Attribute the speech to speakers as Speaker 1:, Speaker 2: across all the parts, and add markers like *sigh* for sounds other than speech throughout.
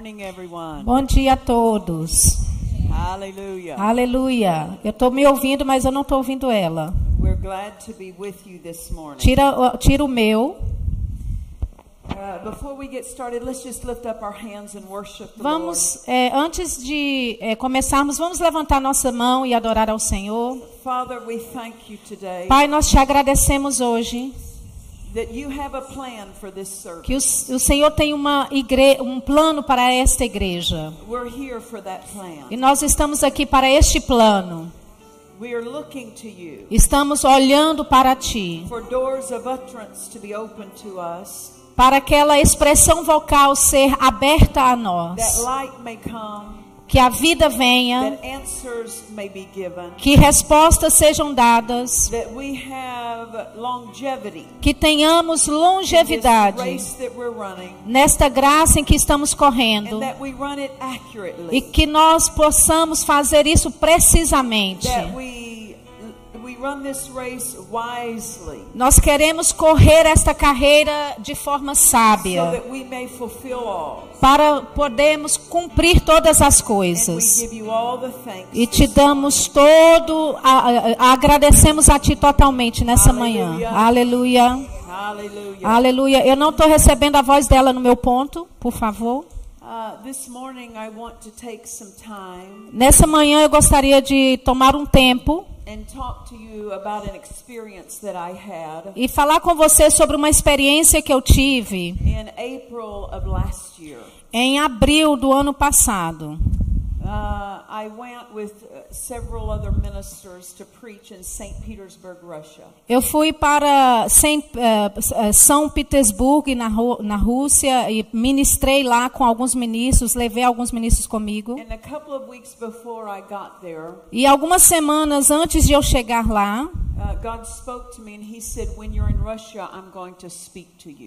Speaker 1: morning, everyone.
Speaker 2: Bom dia a todos.
Speaker 1: Hallelujah.
Speaker 2: Aleluia. Eu estou me ouvindo, mas eu não estou ouvindo ela.
Speaker 1: We're glad to be with you this morning.
Speaker 2: Tira, tira o meu.
Speaker 1: Uh, before we get started, let's just lift up our hands and worship the Lord.
Speaker 2: Vamos, é, antes de é, começarmos, vamos levantar nossa mão e adorar ao Senhor.
Speaker 1: Father, we thank you today
Speaker 2: Pai, nós te agradecemos hoje que o, o Senhor tem uma igre, um plano para esta igreja.
Speaker 1: We're here for that plan.
Speaker 2: E nós estamos aqui para este plano.
Speaker 1: We are looking to you
Speaker 2: Estamos olhando para ti, para aquela expressão vocal ser aberta a nós, que a vida venha, que respostas sejam dadas, que tenhamos longevidade nesta graça em que estamos correndo e que nós possamos fazer isso precisamente. Nós queremos correr esta carreira de forma sábia para podermos cumprir todas as coisas. E te damos todo, a- a- agradecemos a ti totalmente nessa manhã. Aleluia.
Speaker 1: hallelujah
Speaker 2: Aleluia. Eu não estou recebendo a voz dela no meu ponto, por favor.
Speaker 1: Uh, this morning I want to take some time
Speaker 2: Nessa manhã eu gostaria de tomar um tempo
Speaker 1: and talk to you about an experience that I had
Speaker 2: e falar com você sobre uma experiência que eu tive
Speaker 1: in April of last year
Speaker 2: em abril do ano passado.
Speaker 1: Uh, I went with uh, several other ministers to preach in St. Petersburg, Russia.
Speaker 2: Eu fui para eh, eh, São Petersburgo, na, na Rússia, e ministrei lá com alguns ministros, levei alguns ministros comigo.
Speaker 1: And a couple of weeks before I got there,
Speaker 2: E algumas semanas antes de eu chegar lá,
Speaker 1: Uh.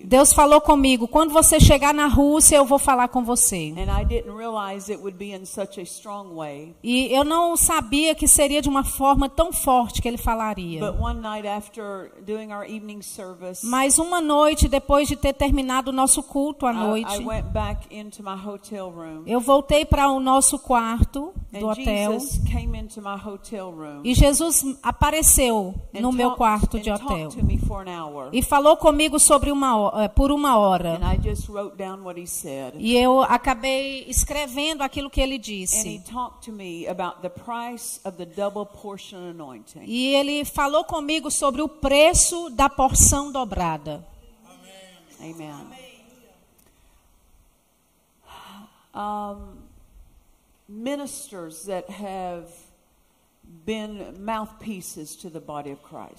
Speaker 2: Deus falou comigo: quando você chegar na Rússia, eu vou falar com você.
Speaker 1: And I didn't realize it would be in such a.
Speaker 2: E eu não sabia que seria de uma forma tão forte que ele falaria.
Speaker 1: But one night after doing our evening service,
Speaker 2: Mas uma noite, depois de ter terminado o nosso culto à
Speaker 1: I, I
Speaker 2: noite,
Speaker 1: room.
Speaker 2: eu voltei para o nosso quarto do hotel.
Speaker 1: Room
Speaker 2: E Jesus apareceu no meu quarto de hotel. E falou comigo sobre uma, eh, por uma hora. E eu acabei escrevendo aquilo que ele
Speaker 1: He
Speaker 2: disse.
Speaker 1: talked to me about the price of the double portion anointing.
Speaker 2: E ele falou comigo sobre o preço da porção dobrada.
Speaker 1: Um, ministers that have been mouthpieces to the body of Christ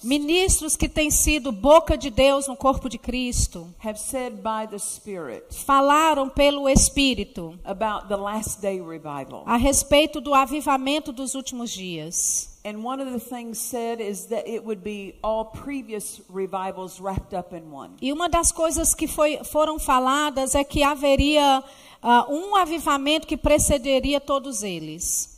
Speaker 2: Ministros que têm sido boca de Deus no corpo de Cristo
Speaker 1: have said by the Spirit
Speaker 2: falaram pelo Espírito
Speaker 1: about the last day revival.
Speaker 2: a respeito do avivamento dos últimos dias.
Speaker 1: And one of the things said is that it would be all previous revivals wrapped up in one.
Speaker 2: E uma das coisas que foi- foram faladas é que haveria ah, um avivamento que precederia todos eles.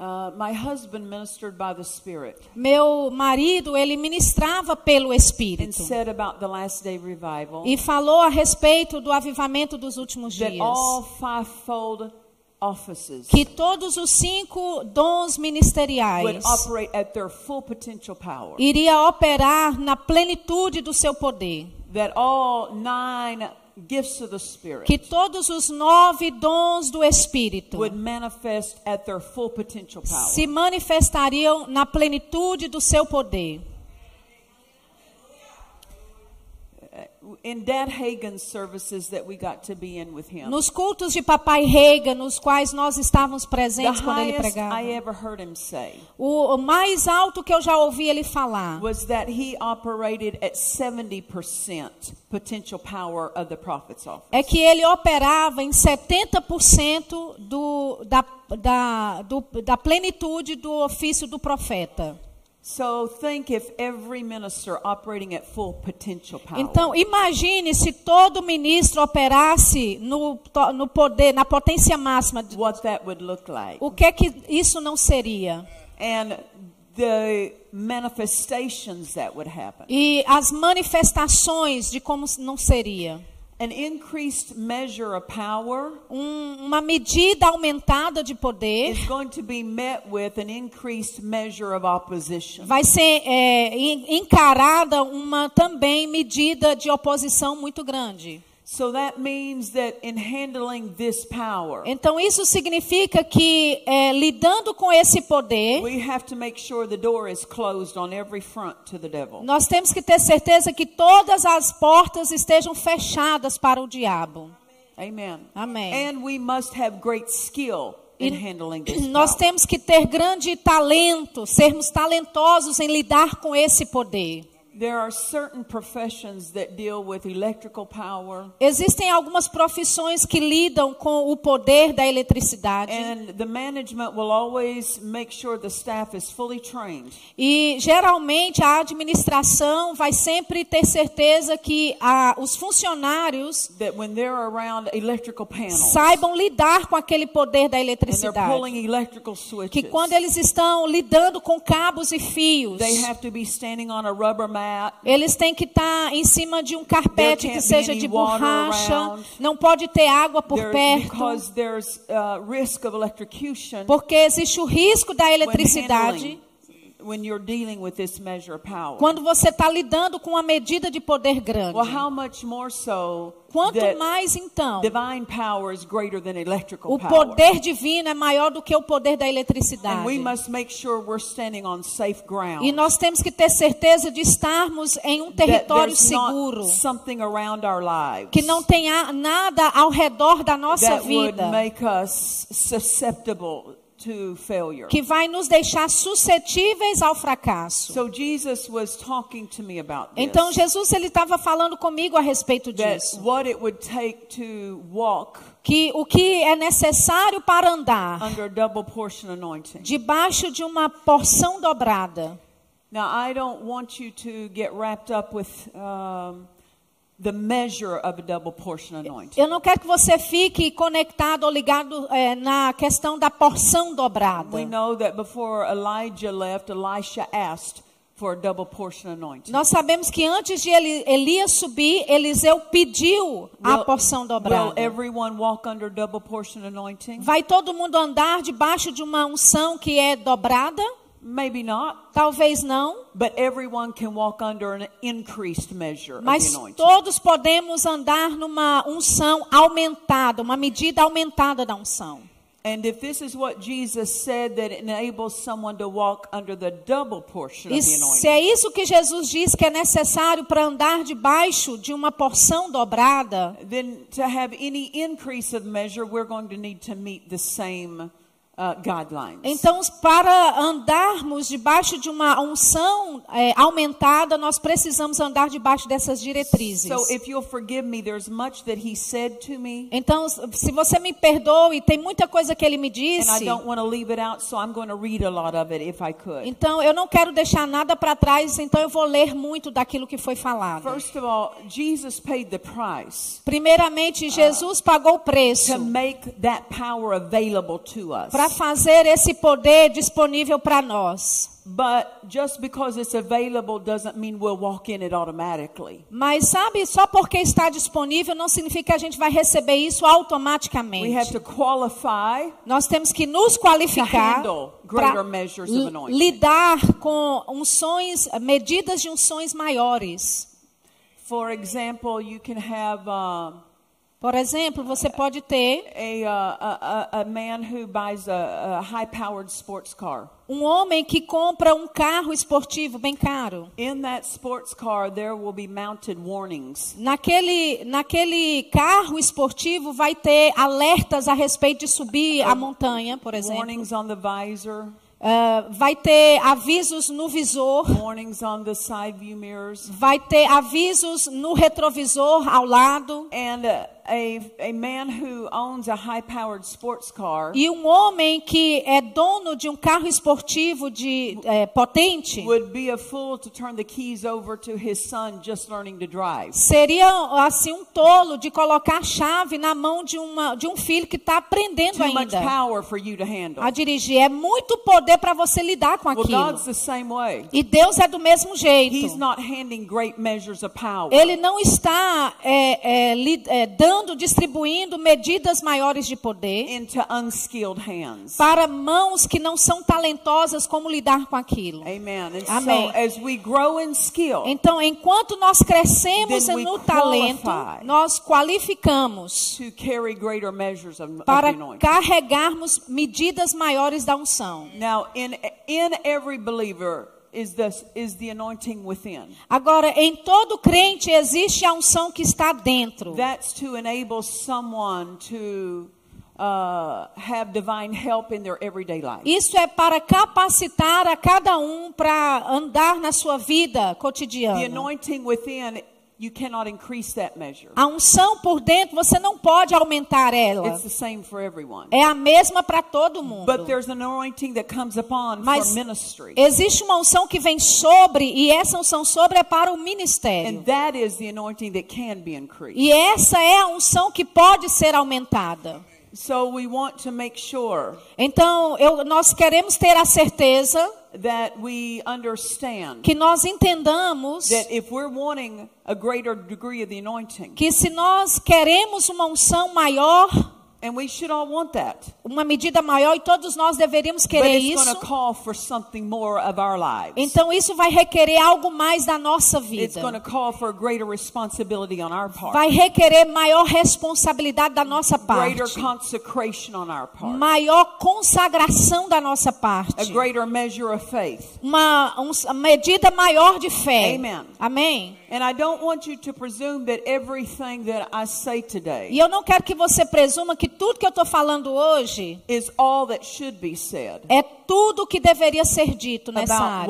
Speaker 1: Uh, my husband ministered by the Spirit
Speaker 2: Meu marido, ele ministrava pelo
Speaker 1: and
Speaker 2: Espírito
Speaker 1: said about the last day revival
Speaker 2: e falou a respeito do avivamento dos últimos
Speaker 1: that
Speaker 2: dias.
Speaker 1: all fivefold offices
Speaker 2: Que todos os cinco dons
Speaker 1: would
Speaker 2: ministeriais
Speaker 1: operate at their full potential power.
Speaker 2: iria operar na plenitude do seu poder.
Speaker 1: That all nine gifts of the Spirit
Speaker 2: Que todos os nove dons do Espírito
Speaker 1: would manifest at their full potential power.
Speaker 2: se manifestariam na plenitude do seu poder.
Speaker 1: In Dad Hagen's services that we got to be in with him,
Speaker 2: Nos cultos de Papai Rega, nos quais nós estávamos presentes quando ele pregava,
Speaker 1: I ever heard him say
Speaker 2: o, o mais alto que eu já ouvi ele falar
Speaker 1: was that he operated at 70% potential power of the prophet's office.
Speaker 2: é que ele operava em 70% do, da, da, do, da plenitude do ofício do profeta.
Speaker 1: So think if every minister operating at full potential power.
Speaker 2: Então, imagine se todo ministro operasse no, no poder, na potência máxima. de-
Speaker 1: what that would look like.
Speaker 2: O que é que isso não seria?
Speaker 1: And the manifestations that would happen.
Speaker 2: E as manifestações de como não seria.
Speaker 1: An increased measure of power
Speaker 2: Um- uma medida aumentada de poder
Speaker 1: is going to be met with an increased measure of opposition.
Speaker 2: vai ser é, en- encarada uma também medida de oposição muito grande.
Speaker 1: So that means that in handling this power,
Speaker 2: Então isso significa que é, lidando com esse poder,
Speaker 1: we have to make sure the door is closed on every front to the devil.
Speaker 2: nós temos que ter certeza que todas as portas estejam fechadas para o diabo.
Speaker 1: Amen.
Speaker 2: Amém.
Speaker 1: And we must have great skill in handling this *clears throat*
Speaker 2: Nós temos que ter grande talento, sermos talentosos em lidar com esse poder.
Speaker 1: There are certain professions that deal with electrical power
Speaker 2: Existem algumas profissões que lidam com o poder da eletricidade.
Speaker 1: and the management will always make sure the staff is fully trained
Speaker 2: E geralmente a administração vai sempre ter certeza que a- os funcionários
Speaker 1: panels
Speaker 2: saibam lidar com aquele poder da eletricidade.
Speaker 1: electrical
Speaker 2: Que
Speaker 1: switches,
Speaker 2: quando eles estão lidando com cabos e fios,
Speaker 1: they have to be standing on a rubber mat.
Speaker 2: Eles têm que estar em cima de um carpete que seja de borracha, não pode ter água por perto,
Speaker 1: uh,
Speaker 2: porque existe o risco da eletricidade
Speaker 1: when you're dealing with this measure of power.
Speaker 2: quando você está lidando com uma medida de poder grande.
Speaker 1: Well, how much more so
Speaker 2: Quanto mais então
Speaker 1: divine power is greater than electrical
Speaker 2: o
Speaker 1: power.
Speaker 2: poder divino é maior do que o poder da
Speaker 1: And
Speaker 2: eletricidade.
Speaker 1: we must make sure we're standing on safe ground.
Speaker 2: E nós temos que ter certeza de estarmos em um território seguro,
Speaker 1: not something around our lives
Speaker 2: que não tenha nada ao redor da nossa
Speaker 1: that would
Speaker 2: vida
Speaker 1: make us susceptible.
Speaker 2: Que vai nos deixar suscetíveis ao fracasso.
Speaker 1: So Jesus was talking to me about this.
Speaker 2: Então Jesus ele estava falando comigo a respeito disso,
Speaker 1: what it would take to walk
Speaker 2: que o que é necessário para andar
Speaker 1: under double portion anointing.
Speaker 2: debaixo de uma porção dobrada.
Speaker 1: Now, I don't want you to get wrapped up with um, the measure of a double portion anointing.
Speaker 2: Eu não quero que você fique conectado ou ligado eh, na questão da porção dobrada.
Speaker 1: We know that before Elijah left, Elisha asked for a double portion anointing.
Speaker 2: Nós sabemos que antes de Eli- Elias subir, Eliseu pediu a
Speaker 1: Will-
Speaker 2: porção
Speaker 1: Will
Speaker 2: dobrada.
Speaker 1: everyone walk under double portion anointing?
Speaker 2: Vai todo mundo andar debaixo de uma unção que é dobrada?
Speaker 1: Maybe not,
Speaker 2: Talvez não,
Speaker 1: but everyone can walk under an increased measure of
Speaker 2: mas
Speaker 1: anointing.
Speaker 2: todos podemos andar numa unção aumentada, uma medida aumentada da unção.
Speaker 1: And if this is what Jesus said that it enables someone to walk under the double portion
Speaker 2: E
Speaker 1: of the
Speaker 2: se é isso que Jesus diz que é necessário para andar debaixo de uma porção dobrada,
Speaker 1: then to have any increase of measure, we're going to need to meet the same uh, guidelines.
Speaker 2: Então, para andarmos debaixo de uma unção é, aumentada, nós precisamos andar debaixo dessas diretrizes.
Speaker 1: So if you'll forgive me, there's much that he said to me,
Speaker 2: Então, se você me perdoe, tem muita coisa que ele me
Speaker 1: and
Speaker 2: disse.
Speaker 1: I don't want to leave it out, so I'm going to read a lot of it if I could.
Speaker 2: Então, eu não quero deixar nada para trás, então eu vou ler muito daquilo que foi falado.
Speaker 1: First of all, Jesus paid the price
Speaker 2: Primeiramente, Jesus pagou o preço
Speaker 1: to
Speaker 2: fazer esse poder disponível para nós.
Speaker 1: But just because it's available doesn't mean we'll walk in it automatically.
Speaker 2: Mas sabe, só porque está disponível não significa que a gente vai receber isso
Speaker 1: We have
Speaker 2: automaticamente.
Speaker 1: to qualify
Speaker 2: Nós temos que nos qualificar para lidar com unções, medidas de unções maiores.
Speaker 1: For example, you can have um,
Speaker 2: Por exemplo, você pode ter
Speaker 1: a, uh, a, a, a man who buys a, a high-powered sports car.
Speaker 2: um homem que compra um carro esportivo bem caro.
Speaker 1: In that sports car, there will be mounted warnings.
Speaker 2: Naquele, naquele carro esportivo vai ter alertas a respeito de subir a montanha, por exemplo.
Speaker 1: Warnings on the visor,
Speaker 2: Ah, vai ter avisos no visor. Vai ter avisos no retrovisor ao lado.
Speaker 1: And uh, a, a man who owns a high powered sports car
Speaker 2: E um homem que é dono de um carro esportivo de é, potente
Speaker 1: would be a fool to turn the keys over to his son just learning to drive.
Speaker 2: seria assim um tolo de colocar a chave na mão de, uma, de um filho que está aprendendo
Speaker 1: Too
Speaker 2: ainda
Speaker 1: power for you to handle.
Speaker 2: a dirigir. É muito poder para você lidar com
Speaker 1: Well,
Speaker 2: aquilo.
Speaker 1: God's the same way.
Speaker 2: E Deus é do mesmo jeito.
Speaker 1: He's not handing great measures of power.
Speaker 2: Ele não está é, é, é, dando, distribuindo medidas maiores de poder
Speaker 1: into unskilled hands.
Speaker 2: para mãos que não são talentosas como lidar com aquilo.
Speaker 1: Amen.
Speaker 2: Amém.
Speaker 1: so as we grow in skill,
Speaker 2: Então, enquanto nós crescemos no talento, nós qualificamos
Speaker 1: of, of
Speaker 2: para
Speaker 1: anointing.
Speaker 2: carregarmos medidas maiores da unção.
Speaker 1: Now, in in every believer is this is the anointing within.
Speaker 2: Agora, em todo crente existe a unção que está dentro.
Speaker 1: That's to enable someone to uh, have divine help in their everyday life.
Speaker 2: Isso é para capacitar a cada um para andar na sua vida
Speaker 1: The
Speaker 2: cotidiana.
Speaker 1: anointing within, you cannot increase that measure.
Speaker 2: A unção por dentro, você não pode aumentar ela.
Speaker 1: It's the same for everyone.
Speaker 2: É a mesma para todo mundo.
Speaker 1: But there's an anointing that comes upon
Speaker 2: Mas
Speaker 1: for ministry.
Speaker 2: existe uma unção que vem sobre, e essa unção sobre é para o ministério.
Speaker 1: And that is the anointing that can be increased.
Speaker 2: E essa é a unção que pode ser aumentada.
Speaker 1: So we want to make sure
Speaker 2: Então, eu- nós queremos ter a certeza
Speaker 1: that we understand
Speaker 2: que nós entendamos
Speaker 1: that if we're wanting a greater degree of the anointing,
Speaker 2: que se nós queremos uma unção maior,
Speaker 1: and we should all want that,
Speaker 2: uma medida maior, e todos nós deveríamos
Speaker 1: but
Speaker 2: querer
Speaker 1: it's going
Speaker 2: isso,
Speaker 1: to call for something more of our lives.
Speaker 2: então isso vai requerer algo mais da nossa
Speaker 1: It's going to
Speaker 2: vida.
Speaker 1: call for greater responsibility on our part,
Speaker 2: Vai requerer maior responsabilidade da nossa
Speaker 1: greater
Speaker 2: parte,
Speaker 1: consecration on our part,
Speaker 2: maior consagração da nossa
Speaker 1: a
Speaker 2: parte,
Speaker 1: greater measure of faith.
Speaker 2: uma uns- medida maior de fé.
Speaker 1: Amen.
Speaker 2: Amém.
Speaker 1: And I don't want you to presume that everything that I say
Speaker 2: E
Speaker 1: today
Speaker 2: eu não quero que você presuma que tudo que eu estou falando hoje
Speaker 1: is all that should be said
Speaker 2: é tudo que deveria ser dito nessa área.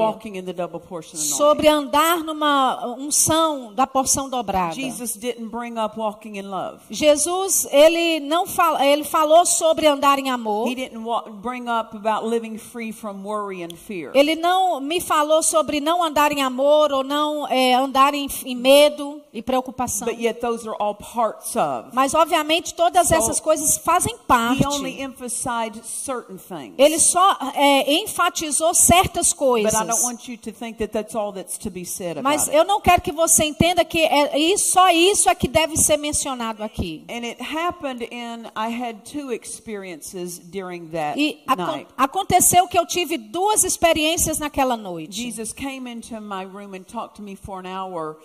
Speaker 2: Sobre andar numa unção da porção dobrada.
Speaker 1: Jesus didn't bring up walking in love.
Speaker 2: Jesus, ele não fala, ele falou sobre andar em amor.
Speaker 1: He didn't wa- bring up about living free from worry and fear.
Speaker 2: Ele não me falou sobre não andar em amor ou não é, andar em, em medo e preocupação.
Speaker 1: But yet those are all parts of.
Speaker 2: Mas obviamente todas essas coisas fazem parte. Ele só é, enfatizou certas
Speaker 1: But
Speaker 2: coisas.
Speaker 1: I don't want you to think that that's all that's to be said about
Speaker 2: Mas eu não quero que você entenda que é, só isso é que deve ser mencionado aqui.
Speaker 1: And it happened in, I had two experiences during that
Speaker 2: E aconteceu que eu tive duas experiências naquela noite.
Speaker 1: Jesus came into my room and talked to me for an hour.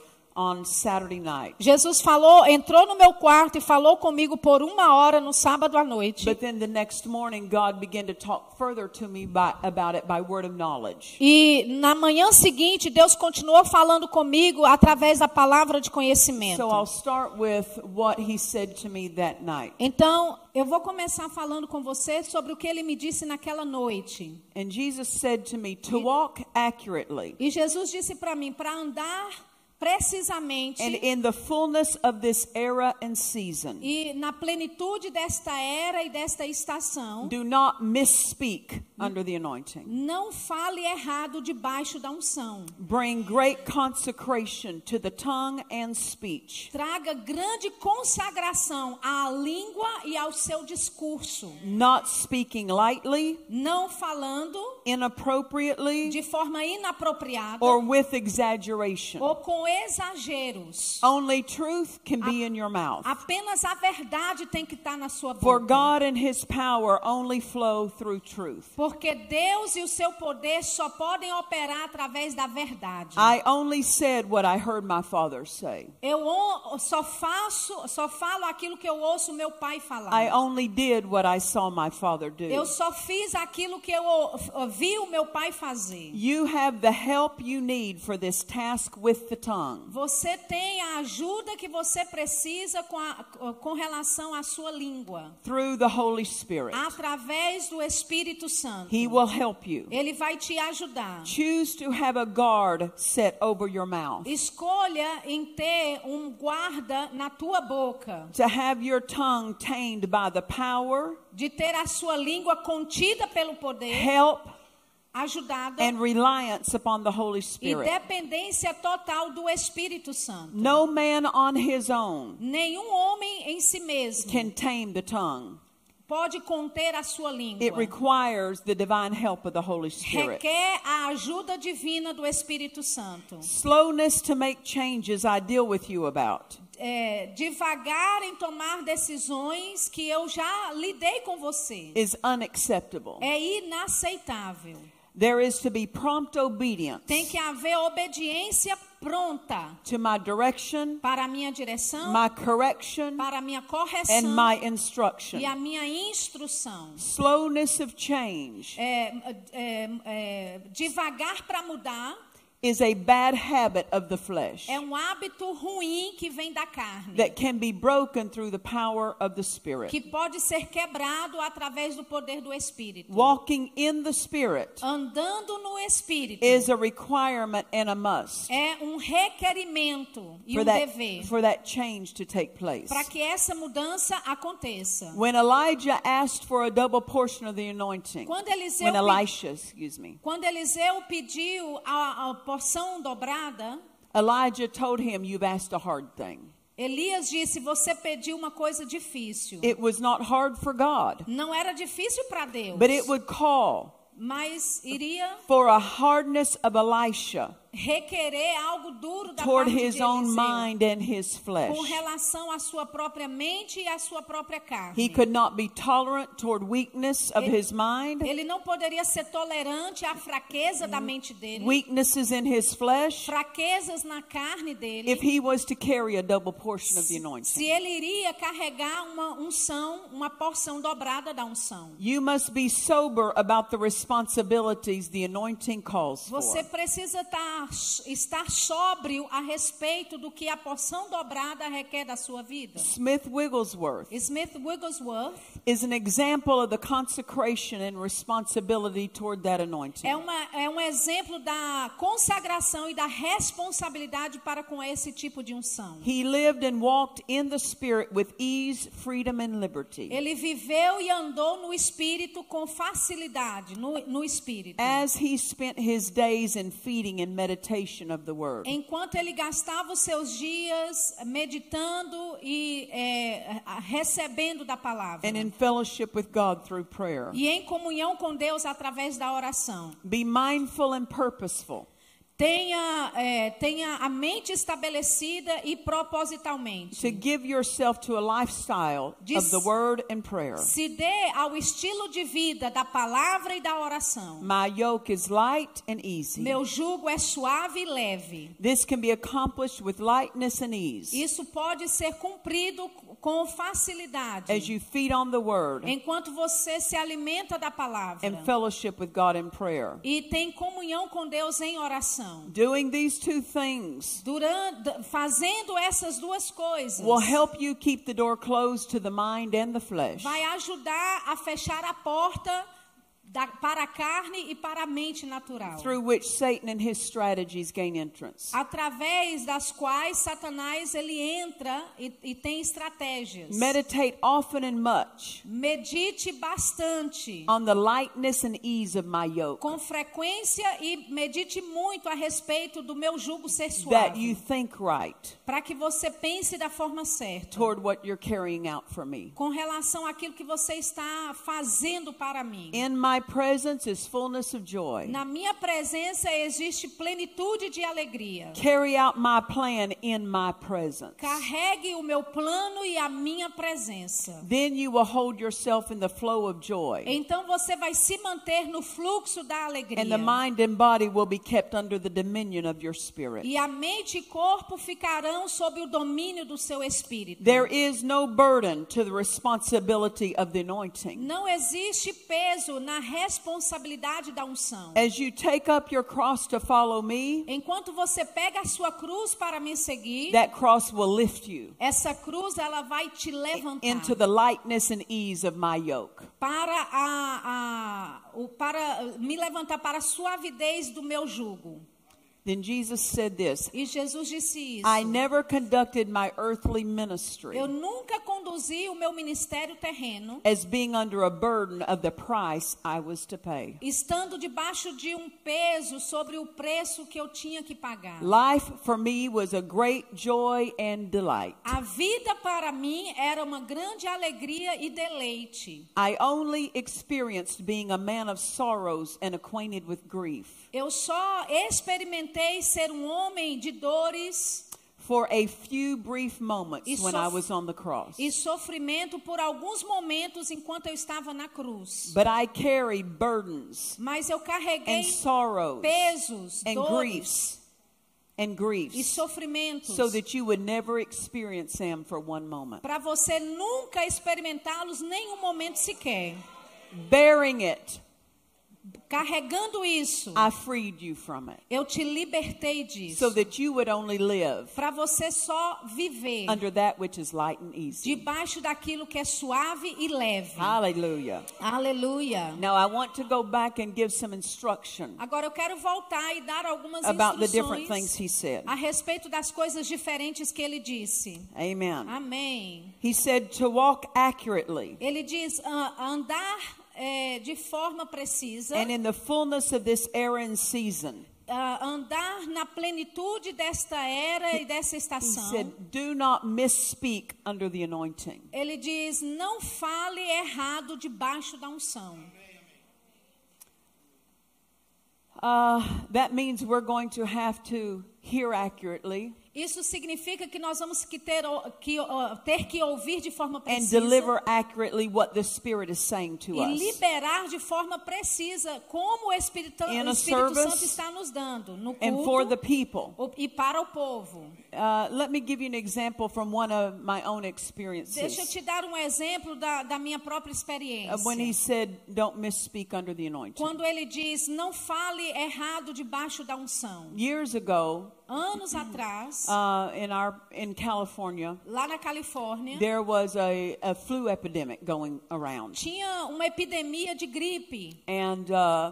Speaker 2: Jesus falou, entrou no meu quarto e falou comigo por uma hora no sábado à noite.
Speaker 1: But then the next morning, God began to talk further to me by, about it by word of knowledge.
Speaker 2: E na manhã seguinte, Deus continuou falando comigo através da palavra de conhecimento.
Speaker 1: So I'll start with what he said to me that night.
Speaker 2: Então, eu vou começar falando com você sobre o que ele me disse naquela noite.
Speaker 1: And Jesus said to me, to walk accurately
Speaker 2: E Jesus disse para mim, para andar precisamente
Speaker 1: and in the fullness of this era and season,
Speaker 2: e na plenitude desta era e desta estação,
Speaker 1: do not misspeak under the anointing.
Speaker 2: não fale errado debaixo da unção.
Speaker 1: Bring great consecration to the tongue and speech,
Speaker 2: Traga grande consagração à língua e ao seu discurso,
Speaker 1: not speaking lightly,
Speaker 2: não falando
Speaker 1: inappropriately,
Speaker 2: de forma inapropriada
Speaker 1: or with exaggeration.
Speaker 2: ou com exageros.
Speaker 1: Only truth can be in your mouth.
Speaker 2: Apenas a verdade tem que estar na sua
Speaker 1: For
Speaker 2: boca.
Speaker 1: God and His power only flow through truth.
Speaker 2: Porque Deus e o seu poder só podem operar através da verdade.
Speaker 1: I only said what I heard my father say.
Speaker 2: Eu só faço, só falo aquilo que eu ouço meu pai falar.
Speaker 1: I only did what I saw my father
Speaker 2: Eu
Speaker 1: do.
Speaker 2: só fiz aquilo que eu vi o meu pai fazer.
Speaker 1: You have the help you need for this task with the tongue.
Speaker 2: Você tem a ajuda que você precisa com, a, com relação à sua língua.
Speaker 1: Through the Holy Spirit.
Speaker 2: Através do Espírito Santo.
Speaker 1: He will help you.
Speaker 2: Ele vai te ajudar.
Speaker 1: Choose to have a guard set over your mouth.
Speaker 2: Escolha em ter um guarda na tua boca.
Speaker 1: To have your tongue tamed by the power,
Speaker 2: De ter a sua língua contida pelo poder,
Speaker 1: help,
Speaker 2: ajudada
Speaker 1: and reliance upon the Holy
Speaker 2: e
Speaker 1: Spirit.
Speaker 2: dependência total do Espírito Santo.
Speaker 1: No man on his own
Speaker 2: Nenhum homem em si mesmo
Speaker 1: can tame the tongue.
Speaker 2: pode conter a sua língua.
Speaker 1: It requires the divine help of the Holy Spirit.
Speaker 2: Requer a ajuda divina do Espírito Santo.
Speaker 1: Slowness to make changes I deal with you about.
Speaker 2: É, devagar em tomar decisões que eu já lidei com você.
Speaker 1: is unacceptable.
Speaker 2: É inaceitável.
Speaker 1: There is to be prompt obedience
Speaker 2: Tem que haver obediência pronta
Speaker 1: to my direction,
Speaker 2: para a minha direção,
Speaker 1: my correction,
Speaker 2: para a minha
Speaker 1: and
Speaker 2: correção
Speaker 1: my instruction.
Speaker 2: e a minha instrução.
Speaker 1: Slowness of change
Speaker 2: É, é, é, devagar para mudar
Speaker 1: is a bad habit of the flesh
Speaker 2: é um hábito ruim que vem da carne,
Speaker 1: that can be broken through the power of the Spirit.
Speaker 2: que pode ser quebrado através do poder do Espírito.
Speaker 1: Walking in the Spirit
Speaker 2: Andando no Espírito
Speaker 1: is a requirement and a must
Speaker 2: é um requerimento e
Speaker 1: for
Speaker 2: um
Speaker 1: that,
Speaker 2: dever
Speaker 1: for that change to take place.
Speaker 2: para que essa mudança aconteça.
Speaker 1: When Elijah asked for a double portion of the anointing,
Speaker 2: Quando Eliseu,
Speaker 1: when Elisha, excuse me,
Speaker 2: quando Eliseu pediu a, a porção dobrada,
Speaker 1: Elijah told him, You've asked a hard thing.
Speaker 2: Elias disse: Você pediu uma coisa difícil.
Speaker 1: It was not hard for God,
Speaker 2: Não era difícil para Deus,
Speaker 1: but it would call
Speaker 2: mas iria
Speaker 1: for a hardness of Elisha
Speaker 2: requerer algo duro da
Speaker 1: toward
Speaker 2: parte
Speaker 1: his
Speaker 2: de
Speaker 1: own mind and his flesh.
Speaker 2: com relação à sua própria mente e à sua própria carne.
Speaker 1: He could not be tolerant toward weakness of
Speaker 2: Ele-
Speaker 1: his mind,
Speaker 2: Ele não poderia ser tolerante à fraqueza da mente dele,
Speaker 1: weaknesses in his flesh,
Speaker 2: fraquezas na carne dele.
Speaker 1: if he was to carry a double portion of the
Speaker 2: Se
Speaker 1: anointing.
Speaker 2: ele iria carregar uma unção, uma porção dobrada da unção.
Speaker 1: You must be sober about the responsibilities the anointing calls for.
Speaker 2: Você precisa estar, estar sóbrio a respeito do que a porção dobrada requer da sua vida.
Speaker 1: Smith Wigglesworth
Speaker 2: Smith Wigglesworth
Speaker 1: is an example of the consecration and responsibility toward that anointing.
Speaker 2: é, uma, é um exemplo da consagração e da responsabilidade para com esse tipo de unção.
Speaker 1: He lived and walked in the Spirit with ease, freedom, and liberty.
Speaker 2: Ele viveu e andou no Espírito com facilidade, no, no Espírito.
Speaker 1: As he spent his days in feeding and meditation of the Word.
Speaker 2: Enquanto ele gastava os seus dias meditando e é, recebendo da palavra.
Speaker 1: And in fellowship with God through prayer.
Speaker 2: E em comunhão com Deus através da oração.
Speaker 1: Be mindful and purposeful
Speaker 2: Tenha, é, tenha a mente estabelecida e propositalmente.
Speaker 1: to give yourself to a lifestyle of
Speaker 2: Dis-
Speaker 1: the Word and prayer.
Speaker 2: Se dê ao estilo de vida da palavra e da oração.
Speaker 1: My yoke is light and easy.
Speaker 2: Meu jugo é suave e leve.
Speaker 1: This can be accomplished with lightness and ease
Speaker 2: Isso pode ser cumprido com facilidade.
Speaker 1: as you feed on the Word
Speaker 2: Enquanto você se alimenta da palavra.
Speaker 1: and fellowship with God in prayer.
Speaker 2: e tem comunhão com Deus em oração.
Speaker 1: Doing these two things
Speaker 2: Durante, fazendo essas duas coisas,
Speaker 1: will help you keep the door closed to the mind and the flesh.
Speaker 2: vai ajudar a fechar a porta da- para a carne e para a mente natural.
Speaker 1: through which Satan and his strategies gain entrance.
Speaker 2: Através das quais Satanás ele entra e, e tem estratégias.
Speaker 1: Meditate often and much
Speaker 2: Medite bastante.
Speaker 1: on the lightness and ease of my yoke,
Speaker 2: Com frequência e medite muito a respeito do meu jugo ser
Speaker 1: that you
Speaker 2: suave.
Speaker 1: think right
Speaker 2: Para que você pense da forma certa.
Speaker 1: toward what you're carrying out for me.
Speaker 2: com relação àquilo que você está fazendo para mim.
Speaker 1: In my presence is fullness of joy.
Speaker 2: Na minha presença existe plenitude de alegria.
Speaker 1: Carry out my plan in my presence.
Speaker 2: Carregue o meu plano e a minha presença.
Speaker 1: Then you will hold yourself in the flow of joy.
Speaker 2: Então você vai se manter no fluxo da alegria.
Speaker 1: And the mind and body will be kept under the dominion of your spirit.
Speaker 2: E a mente e corpo ficarão sob o domínio do seu espírito.
Speaker 1: There is no burden to the responsibility of the anointing.
Speaker 2: Não existe peso na responsabilidade da unção.
Speaker 1: As you take up your cross to follow me,
Speaker 2: Enquanto você pega a sua cruz para me seguir,
Speaker 1: that cross will lift you
Speaker 2: essa cruz ela vai te levantar
Speaker 1: into the lightness and ease of my yoke.
Speaker 2: para a, a o, para me levantar para a suavidez do meu jugo.
Speaker 1: Then Jesus said this
Speaker 2: E Jesus disse isso.
Speaker 1: I never conducted my earthly ministry
Speaker 2: Eu nunca conduzi o meu ministério terreno
Speaker 1: as being under a burden of the price I was to pay.
Speaker 2: estando debaixo de um peso sobre o preço que eu tinha que pagar.
Speaker 1: Life for me was a great joy and delight.
Speaker 2: A vida para mim era uma grande alegria e deleite.
Speaker 1: I only experienced being a man of sorrows and acquainted with grief.
Speaker 2: Eu só experimentei ser um homem de dores
Speaker 1: For a few brief moments
Speaker 2: E
Speaker 1: when I was on the cross.
Speaker 2: e sofrimento por alguns momentos enquanto eu estava na cruz.
Speaker 1: But I carried burdens
Speaker 2: Mas eu
Speaker 1: and
Speaker 2: carreguei
Speaker 1: sorrows
Speaker 2: pesos,
Speaker 1: and
Speaker 2: dores
Speaker 1: griefs and
Speaker 2: e
Speaker 1: griefs
Speaker 2: sofrimentos
Speaker 1: so that you would never experience them for one moment.
Speaker 2: para você nunca experimentá-los nem um momento sequer.
Speaker 1: Bearing it,
Speaker 2: Carregando isso,
Speaker 1: I freed you from it
Speaker 2: eu te libertei disso.
Speaker 1: so that you would only live
Speaker 2: Para você só viver
Speaker 1: under that which is light and easy.
Speaker 2: debaixo daquilo que é suave e leve.
Speaker 1: Hallelujah.
Speaker 2: Aleluia.
Speaker 1: Now I want to go back and give some instruction
Speaker 2: Agora eu quero voltar e dar algumas
Speaker 1: about the different things
Speaker 2: instruções
Speaker 1: he said.
Speaker 2: a respeito das coisas diferentes que ele disse.
Speaker 1: Amen.
Speaker 2: Amém.
Speaker 1: He said to walk accurately
Speaker 2: Ele diz ah, andar eh, de forma precisa,
Speaker 1: and in the fullness of this era and season.
Speaker 2: ah, andar na plenitude desta era e dessa
Speaker 1: He
Speaker 2: estação.
Speaker 1: said, do not misspeak under the anointing.
Speaker 2: Ele diz: não fale errado debaixo da unção.
Speaker 1: Uh, that means we're going to have to hear accurately
Speaker 2: Isso significa que nós vamos que ter, que, ó, ter que ouvir de forma
Speaker 1: and
Speaker 2: precisa
Speaker 1: deliver accurately what the Spirit is saying to
Speaker 2: e
Speaker 1: us.
Speaker 2: liberar de forma precisa como o Espírito, o Espírito Santo está nos dando no
Speaker 1: And for the
Speaker 2: culto e para o povo.
Speaker 1: Uh, let me give you an example from one of my own
Speaker 2: Deixa eu
Speaker 1: experiences.
Speaker 2: te dar um exemplo da, da minha própria experiência.
Speaker 1: When he said, don't misspeak under the anointing.
Speaker 2: Quando ele diz, não fale errado debaixo da unção.
Speaker 1: Years ago,
Speaker 2: Anos atrás,
Speaker 1: uh, in our in California,
Speaker 2: lá na Califórnia,
Speaker 1: there was a, a flu epidemic going around,
Speaker 2: tinha uma epidemia de gripe.
Speaker 1: and uh,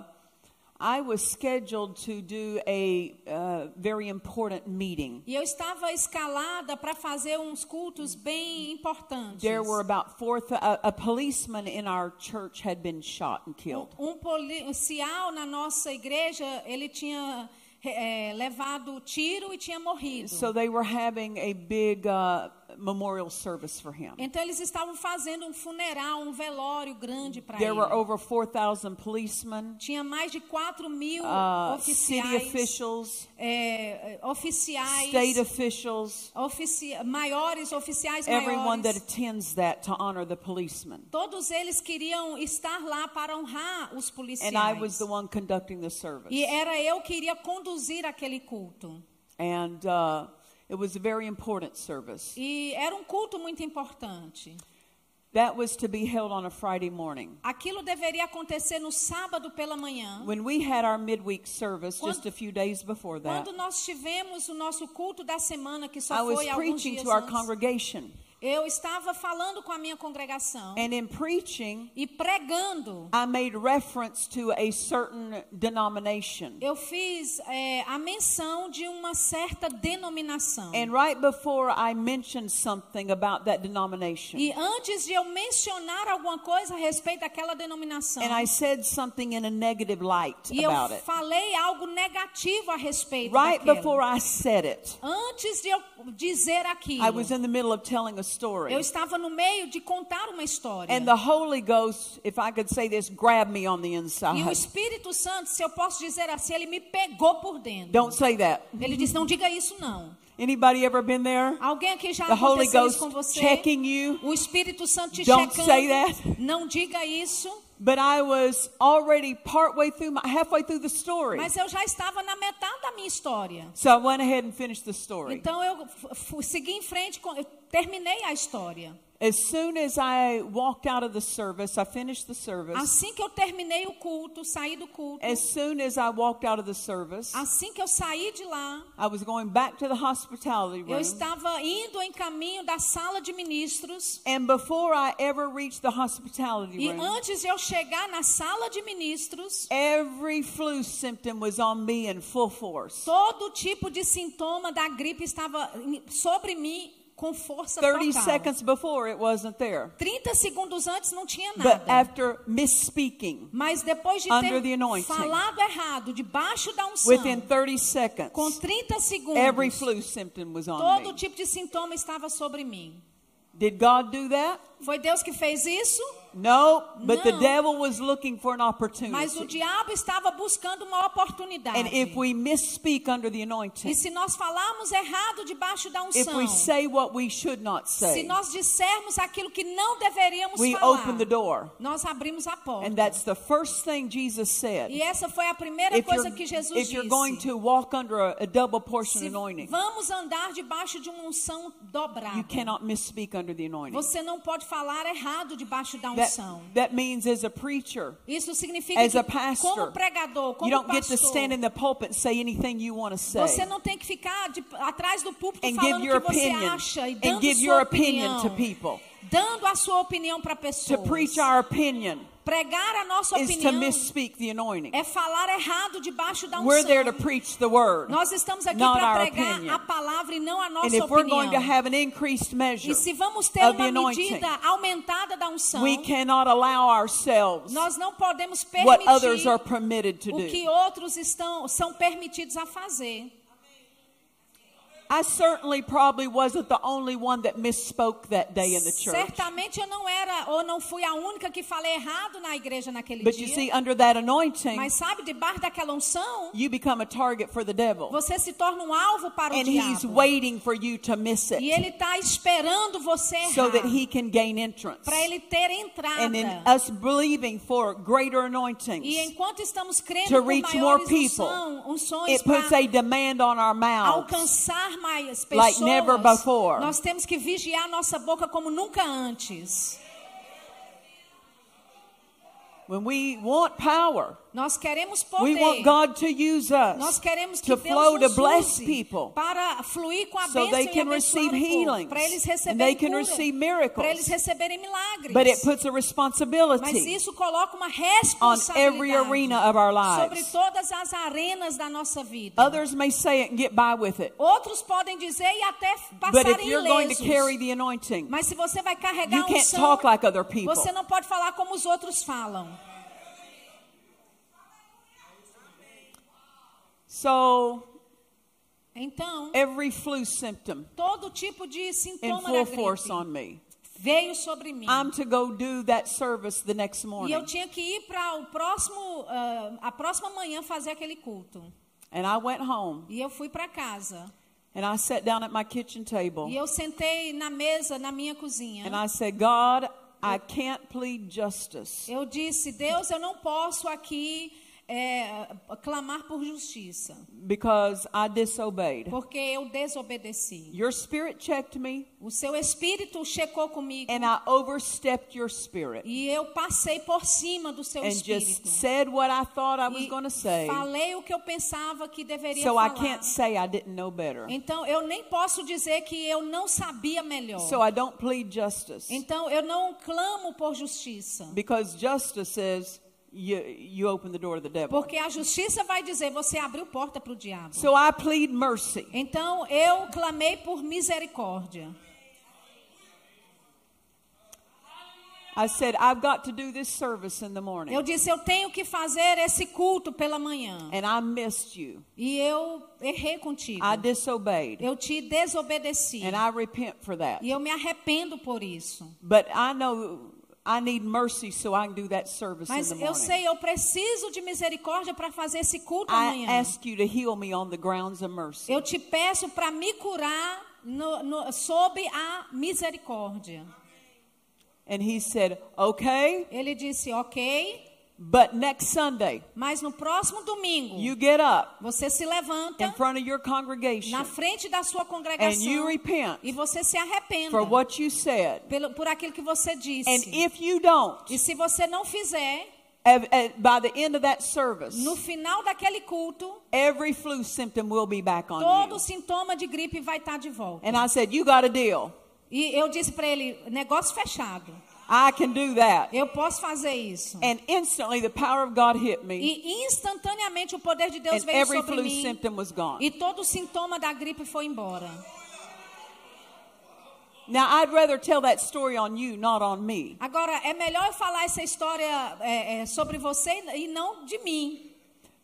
Speaker 1: I was scheduled to do a uh, very important meeting.
Speaker 2: E eu estava escalada para fazer uns cultos bem importantes.
Speaker 1: There were about four. A, a policeman in our church had been shot and killed.
Speaker 2: Um policial na nossa igreja, ele tinha eh, levado tiro e tinha morrido.
Speaker 1: So they were having a big uh, memorial service for him.
Speaker 2: Então eles estavam fazendo um funeral, um velório grande para
Speaker 1: There
Speaker 2: ele.
Speaker 1: were over 4,000 policemen,
Speaker 2: Tinha mais de 4 mil
Speaker 1: uh, city
Speaker 2: oficiais,
Speaker 1: officials,
Speaker 2: eh, oficiais,
Speaker 1: state officials,
Speaker 2: ofici maiores, oficiais
Speaker 1: everyone that
Speaker 2: maiores.
Speaker 1: attends that to honor the policemen.
Speaker 2: Todos eles queriam estar lá para honrar os policiais.
Speaker 1: And I was the one conducting the service.
Speaker 2: E era eu que iria conduzir aquele culto.
Speaker 1: And uh, it was a very important service.
Speaker 2: E era um culto muito importante.
Speaker 1: That was to be held on a Friday morning.
Speaker 2: Aquilo deveria acontecer no sábado pela manhã.
Speaker 1: When we had our midweek service just
Speaker 2: Quando-
Speaker 1: a few days before that,
Speaker 2: Quando nós tivemos o nosso culto da semana, que
Speaker 1: I
Speaker 2: só
Speaker 1: was
Speaker 2: foi alguns
Speaker 1: preaching
Speaker 2: dias
Speaker 1: to our
Speaker 2: antes,
Speaker 1: congregation.
Speaker 2: Eu estava falando com a minha congregação
Speaker 1: And in preaching,
Speaker 2: e pregando.
Speaker 1: I made reference to a certain denomination.
Speaker 2: Eu fiz eh, a menção de uma certa denominação.
Speaker 1: And right before I mentioned something about that denomination,
Speaker 2: E antes de eu mencionar alguma coisa a respeito daquela denominação,
Speaker 1: and I said something in a negative light
Speaker 2: e eu
Speaker 1: about it,
Speaker 2: falei algo negativo a respeito
Speaker 1: right
Speaker 2: daquela.
Speaker 1: before I said it,
Speaker 2: Antes de eu dizer aquilo,
Speaker 1: I was in the middle of telling a story.
Speaker 2: eu estava no meio de contar uma história.
Speaker 1: And the Holy Ghost, if I could say this, grabbed me on the
Speaker 2: E o
Speaker 1: inside.
Speaker 2: Espírito Santo, se eu posso dizer assim, ele me pegou por dentro.
Speaker 1: Don't say that.
Speaker 2: Ele disse: não diga isso não.
Speaker 1: Anybody ever been there?
Speaker 2: Alguém aqui já
Speaker 1: The Holy Ghost
Speaker 2: com você?
Speaker 1: checking you?
Speaker 2: O Espírito Santo te
Speaker 1: Don't
Speaker 2: checando.
Speaker 1: say that.
Speaker 2: Não diga isso.
Speaker 1: But I was already partway through, my, halfway through the story.
Speaker 2: Mas eu já estava na metade da minha história.
Speaker 1: So I went ahead and finished the story.
Speaker 2: Então eu segui em frente, eu terminei a história.
Speaker 1: As soon as I walked out of the service, I finished the service.
Speaker 2: Assim que eu terminei o culto, saí do culto,
Speaker 1: As soon as I walked out of the service,
Speaker 2: assim que eu saí de lá,
Speaker 1: I was going back to the hospitality
Speaker 2: eu
Speaker 1: room.
Speaker 2: estava indo em caminho da sala de ministros.
Speaker 1: And before I ever reached the hospitality
Speaker 2: E
Speaker 1: room,
Speaker 2: antes de eu chegar na sala de ministros,
Speaker 1: every flu symptom was on me in full force.
Speaker 2: todo tipo de sintoma da gripe estava sobre mim com força
Speaker 1: 30
Speaker 2: total.
Speaker 1: seconds before, it wasn't there.
Speaker 2: 30 segundos antes não tinha
Speaker 1: But
Speaker 2: nada.
Speaker 1: after misspeaking,
Speaker 2: Mas depois de
Speaker 1: Under
Speaker 2: ter
Speaker 1: the anointing.
Speaker 2: falado errado, debaixo da unção,
Speaker 1: within 30 seconds,
Speaker 2: com 30 segundos,
Speaker 1: every flu symptom was on
Speaker 2: todo
Speaker 1: me.
Speaker 2: tipo de sintoma estava sobre mim.
Speaker 1: Did God do that?
Speaker 2: Foi Deus que fez isso?
Speaker 1: No, but the
Speaker 2: Não.
Speaker 1: devil was looking for an
Speaker 2: Mas o
Speaker 1: opportunity.
Speaker 2: diabo estava buscando uma oportunidade.
Speaker 1: And if we misspeak under the
Speaker 2: E
Speaker 1: anointing,
Speaker 2: se nós falarmos errado debaixo da
Speaker 1: if
Speaker 2: unção,
Speaker 1: we say what we should not
Speaker 2: se
Speaker 1: say,
Speaker 2: nós dissermos aquilo que não deveríamos
Speaker 1: we
Speaker 2: falar,
Speaker 1: open the door.
Speaker 2: nós abrimos a porta.
Speaker 1: And that's the first thing Jesus said.
Speaker 2: E essa foi a primeira
Speaker 1: If you're,
Speaker 2: coisa que Jesus
Speaker 1: if you're
Speaker 2: disse.
Speaker 1: going to walk under a, a double portion
Speaker 2: Se
Speaker 1: anointing,
Speaker 2: vamos andar debaixo de uma unção dobrada.
Speaker 1: you cannot misspeak under the anointing.
Speaker 2: Você não pode falar errado debaixo da
Speaker 1: That,
Speaker 2: unção.
Speaker 1: that means as a preacher,
Speaker 2: Isso significa
Speaker 1: as
Speaker 2: que
Speaker 1: a pastor,
Speaker 2: como pregador, como
Speaker 1: you don't get to stand in the pulpit and say anything you want to say.
Speaker 2: você não tem que ficar de- atrás do púlpito
Speaker 1: and
Speaker 2: falando
Speaker 1: give your
Speaker 2: o que você
Speaker 1: opinion
Speaker 2: acha e
Speaker 1: and
Speaker 2: dando
Speaker 1: give
Speaker 2: sua
Speaker 1: your
Speaker 2: opinião,
Speaker 1: opinion to people.
Speaker 2: dando a sua opinião para
Speaker 1: To preach our opinion
Speaker 2: Pregar a nossa
Speaker 1: is to
Speaker 2: opinião
Speaker 1: misspeak the anointing.
Speaker 2: é falar errado debaixo da unção.
Speaker 1: We're there to preach the word.
Speaker 2: Nós estamos aqui para pregar
Speaker 1: opinion.
Speaker 2: a palavra e não a
Speaker 1: And
Speaker 2: nossa
Speaker 1: if we're going to
Speaker 2: opinião.
Speaker 1: have an increased measure
Speaker 2: E se vamos ter uma medida aumentada da unção,
Speaker 1: we cannot allow ourselves
Speaker 2: nós não podemos
Speaker 1: what others
Speaker 2: permitir
Speaker 1: are permitted to
Speaker 2: o que outros estão são permitidos a fazer.
Speaker 1: I certainly probably wasn't the only one that misspoke that day in the church.
Speaker 2: Certamente eu não era ou não fui a única que falei errado na igreja naquele
Speaker 1: But you
Speaker 2: dia.
Speaker 1: see, under that anointing,
Speaker 2: Mas sabe, debaixo daquela unção,
Speaker 1: you become a target for the devil.
Speaker 2: você se torna um alvo para o
Speaker 1: And he's
Speaker 2: diabo.
Speaker 1: waiting for you to miss
Speaker 2: E
Speaker 1: it
Speaker 2: ele está esperando você
Speaker 1: so that
Speaker 2: errar
Speaker 1: he can gain entrance.
Speaker 2: para ele ter entrada.
Speaker 1: And in us believing for greater anointings,
Speaker 2: E enquanto estamos crendo
Speaker 1: to
Speaker 2: por
Speaker 1: reach more people,
Speaker 2: unção, unções
Speaker 1: it puts a demand on our mouths.
Speaker 2: alcançar mais pessoas,
Speaker 1: Like never before.
Speaker 2: nós temos que vigiar nossa boca como nunca antes.
Speaker 1: When we want power,
Speaker 2: Nós queremos
Speaker 1: we want
Speaker 2: poder.
Speaker 1: God to use
Speaker 2: Nós
Speaker 1: us
Speaker 2: queremos que
Speaker 1: to
Speaker 2: Deus
Speaker 1: flow to
Speaker 2: nos
Speaker 1: bless
Speaker 2: use
Speaker 1: people
Speaker 2: para fluir com a
Speaker 1: so
Speaker 2: bênção
Speaker 1: they can receive
Speaker 2: o
Speaker 1: healings
Speaker 2: para eles receberem
Speaker 1: can
Speaker 2: cura,
Speaker 1: receive
Speaker 2: para eles
Speaker 1: miracles.
Speaker 2: receberem milagres.
Speaker 1: But it puts a
Speaker 2: Mas
Speaker 1: responsibility
Speaker 2: isso coloca uma
Speaker 1: on every
Speaker 2: responsabilidade
Speaker 1: arena of our
Speaker 2: sobre
Speaker 1: lives.
Speaker 2: todas as arenas da nossa vida.
Speaker 1: Others may say it and get by with it.
Speaker 2: Outros podem dizer e até passarem
Speaker 1: you're going to
Speaker 2: ilesos.
Speaker 1: carry the anointing,
Speaker 2: Mas se você vai carregar
Speaker 1: you
Speaker 2: a
Speaker 1: can't
Speaker 2: unção,
Speaker 1: talk like other people.
Speaker 2: você não pode falar como os outros falam.
Speaker 1: So
Speaker 2: Então,
Speaker 1: every flu symptom
Speaker 2: todo tipo de
Speaker 1: in
Speaker 2: sintoma
Speaker 1: full
Speaker 2: da
Speaker 1: force on me.
Speaker 2: veio sobre mim.
Speaker 1: I'm to go do that service the next
Speaker 2: E eu
Speaker 1: morning.
Speaker 2: tinha que ir para o próximo, ah, a próxima manhã fazer aquele culto.
Speaker 1: And I went home
Speaker 2: E eu fui para casa.
Speaker 1: and I sat down at my kitchen
Speaker 2: E
Speaker 1: table
Speaker 2: eu sentei na mesa na minha cozinha.
Speaker 1: and I said, God, I can't plead justice
Speaker 2: Eu disse, Deus, eu não posso aqui é, clamar por justiça,
Speaker 1: because I disobeyed.
Speaker 2: porque eu desobedeci.
Speaker 1: Your spirit checked me
Speaker 2: O seu espírito checou comigo
Speaker 1: and I overstepped your spirit
Speaker 2: e eu passei por cima do seu
Speaker 1: and just
Speaker 2: espírito.
Speaker 1: said what I thought I was going to say.
Speaker 2: falei o que eu pensava que deveria
Speaker 1: So I
Speaker 2: falar.
Speaker 1: can't say I didn't know better.
Speaker 2: Então eu nem posso dizer que eu não sabia melhor.
Speaker 1: So I don't plead justice
Speaker 2: Então eu não clamo por justiça.
Speaker 1: because justice says you, you open the door to the devil.
Speaker 2: Porque a justiça vai dizer você abriu porta para o diabo.
Speaker 1: So I plead mercy.
Speaker 2: Então eu clamei por misericórdia.
Speaker 1: I said, I've got to do this service in the morning.
Speaker 2: Eu disse eu tenho que fazer esse culto pela manhã.
Speaker 1: And I missed you.
Speaker 2: E eu errei contigo.
Speaker 1: I disobeyed.
Speaker 2: Eu te desobedeci.
Speaker 1: And I repent for that.
Speaker 2: E eu me arrependo por isso.
Speaker 1: But I know I need mercy so I can do that service in
Speaker 2: Mas eu sei, eu preciso de misericórdia para fazer esse culto
Speaker 1: I
Speaker 2: amanhã.
Speaker 1: ask you to heal me on the grounds of mercy.
Speaker 2: Eu te peço para me curar no, no, sob a misericórdia.
Speaker 1: And he said, Okay,
Speaker 2: Ele disse, ok,
Speaker 1: But next Sunday,
Speaker 2: Mas no próximo domingo,
Speaker 1: you get up
Speaker 2: você se levanta
Speaker 1: in front of your congregation
Speaker 2: na frente da sua
Speaker 1: and you
Speaker 2: congregação
Speaker 1: repent
Speaker 2: e você se arrependa
Speaker 1: for what you said.
Speaker 2: pelo, por aquilo que você
Speaker 1: And
Speaker 2: disse.
Speaker 1: if you don't,
Speaker 2: E se você não fizer,
Speaker 1: at- by the end of that service,
Speaker 2: no final daquele culto,
Speaker 1: every flu symptom will be back on
Speaker 2: todo
Speaker 1: you.
Speaker 2: sintoma de gripe vai estar de volta.
Speaker 1: And I said, You got a deal.
Speaker 2: E eu disse para ele, negócio fechado.
Speaker 1: I can do that.
Speaker 2: Eu posso fazer isso.
Speaker 1: And instantly the power of God hit me,
Speaker 2: E instantaneamente o poder de Deus
Speaker 1: and
Speaker 2: veio
Speaker 1: every
Speaker 2: sobre
Speaker 1: flu
Speaker 2: mim.
Speaker 1: symptom was gone.
Speaker 2: E todo sintoma da gripe foi embora.
Speaker 1: Now, I'd rather tell that story on you, not on me.
Speaker 2: Agora, é melhor eu falar essa história é, é, sobre você e não de mim.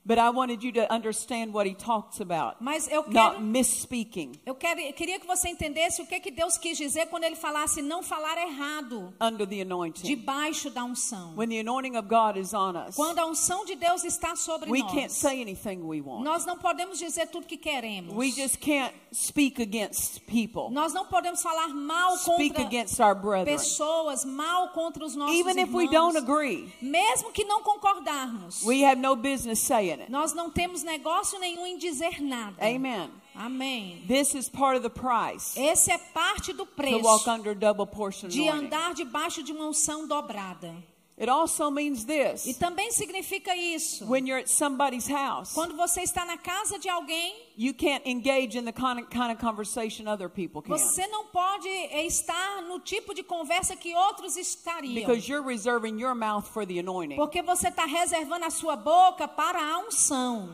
Speaker 1: But I wanted you to understand what he talks about,
Speaker 2: Mas eu
Speaker 1: not
Speaker 2: quero,
Speaker 1: misspeaking
Speaker 2: eu quero, eu queria que você entendesse o que, que Deus quis dizer quando ele falasse não falar errado,
Speaker 1: under the anointing.
Speaker 2: debaixo da unção.
Speaker 1: When the anointing of God is on us,
Speaker 2: Quando a unção de Deus está sobre
Speaker 1: we can't
Speaker 2: nós,
Speaker 1: say anything we want.
Speaker 2: nós não podemos dizer tudo que queremos.
Speaker 1: We just can't speak against people,
Speaker 2: Nós não podemos falar mal
Speaker 1: speak
Speaker 2: contra
Speaker 1: against our brethren.
Speaker 2: pessoas, mal contra os nossos
Speaker 1: Even if we
Speaker 2: irmãos.
Speaker 1: don't agree,
Speaker 2: Mesmo que não concordarmos,
Speaker 1: we have no business saying it.
Speaker 2: nós não temos negócio nenhum em dizer nada.
Speaker 1: Amen.
Speaker 2: Amém.
Speaker 1: This is part of the price
Speaker 2: Esse é parte do
Speaker 1: to
Speaker 2: preço
Speaker 1: walk under double portion
Speaker 2: de andar debaixo de uma unção dobrada.
Speaker 1: It also means
Speaker 2: E
Speaker 1: this
Speaker 2: também significa isso.
Speaker 1: when you're at somebody's house,
Speaker 2: Quando você está na casa de alguém,
Speaker 1: you can't engage in the kind of, kind of conversation other people can
Speaker 2: você não pode eh, estar no tipo de conversa que outros estariam.
Speaker 1: because you're reserving your mouth for the anointing.
Speaker 2: Porque você está reservando a sua boca para a unção.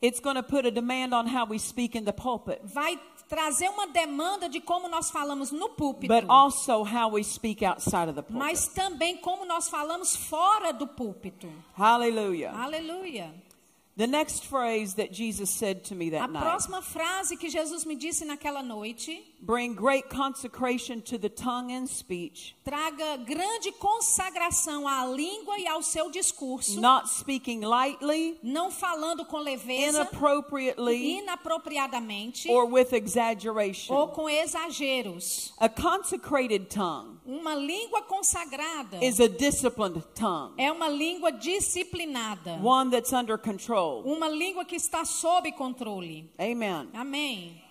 Speaker 1: It's going to put a demand on how we speak in the pulpit,
Speaker 2: Vai trazer uma demanda de como nós falamos no púlpito.
Speaker 1: but also how we speak outside of the pulpit.
Speaker 2: mas também como nós falamos fora do púlpito.
Speaker 1: Hallelujah.
Speaker 2: Aleluia.
Speaker 1: The next phrase that Jesus said to me
Speaker 2: A
Speaker 1: that night
Speaker 2: próxima frase que Jesus me disse naquela noite
Speaker 1: bring great consecration to the tongue and speech,
Speaker 2: traga grande consagração à língua e ao seu discurso,
Speaker 1: not speaking lightly,
Speaker 2: não falando com leveza,
Speaker 1: inappropriately,
Speaker 2: inapropriadamente
Speaker 1: or with exaggeration.
Speaker 2: ou com exageros.
Speaker 1: A consecrated tongue
Speaker 2: Uma língua consagrada
Speaker 1: is a disciplined tongue,
Speaker 2: é uma língua disciplinada,
Speaker 1: one that's under control.
Speaker 2: uma língua que está sob controle.
Speaker 1: Amen.
Speaker 2: Amém.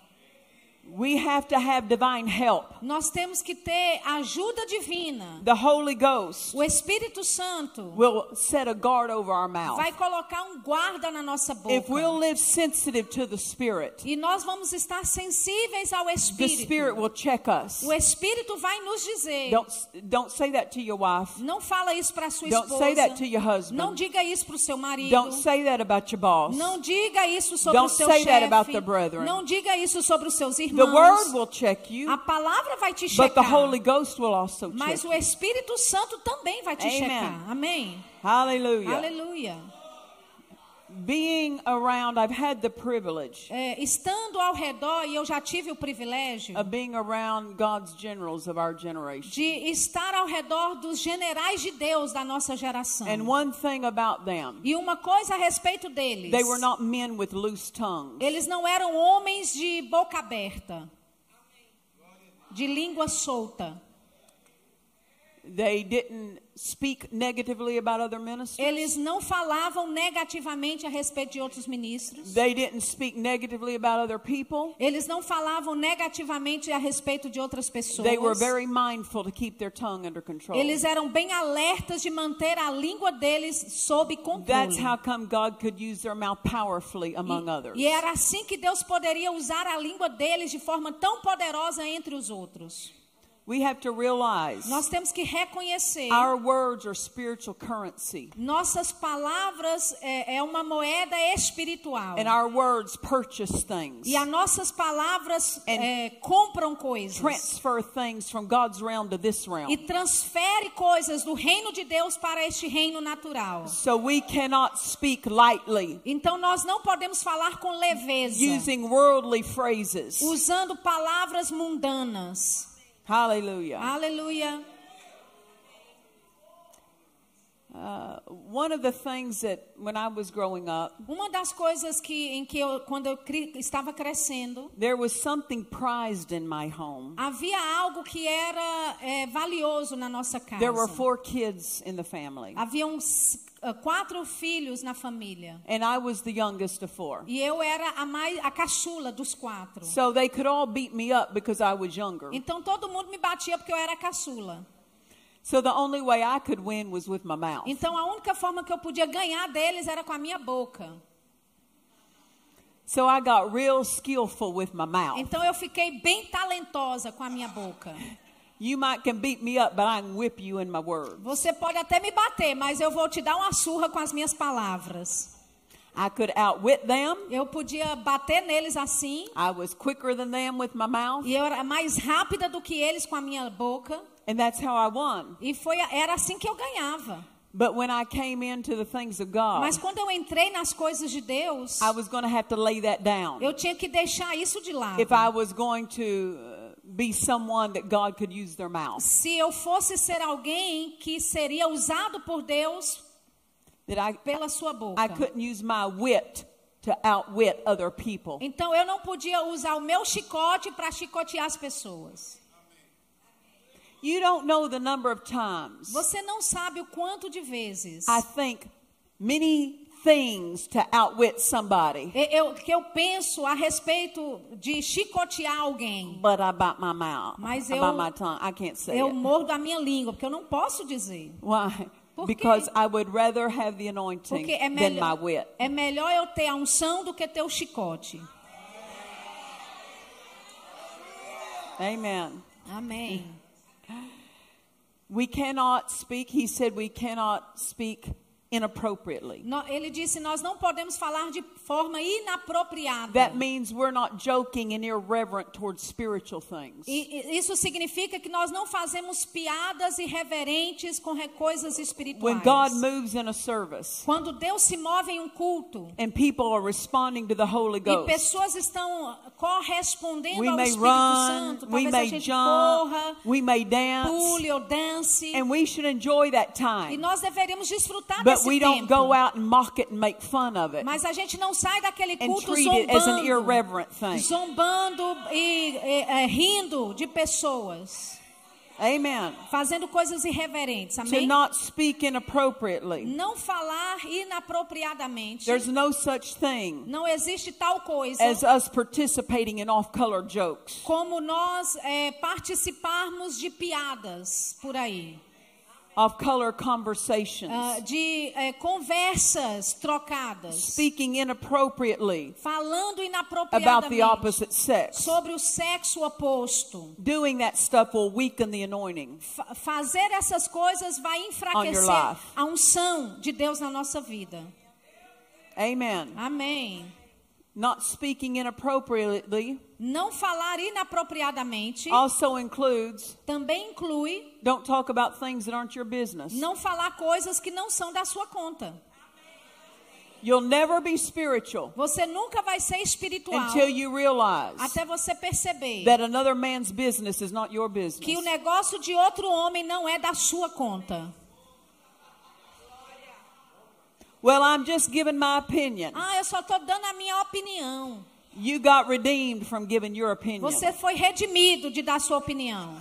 Speaker 1: We have to have divine help.
Speaker 2: Nós temos que ter ajuda divina.
Speaker 1: The Holy Ghost
Speaker 2: O Espírito Santo
Speaker 1: will set a guard over our mouth.
Speaker 2: vai colocar um guarda na nossa boca.
Speaker 1: If we'll live sensitive to the Spirit,
Speaker 2: E nós vamos estar sensíveis ao
Speaker 1: the
Speaker 2: Espírito.
Speaker 1: Spirit will check us.
Speaker 2: O Espírito vai nos dizer.
Speaker 1: Don't, don't say that to your wife.
Speaker 2: Não fala isso para sua
Speaker 1: Don't
Speaker 2: esposa.
Speaker 1: say that to your
Speaker 2: Não
Speaker 1: husband.
Speaker 2: diga isso para o seu marido.
Speaker 1: Don't say that about your boss.
Speaker 2: Não diga isso sobre
Speaker 1: Don't
Speaker 2: o seu
Speaker 1: say that
Speaker 2: chefe.
Speaker 1: about the brethren.
Speaker 2: Não diga isso sobre os seus
Speaker 1: The
Speaker 2: irmãos.
Speaker 1: Word will check you,
Speaker 2: A palavra vai te
Speaker 1: but the
Speaker 2: checar.
Speaker 1: Holy Ghost will also check
Speaker 2: Mas o
Speaker 1: you.
Speaker 2: Espírito Santo também vai te
Speaker 1: Amen.
Speaker 2: checar. Amém.
Speaker 1: Hallelujah.
Speaker 2: Aleluia.
Speaker 1: Being around, I've had the privilege
Speaker 2: É, estando ao redor, e eu já tive o privilégio
Speaker 1: of being around God's generals of our generation.
Speaker 2: de estar ao redor dos generais de Deus da nossa geração.
Speaker 1: And one thing about them,
Speaker 2: E uma coisa a respeito deles.
Speaker 1: they were not men with loose tongues.
Speaker 2: Eles não eram homens de boca aberta, de língua solta.
Speaker 1: They didn't speak negatively about other ministers.
Speaker 2: Eles não falavam negativamente a respeito de outros ministros.
Speaker 1: They didn't speak negatively about other people.
Speaker 2: Eles não falavam negativamente a respeito de outras pessoas.
Speaker 1: They were very mindful to keep their tongue under control.
Speaker 2: Eles eram bem alertas de manter a língua deles sob controle.
Speaker 1: That's how come God could use their mouth powerfully among others.
Speaker 2: E, e era assim que Deus poderia usar a língua deles de forma tão poderosa entre os outros.
Speaker 1: We have to realize
Speaker 2: Nós temos que reconhecer
Speaker 1: our words are spiritual currency,
Speaker 2: nossas palavras é, é uma moeda espiritual.
Speaker 1: and our words purchase things,
Speaker 2: E as nossas palavras é, compram coisas.
Speaker 1: transfer things from God's realm to this
Speaker 2: E
Speaker 1: realm.
Speaker 2: transfere coisas do reino de Deus para este reino natural.
Speaker 1: So we cannot speak lightly
Speaker 2: Então nós não podemos falar com leveza,
Speaker 1: using worldly phrases.
Speaker 2: usando palavras mundanas.
Speaker 1: Hallelujah.
Speaker 2: Aleluia.
Speaker 1: Uh, one of the things that when I was growing up,
Speaker 2: Uma das coisas que em que eu quando eu cri- estava crescendo,
Speaker 1: there was something prized in my home.
Speaker 2: havia algo que era é, valioso na nossa casa.
Speaker 1: There were four kids in the family,
Speaker 2: Havia uns ah, quatro filhos na família.
Speaker 1: and I was the youngest of four.
Speaker 2: E eu era a mais a caçula dos quatro.
Speaker 1: So they could all beat me up because I was younger.
Speaker 2: Então todo mundo me batia porque eu era a caçula.
Speaker 1: So the only way I could win was with my mouth.
Speaker 2: Então a única forma que eu podia ganhar deles era com a minha boca.
Speaker 1: So I got real skillful with my mouth.
Speaker 2: Então eu fiquei bem talentosa com a minha boca.
Speaker 1: You might can beat me up, but I can whip you in my words.
Speaker 2: Você pode até me bater, mas eu vou te dar uma surra com as minhas palavras.
Speaker 1: I could outwit them.
Speaker 2: Eu podia bater neles assim,
Speaker 1: I was quicker than them with my mouth,
Speaker 2: e eu era mais rápida do que eles com a minha boca,
Speaker 1: and that's how I won.
Speaker 2: e foi era assim que eu ganhava.
Speaker 1: But when I came into the things of God,
Speaker 2: Mas quando eu entrei nas coisas de Deus,
Speaker 1: I was going to have to lay that down.
Speaker 2: eu tinha que deixar isso de lado.
Speaker 1: If I was going to uh, be someone that God could use their mouth,
Speaker 2: Se eu fosse ser alguém que seria usado por Deus
Speaker 1: I
Speaker 2: pela sua boca.
Speaker 1: I couldn't use my wit to outwit other people.
Speaker 2: Então eu não podia usar o meu chicote para chicotear as pessoas.
Speaker 1: You don't know the number of times
Speaker 2: Você não sabe o quanto de vezes
Speaker 1: I think many things to outwit somebody,
Speaker 2: eu, que eu penso a respeito de chicotear alguém.
Speaker 1: but I bite my mouth.
Speaker 2: Mas
Speaker 1: I
Speaker 2: eu-
Speaker 1: bite my tongue. I can't say
Speaker 2: Eu
Speaker 1: it.
Speaker 2: mordo a minha língua, porque eu não posso dizer.
Speaker 1: Why? Because? I would rather have the anointing
Speaker 2: Porque é
Speaker 1: than my
Speaker 2: melhor,
Speaker 1: wit.
Speaker 2: é melhor eu ter a unção do que ter o chicote.
Speaker 1: Amen.
Speaker 2: Amém.
Speaker 1: We cannot speak, he said, we cannot speak inappropriately.
Speaker 2: Ele disse: Nós não podemos falar de forma inapropriada.
Speaker 1: That means we're not joking and irreverent towards spiritual things.
Speaker 2: E, e isso significa que nós não fazemos piadas irreverentes com coisas
Speaker 1: When
Speaker 2: espirituais.
Speaker 1: God moves in a service
Speaker 2: Quando Deus se move em um culto
Speaker 1: and people are responding to the Holy
Speaker 2: e
Speaker 1: Ghost,
Speaker 2: pessoas estão correspondendo
Speaker 1: we
Speaker 2: ao
Speaker 1: may
Speaker 2: Espírito
Speaker 1: run,
Speaker 2: Santo,
Speaker 1: we
Speaker 2: talvez a
Speaker 1: may
Speaker 2: gente
Speaker 1: jump,
Speaker 2: corra,
Speaker 1: we may dance,
Speaker 2: pule ou dance.
Speaker 1: and we should enjoy that
Speaker 2: E
Speaker 1: time.
Speaker 2: nós deveríamos desfrutar
Speaker 1: But don't
Speaker 2: tempo.
Speaker 1: go out and mock it and make fun of it
Speaker 2: Mas a gente não sai daquele culto zombando, zombando e, e, é, rindo de pessoas,
Speaker 1: Amen.
Speaker 2: fazendo coisas irreverentes.
Speaker 1: To
Speaker 2: Amém?
Speaker 1: not speak inappropriately.
Speaker 2: Não falar inapropriadamente.
Speaker 1: There's no such thing
Speaker 2: Não existe tal coisa
Speaker 1: as us participating in off-color jokes.
Speaker 2: como nós é, participarmos de piadas por aí,
Speaker 1: Off-color conversations.
Speaker 2: ah, de é, conversas trocadas,
Speaker 1: speaking inappropriately
Speaker 2: falando
Speaker 1: about the
Speaker 2: inapropriadamente
Speaker 1: opposite sex.
Speaker 2: sobre o sexo oposto.
Speaker 1: Doing that stuff will weaken the anointing.
Speaker 2: Fa- fazer essas coisas vai enfraquecer a unção de Deus na nossa vida.
Speaker 1: Amen.
Speaker 2: Amém.
Speaker 1: Not speaking inappropriately
Speaker 2: Não falar inapropriadamente
Speaker 1: also includes
Speaker 2: também inclui
Speaker 1: don't talk about things that aren't your business.
Speaker 2: não falar coisas que não são da sua conta.
Speaker 1: You'll never be spiritual
Speaker 2: Você nunca vai ser espiritual
Speaker 1: until you realize
Speaker 2: até você perceber
Speaker 1: that another man's business is not your
Speaker 2: que o
Speaker 1: business.
Speaker 2: negócio de outro homem não é da sua conta.
Speaker 1: Well, I'm just giving my opinion.
Speaker 2: Ah, eu só estou dando a minha opinião.
Speaker 1: You got redeemed from giving your opinion.
Speaker 2: Você foi redimido de dar sua opinião.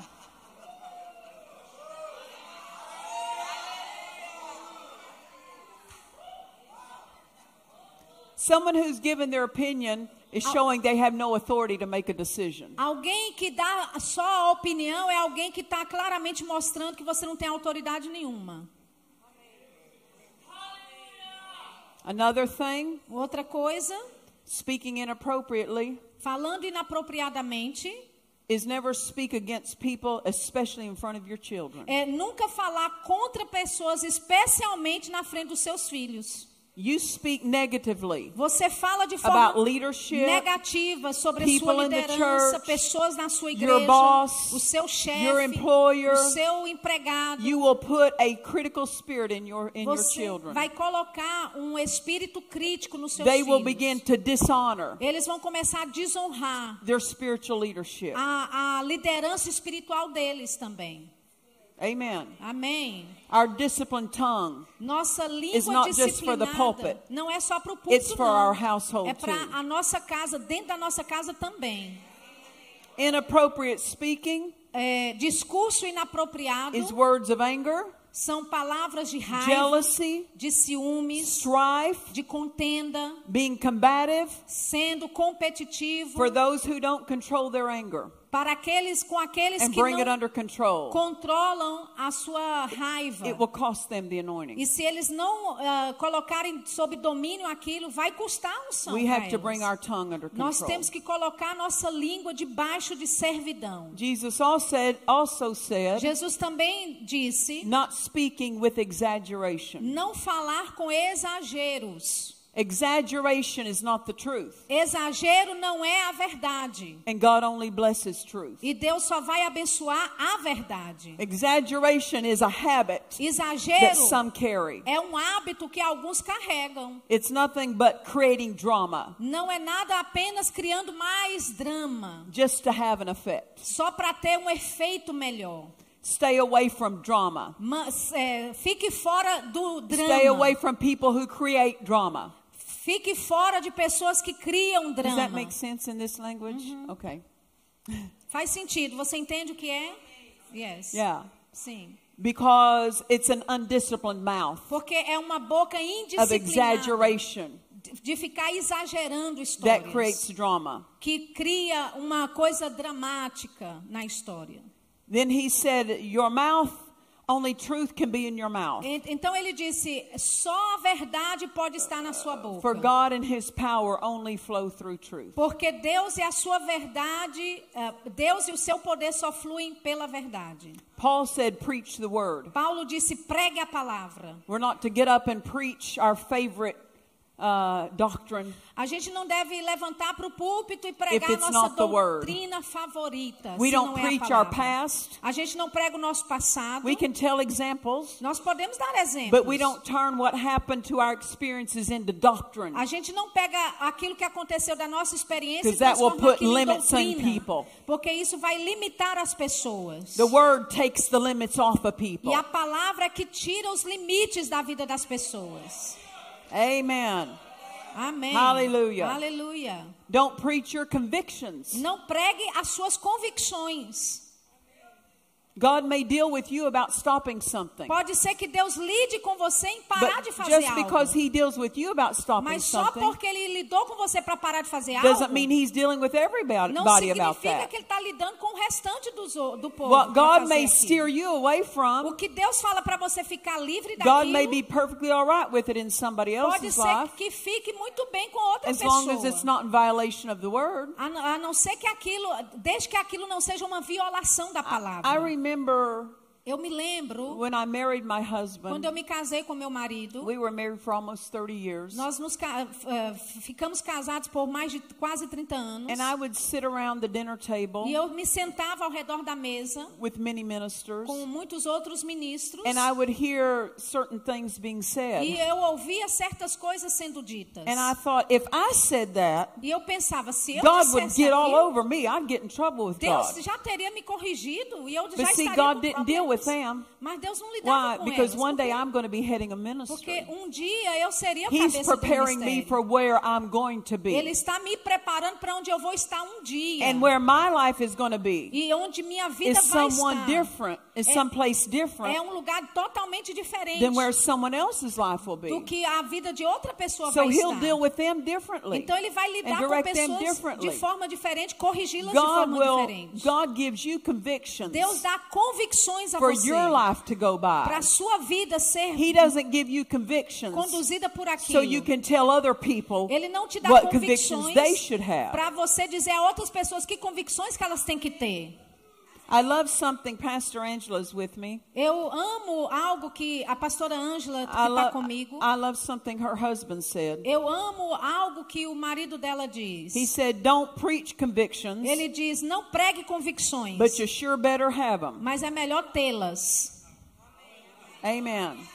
Speaker 1: Someone who's given their opinion is showing they have no authority to make a decision.
Speaker 2: Alguém que dá só a opinião é alguém que está claramente mostrando que você não tem autoridade nenhuma.
Speaker 1: Another thing,
Speaker 2: Outra coisa,
Speaker 1: speaking inappropriately
Speaker 2: falando inapropriadamente,
Speaker 1: is never speak against people, especially in front of your children.
Speaker 2: é nunca falar contra pessoas, especialmente na frente dos seus filhos.
Speaker 1: You speak negatively
Speaker 2: Você fala de
Speaker 1: about
Speaker 2: forma
Speaker 1: leadership,
Speaker 2: negativa sobre a sua liderança,
Speaker 1: church,
Speaker 2: pessoas na sua
Speaker 1: your
Speaker 2: igreja,
Speaker 1: boss,
Speaker 2: o seu
Speaker 1: your
Speaker 2: chefe,
Speaker 1: employer.
Speaker 2: o seu empregado.
Speaker 1: you will put a critical spirit in your in your
Speaker 2: Você
Speaker 1: children.
Speaker 2: vai colocar um espírito crítico nos seus
Speaker 1: They will
Speaker 2: filhos.
Speaker 1: begin to dishonor
Speaker 2: Eles vão começar a desonrar
Speaker 1: their spiritual leadership.
Speaker 2: a, a liderança espiritual deles também.
Speaker 1: Amen.
Speaker 2: Amém.
Speaker 1: Our disciplined tongue
Speaker 2: Nossa
Speaker 1: It's
Speaker 2: língua
Speaker 1: not just for the pulpit.
Speaker 2: não é só para o
Speaker 1: It's
Speaker 2: púlpito,
Speaker 1: for
Speaker 2: não.
Speaker 1: our household
Speaker 2: é para a nossa casa, dentro da nossa casa também.
Speaker 1: inappropriate speaking
Speaker 2: É, discurso inapropriado
Speaker 1: is words of anger,
Speaker 2: são palavras de raiva,
Speaker 1: jealousy,
Speaker 2: de ciúmes,
Speaker 1: strife,
Speaker 2: de contenda,
Speaker 1: being combative
Speaker 2: sendo competitivo
Speaker 1: for those who don't control their anger
Speaker 2: para aqueles com aqueles
Speaker 1: and
Speaker 2: que não
Speaker 1: under control.
Speaker 2: controlam a sua raiva.
Speaker 1: It will cost them the.
Speaker 2: E se eles não ah, colocarem sob domínio aquilo, vai custar a unção.
Speaker 1: We
Speaker 2: pra
Speaker 1: have to
Speaker 2: eles.
Speaker 1: bring our tongue under
Speaker 2: Nós temos que colocar nossa língua debaixo de servidão.
Speaker 1: Jesus also said, also said,
Speaker 2: Jesus também disse:
Speaker 1: not speaking with exaggeration.
Speaker 2: não falar com exageros.
Speaker 1: Exaggeration is not the truth,
Speaker 2: Exagero não é a verdade.
Speaker 1: and God only blesses truth.
Speaker 2: E Deus só vai abençoar a verdade.
Speaker 1: Exaggeration is a habit that
Speaker 2: Exagero
Speaker 1: some carry.
Speaker 2: é um hábito que alguns carregam.
Speaker 1: It's nothing but creating drama
Speaker 2: Não é nada apenas criando mais drama,
Speaker 1: just to have an effect.
Speaker 2: só para ter um efeito melhor.
Speaker 1: Stay away from drama.
Speaker 2: Mas, é, fique fora do
Speaker 1: Stay away
Speaker 2: drama.
Speaker 1: from people who create drama.
Speaker 2: Fique fora de pessoas que criam
Speaker 1: Does that
Speaker 2: drama.
Speaker 1: make sense in this language? Okay.
Speaker 2: Faz sentido. Você entende o que é? Yes.
Speaker 1: Yeah.
Speaker 2: Sim.
Speaker 1: Because it's an undisciplined mouth
Speaker 2: Porque é uma boca
Speaker 1: of
Speaker 2: indisciplinada
Speaker 1: exaggeration
Speaker 2: de ficar exagerando
Speaker 1: that creates
Speaker 2: histórias.
Speaker 1: drama.
Speaker 2: Que cria uma coisa dramática na história.
Speaker 1: Then he said, Your mouth, only truth can be in your mouth.
Speaker 2: En- Então ele disse: só a verdade pode estar na sua boca.
Speaker 1: For God and his power only flow through truth.
Speaker 2: Porque Deus e a sua verdade, eh, Deus e o seu poder só fluem pela verdade.
Speaker 1: Paul said, Preach the word.
Speaker 2: Paulo disse: pregue a palavra.
Speaker 1: We're not to get up and preach our favorite uh, doctrine.
Speaker 2: A gente não deve levantar para o púlpito e pregar a nossa doutrina favorita.
Speaker 1: We don't
Speaker 2: é a
Speaker 1: preach our past.
Speaker 2: A gente não prega o nosso passado.
Speaker 1: We can tell examples,
Speaker 2: Nós podemos dar exemplos.
Speaker 1: but we don't turn what happened to our experiences into doctrine.
Speaker 2: A gente não pega aquilo que aconteceu da nossa experiência e
Speaker 1: Because that will put limits on people.
Speaker 2: Porque isso vai limitar as pessoas.
Speaker 1: The word takes the limits off of people.
Speaker 2: E a palavra é que tira os limites da vida das pessoas.
Speaker 1: Amen.
Speaker 2: Amém.
Speaker 1: Aleluia.
Speaker 2: Aleluia.
Speaker 1: Don't preach your convictions.
Speaker 2: Não pregue as suas convicções.
Speaker 1: God may deal with you about stopping something.
Speaker 2: Pode ser que Deus lide com você em parar
Speaker 1: But
Speaker 2: de fazer
Speaker 1: just
Speaker 2: algo.
Speaker 1: because he deals with you about stopping
Speaker 2: Mas só
Speaker 1: something
Speaker 2: porque ele lidou com você para parar de fazer
Speaker 1: doesn't
Speaker 2: algo,
Speaker 1: mean he's dealing with everybody
Speaker 2: não
Speaker 1: about
Speaker 2: significa
Speaker 1: that.
Speaker 2: que ele está lidando com o restante dos o- do povo.
Speaker 1: What God may steer you away
Speaker 2: O
Speaker 1: from,
Speaker 2: que Deus fala para você ficar livre
Speaker 1: God may
Speaker 2: daquilo,
Speaker 1: be perfectly all right with it in somebody
Speaker 2: pode
Speaker 1: else's
Speaker 2: ser
Speaker 1: life,
Speaker 2: que fique muito bem com outra
Speaker 1: as
Speaker 2: pessoa.
Speaker 1: long as it's not in violation of the word.
Speaker 2: A, a não ser que aquilo, desde que aquilo não seja uma violação da palavra.
Speaker 1: I remember
Speaker 2: Eu me lembro
Speaker 1: when I married my
Speaker 2: quando
Speaker 1: husband,
Speaker 2: eu me casei com meu marido.
Speaker 1: we were married for almost 30 years.
Speaker 2: Nós nos eh, ficamos casados por mais de quase 30 anos.
Speaker 1: And I would sit around the dinner table
Speaker 2: E eu me sentava ao redor da mesa
Speaker 1: with many ministers,
Speaker 2: com muitos outros ministros.
Speaker 1: and I would hear certain things being
Speaker 2: E
Speaker 1: said.
Speaker 2: eu ouvia certas coisas sendo ditas.
Speaker 1: And I thought, if I said that,
Speaker 2: E eu pensava, se eu
Speaker 1: God would
Speaker 2: dissesse
Speaker 1: get all
Speaker 2: aquilo,
Speaker 1: over me. I'd get in trouble with
Speaker 2: Deus
Speaker 1: God.
Speaker 2: já teria me corrigido e eu já
Speaker 1: But see,
Speaker 2: estaria
Speaker 1: God
Speaker 2: com
Speaker 1: didn't deal with
Speaker 2: problemas.
Speaker 1: them.
Speaker 2: Mas Deus não lidava
Speaker 1: Why?
Speaker 2: com
Speaker 1: Because
Speaker 2: elas.
Speaker 1: one day
Speaker 2: porque,
Speaker 1: I'm going to be heading a
Speaker 2: porque
Speaker 1: ministry.
Speaker 2: um dia eu seria a
Speaker 1: He's
Speaker 2: cabeça do
Speaker 1: preparing me
Speaker 2: ministério.
Speaker 1: for where I'm going to
Speaker 2: Ele
Speaker 1: be
Speaker 2: está me preparando para onde eu vou estar um dia.
Speaker 1: and where my life is going to be.
Speaker 2: E onde minha vida
Speaker 1: Is
Speaker 2: vai
Speaker 1: someone
Speaker 2: estar.
Speaker 1: different? Is
Speaker 2: É-
Speaker 1: someplace
Speaker 2: É
Speaker 1: different
Speaker 2: um lugar totalmente diferente
Speaker 1: than where someone else's life will
Speaker 2: do
Speaker 1: be?
Speaker 2: que a vida de outra pessoa
Speaker 1: So
Speaker 2: vai
Speaker 1: He'll
Speaker 2: estar.
Speaker 1: deal with them differently.
Speaker 2: Então ele vai lidar
Speaker 1: and
Speaker 2: com
Speaker 1: direct them
Speaker 2: pessoas de
Speaker 1: differently.
Speaker 2: forma diferente, corrigi-las de
Speaker 1: God
Speaker 2: forma
Speaker 1: will.
Speaker 2: diferente.
Speaker 1: God gives you convictions
Speaker 2: Deus dá convicções a
Speaker 1: for
Speaker 2: você
Speaker 1: your life to go
Speaker 2: para
Speaker 1: by.
Speaker 2: a sua vida ser
Speaker 1: He doesn't give you convictions
Speaker 2: conduzida por
Speaker 1: so
Speaker 2: aquilo.
Speaker 1: you can tell other people
Speaker 2: Ele não te dá
Speaker 1: what convictions
Speaker 2: convicções
Speaker 1: they should have.
Speaker 2: para você dizer a outras pessoas que convicções que elas têm que ter.
Speaker 1: I love something Pastor Angela's with me.
Speaker 2: Eu amo algo que a pastora
Speaker 1: I,
Speaker 2: está comigo.
Speaker 1: I love something her husband said.
Speaker 2: Eu amo algo que o marido dela diz.
Speaker 1: He said, "Don't preach convictions,
Speaker 2: Ele diz: não pregue convicções,
Speaker 1: but you sure better have them."
Speaker 2: mas é melhor tê-las.
Speaker 1: Amen.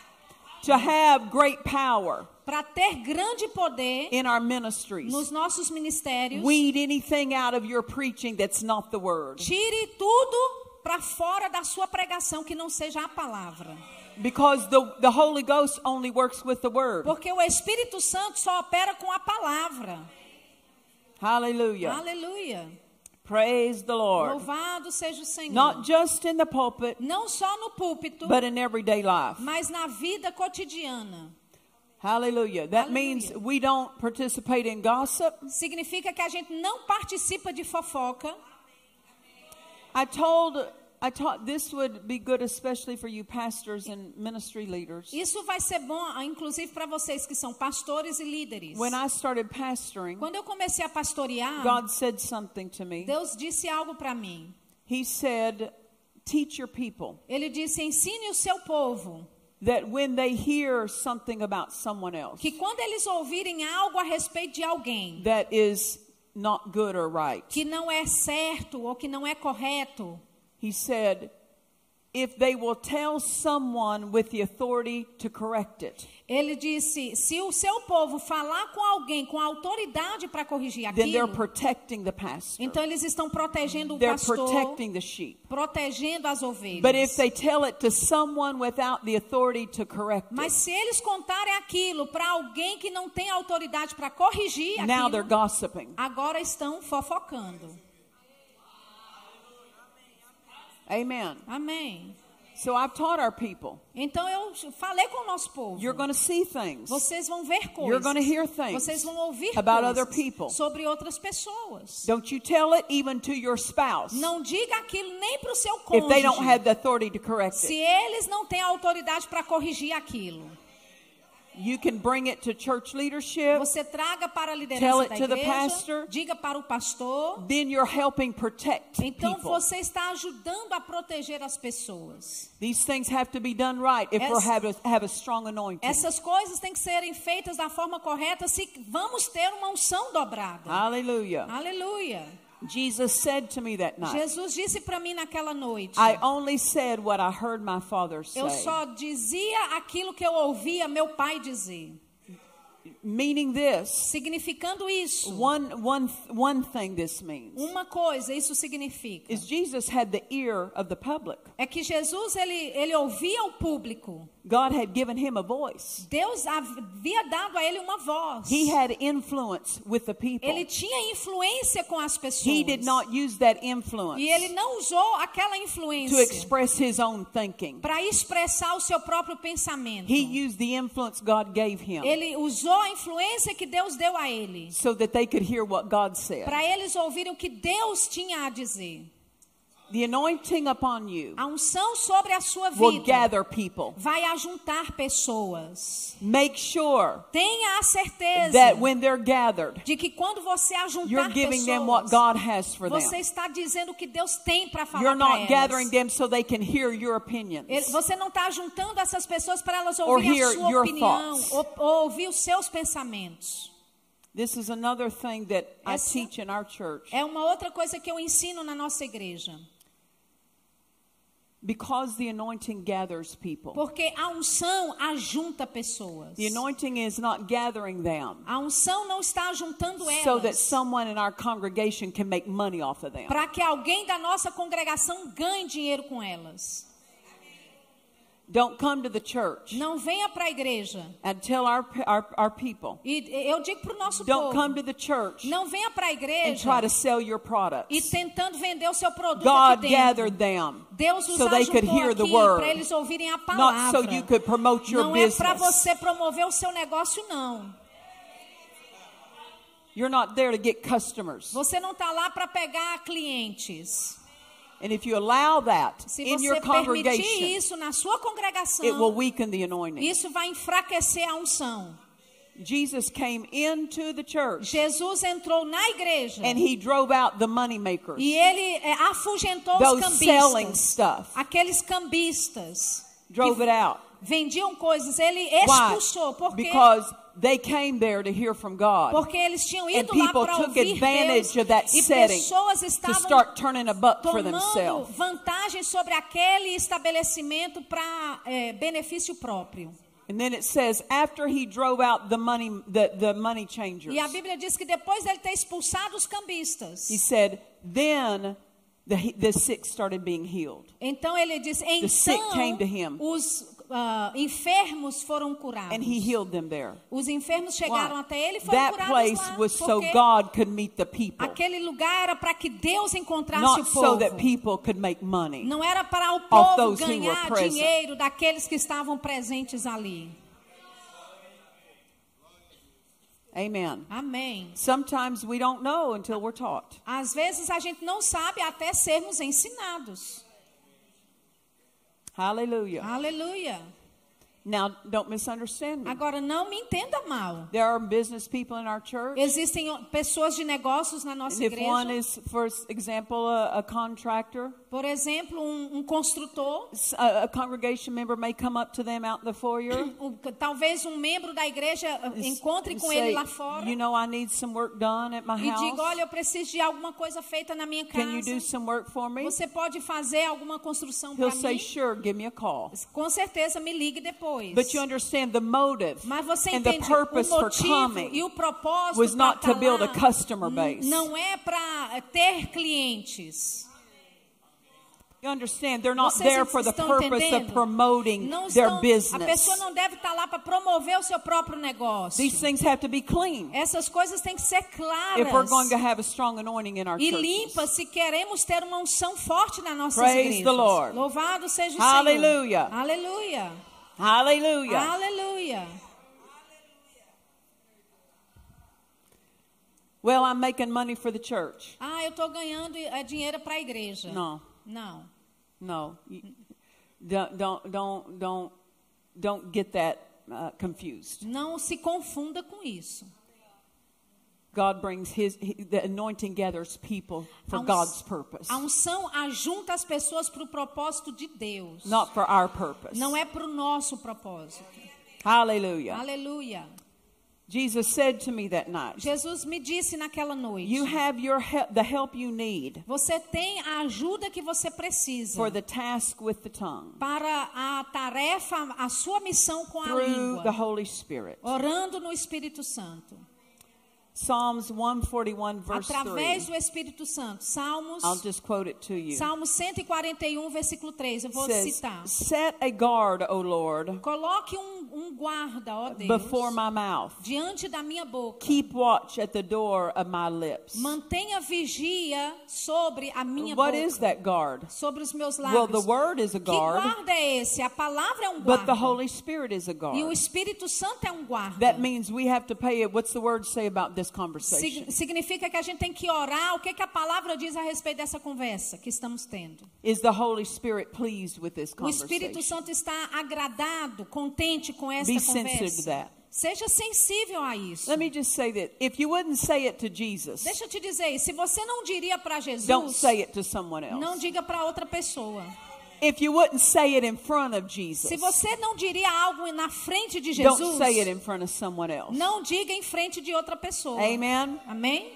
Speaker 1: To have great power
Speaker 2: Para ter grande poder
Speaker 1: in our ministries.
Speaker 2: nos nossos ministérios,
Speaker 1: Weed anything out of your preaching that's not the word.
Speaker 2: tire tudo para fora da sua pregação que não seja a palavra.
Speaker 1: Because the, the Holy Ghost only works with the Word.
Speaker 2: Porque o Espírito Santo só opera com a palavra.
Speaker 1: Hallelujah.
Speaker 2: Aleluia.
Speaker 1: Praise the Lord.
Speaker 2: Louvado seja o Senhor.
Speaker 1: Not just in the pulpit,
Speaker 2: Não só no púlpito,
Speaker 1: but in everyday life.
Speaker 2: mas na vida cotidiana.
Speaker 1: Hallelujah. That
Speaker 2: Hallelujah.
Speaker 1: means we don't participate in gossip.
Speaker 2: Significa que a gente não participa de fofoca.
Speaker 1: I told I taught this would be good especially for you pastors and ministry leaders.
Speaker 2: Isso vai ser bom, ah, inclusive para vocês que são pastores e líderes.
Speaker 1: When I started pastoring,
Speaker 2: Quando eu comecei a pastorear,
Speaker 1: God said something to me.
Speaker 2: Deus disse algo para mim.
Speaker 1: He said, "Teach your people
Speaker 2: Ele disse: ensine o seu povo
Speaker 1: that when they hear something about someone else
Speaker 2: que quando eles ouvirem algo a respeito de alguém
Speaker 1: that is not good or right,
Speaker 2: que não é certo ou que não é correto,
Speaker 1: he said,
Speaker 2: ele disse: se o seu povo falar com alguém com autoridade para corrigir
Speaker 1: then they're
Speaker 2: aquilo,
Speaker 1: protecting the pastor.
Speaker 2: então eles estão protegendo o
Speaker 1: They're
Speaker 2: pastor,
Speaker 1: protecting the sheep.
Speaker 2: protegendo as ovelhas.
Speaker 1: But if they tell it to someone without the authority to correct
Speaker 2: Mas
Speaker 1: it,
Speaker 2: se eles contarem aquilo para alguém que não tem autoridade para corrigir
Speaker 1: now they're
Speaker 2: aquilo,
Speaker 1: gossiping.
Speaker 2: agora estão fofocando.
Speaker 1: Amen.
Speaker 2: Amém.
Speaker 1: So I've taught our people.
Speaker 2: Então eu falei com o nosso povo.
Speaker 1: You're going to see things.
Speaker 2: Vocês vão ver coisas.
Speaker 1: You're gonna hear things
Speaker 2: Vocês vão ouvir
Speaker 1: about
Speaker 2: coisas
Speaker 1: other people.
Speaker 2: sobre outras pessoas.
Speaker 1: Don't you tell it even to your spouse
Speaker 2: Não diga aquilo nem para o seu
Speaker 1: if they don't
Speaker 2: cônjuge.
Speaker 1: have the authority to correct
Speaker 2: Se
Speaker 1: it.
Speaker 2: eles não têm autoridade para corrigir aquilo.
Speaker 1: You can bring it to church leadership.
Speaker 2: Você traga para a
Speaker 1: Tell
Speaker 2: liderança
Speaker 1: it
Speaker 2: da
Speaker 1: to the
Speaker 2: igreja.
Speaker 1: pastor.
Speaker 2: Diga para o pastor.
Speaker 1: Then you're helping protect
Speaker 2: Então
Speaker 1: people.
Speaker 2: você está ajudando a proteger as pessoas.
Speaker 1: These things have to be done right if have a, have a strong anointing.
Speaker 2: Essas coisas têm que serem feitas da forma correta se vamos ter uma unção dobrada.
Speaker 1: Hallelujah.
Speaker 2: Aleluia.
Speaker 1: Jesus said to me that night,
Speaker 2: Jesus disse para mim naquela noite.
Speaker 1: I only said what I heard my father
Speaker 2: Eu
Speaker 1: say.
Speaker 2: só dizia aquilo que eu ouvia meu pai dizer.
Speaker 1: Meaning this,
Speaker 2: Significando isso.
Speaker 1: one, one, one thing this means
Speaker 2: Uma coisa, isso significa.
Speaker 1: is Jesus had the ear of the public.
Speaker 2: É que Jesus, ele, ele ouvia o público.
Speaker 1: God had given him a voice.
Speaker 2: Deus havia dado a ele uma voz.
Speaker 1: He had influence with the people.
Speaker 2: Ele tinha influência com as pessoas.
Speaker 1: He did not use that influence
Speaker 2: E ele não usou aquela
Speaker 1: to
Speaker 2: influência
Speaker 1: express his own thinking.
Speaker 2: para expressar o seu próprio pensamento.
Speaker 1: He used the influence God gave him
Speaker 2: Ele usou a influência que Deus deu a ele.
Speaker 1: so that they could hear what God said.
Speaker 2: Para eles ouvirem o que Deus tinha a dizer.
Speaker 1: The anointing upon you
Speaker 2: A unção sobre a sua
Speaker 1: will
Speaker 2: vida
Speaker 1: gather people.
Speaker 2: vai ajuntar pessoas.
Speaker 1: Make sure
Speaker 2: Tenha a certeza
Speaker 1: that when they're gathered,
Speaker 2: de que quando você ajuntar
Speaker 1: you're giving them
Speaker 2: pessoas,
Speaker 1: what God has for
Speaker 2: você
Speaker 1: them.
Speaker 2: está dizendo o que Deus tem para falar
Speaker 1: You're not
Speaker 2: elas.
Speaker 1: gathering them so they can hear your opinions.
Speaker 2: Você não está juntando essas pessoas para elas ouvirem a sua opinião ou, ou ouvir os seus pensamentos.
Speaker 1: This is another thing that I teach in our church.
Speaker 2: É uma outra coisa que eu ensino na nossa igreja.
Speaker 1: Because the anointing gathers people.
Speaker 2: Porque a unção ajunta pessoas.
Speaker 1: The anointing is not gathering them
Speaker 2: A unção não está juntando
Speaker 1: so that
Speaker 2: elas
Speaker 1: someone in our congregation can make money off of them.
Speaker 2: para que alguém da nossa congregação ganhe dinheiro com elas.
Speaker 1: Don't come to the church
Speaker 2: Não venha para a igreja.
Speaker 1: and tell our, our, our people.
Speaker 2: E eu digo para o nosso
Speaker 1: Don't come
Speaker 2: povo,
Speaker 1: to the church
Speaker 2: não venha para a
Speaker 1: and
Speaker 2: igreja
Speaker 1: try to sell your
Speaker 2: e
Speaker 1: products.
Speaker 2: tentando vender o seu produto
Speaker 1: God
Speaker 2: aqui dentro.
Speaker 1: them
Speaker 2: Deus os
Speaker 1: so they could hear the word,
Speaker 2: para eles ouvirem a
Speaker 1: not
Speaker 2: palavra.
Speaker 1: so you could promote your
Speaker 2: não é para você promover o seu negócio, não.
Speaker 1: You're not there to get customers.
Speaker 2: Você não está lá para pegar clientes.
Speaker 1: And if you allow that
Speaker 2: Se
Speaker 1: in
Speaker 2: você
Speaker 1: your
Speaker 2: permitir
Speaker 1: congregation,
Speaker 2: isso na sua congregação,
Speaker 1: it will weaken the anointing.
Speaker 2: isso vai enfraquecer a unção.
Speaker 1: Jesus came into the church
Speaker 2: Jesus entrou na igreja
Speaker 1: and he drove out the money makers,
Speaker 2: e ele é, afugentou os
Speaker 1: those selling
Speaker 2: cambistas,
Speaker 1: stuff.
Speaker 2: aqueles cambistas
Speaker 1: Drove it out.
Speaker 2: vendiam coisas. Ele
Speaker 1: Why?
Speaker 2: expulsou porque
Speaker 1: Because they came there to hear from God.
Speaker 2: porque eles tinham
Speaker 1: And
Speaker 2: ido lá
Speaker 1: people
Speaker 2: para
Speaker 1: took
Speaker 2: ouvir
Speaker 1: advantage
Speaker 2: Deus
Speaker 1: of that setting to start turning a buck for themselves.
Speaker 2: vantagem sobre aquele estabelecimento para é, benefício próprio.
Speaker 1: And then it says after he drove out the money the, the money changers,
Speaker 2: E a Bíblia diz que depois dele ter expulsado os cambistas,
Speaker 1: he said, then the, he- the sick started being healed.
Speaker 2: Então ele diz,
Speaker 1: sick came to him.
Speaker 2: então os ah, enfermos foram curados.
Speaker 1: And he healed them there.
Speaker 2: Os enfermos chegaram
Speaker 1: Why?
Speaker 2: até ele e foram
Speaker 1: That
Speaker 2: curados
Speaker 1: place
Speaker 2: lá.
Speaker 1: was so God could meet the people,
Speaker 2: aquele lugar era para que Deus encontrasse
Speaker 1: not
Speaker 2: o
Speaker 1: so
Speaker 2: povo.
Speaker 1: that people could make money.
Speaker 2: Não era para o povo ganhar dinheiro daqueles que estavam presentes ali.
Speaker 1: Amen.
Speaker 2: Amém.
Speaker 1: Sometimes we don't know until we're taught.
Speaker 2: Às vezes a gente não sabe até sermos ensinados.
Speaker 1: Hallelujah.
Speaker 2: Aleluia.
Speaker 1: Now, don't misunderstand me.
Speaker 2: Agora não me entenda mal.
Speaker 1: There are business people in our church.
Speaker 2: Existem pessoas de negócios na nossa
Speaker 1: And if one
Speaker 2: igreja.
Speaker 1: is, for example, a, a contractor,
Speaker 2: Por exemplo, um, um construtor.
Speaker 1: a, a congregation member may come up to them out in the foyer.
Speaker 2: talvez um membro da igreja ah, encontre com
Speaker 1: say,
Speaker 2: ele lá fora.
Speaker 1: You know, I need some work done at my
Speaker 2: E diga,
Speaker 1: house.
Speaker 2: olha, eu preciso de alguma coisa feita na minha
Speaker 1: Can you do
Speaker 2: casa.
Speaker 1: some work for me?
Speaker 2: Você pode fazer alguma construção para
Speaker 1: He'll say,
Speaker 2: mim?
Speaker 1: Sure, give me a call.
Speaker 2: Com certeza, me ligue depois.
Speaker 1: But you understand the motive
Speaker 2: Mas você
Speaker 1: and the
Speaker 2: entende
Speaker 1: purpose
Speaker 2: o
Speaker 1: for
Speaker 2: motivo
Speaker 1: coming
Speaker 2: e o propósito
Speaker 1: was not to build a customer base.
Speaker 2: Não é para ter clientes.
Speaker 1: You understand? They're not
Speaker 2: Vocês
Speaker 1: there for the purpose
Speaker 2: entendendo?
Speaker 1: of promoting
Speaker 2: Não
Speaker 1: their
Speaker 2: estão- a
Speaker 1: business.
Speaker 2: pessoa não deve estar lá para promover o seu próprio negócio.
Speaker 1: These things have to be clean
Speaker 2: Essas coisas têm que ser claras
Speaker 1: if we're going to have a strong anointing in our
Speaker 2: e limpas se queremos ter uma unção forte nas nossas
Speaker 1: Praise
Speaker 2: igrejas.
Speaker 1: the Lord.
Speaker 2: Louvado seja o
Speaker 1: Hallelujah.
Speaker 2: Senhor. Aleluia.
Speaker 1: Hallelujah.
Speaker 2: Aleluia.
Speaker 1: Well, I'm making money for the church.
Speaker 2: Ah, eu estou ganhando eh, dinheiro para a igreja. Não.
Speaker 1: No. You- Don't, don't, don't, don't, don't get that uh, confused.
Speaker 2: Não se confunda com isso.
Speaker 1: God brings his, he- the anointing gathers people for God's purpose,
Speaker 2: A unção ajunta as pessoas para o propósito de Deus.
Speaker 1: not for our purpose.
Speaker 2: Não é para o nosso propósito.
Speaker 1: Hallelujah.
Speaker 2: Aleluia.
Speaker 1: Jesus said to me that night,
Speaker 2: Jesus me disse naquela noite:
Speaker 1: You have your help, the help you need
Speaker 2: Você tem a ajuda que você precisa
Speaker 1: for the task with the tongue
Speaker 2: para a tarefa, a sua missão com a
Speaker 1: through the
Speaker 2: língua,
Speaker 1: Holy Spirit.
Speaker 2: orando no Espírito Santo.
Speaker 1: Psalms 141, verse
Speaker 2: Através
Speaker 1: 3.
Speaker 2: do Espírito Santo. Salmos,
Speaker 1: I'll just quote it to you.
Speaker 2: Salmos 141, versículo 3. Eu vou
Speaker 1: says,
Speaker 2: citar.
Speaker 1: Set a guard, O Lord,
Speaker 2: Coloque um, um guarda, ó Deus,
Speaker 1: before my mouth.
Speaker 2: diante da minha boca.
Speaker 1: Keep watch at the door of my lips.
Speaker 2: Mantenha vigia sobre a minha
Speaker 1: What
Speaker 2: boca.
Speaker 1: is that guard?
Speaker 2: Sobre os meus
Speaker 1: Well,
Speaker 2: lábios.
Speaker 1: the word is a
Speaker 2: que
Speaker 1: guard,
Speaker 2: guarda é esse? A palavra é um
Speaker 1: but
Speaker 2: guarda.
Speaker 1: the Holy Spirit is a
Speaker 2: E o
Speaker 1: guard.
Speaker 2: Espírito Santo é um guarda.
Speaker 1: That means we have to pay it. What's the word say about this
Speaker 2: Sig-
Speaker 1: conversation?
Speaker 2: significa que a gente tem que orar. O que, que a palavra diz a respeito dessa conversa que estamos tendo?
Speaker 1: Is the Holy Spirit pleased with this
Speaker 2: O Espírito
Speaker 1: conversation?
Speaker 2: Santo está agradado, contente com essa
Speaker 1: Be sensitive to
Speaker 2: conversa.
Speaker 1: that.
Speaker 2: Seja sensível a isso.
Speaker 1: Let me just say that if you wouldn't say it to Jesus,
Speaker 2: Deixa eu te dizer, se você não diria para Jesus,
Speaker 1: don't say it to someone
Speaker 2: não
Speaker 1: else.
Speaker 2: diga para outra pessoa.
Speaker 1: If you wouldn't say it in front of Jesus,
Speaker 2: Se você não diria algo na frente de
Speaker 1: don't
Speaker 2: Jesus,
Speaker 1: say it in front of someone else.
Speaker 2: não diga em frente de outra pessoa.
Speaker 1: Amen.
Speaker 2: Amém?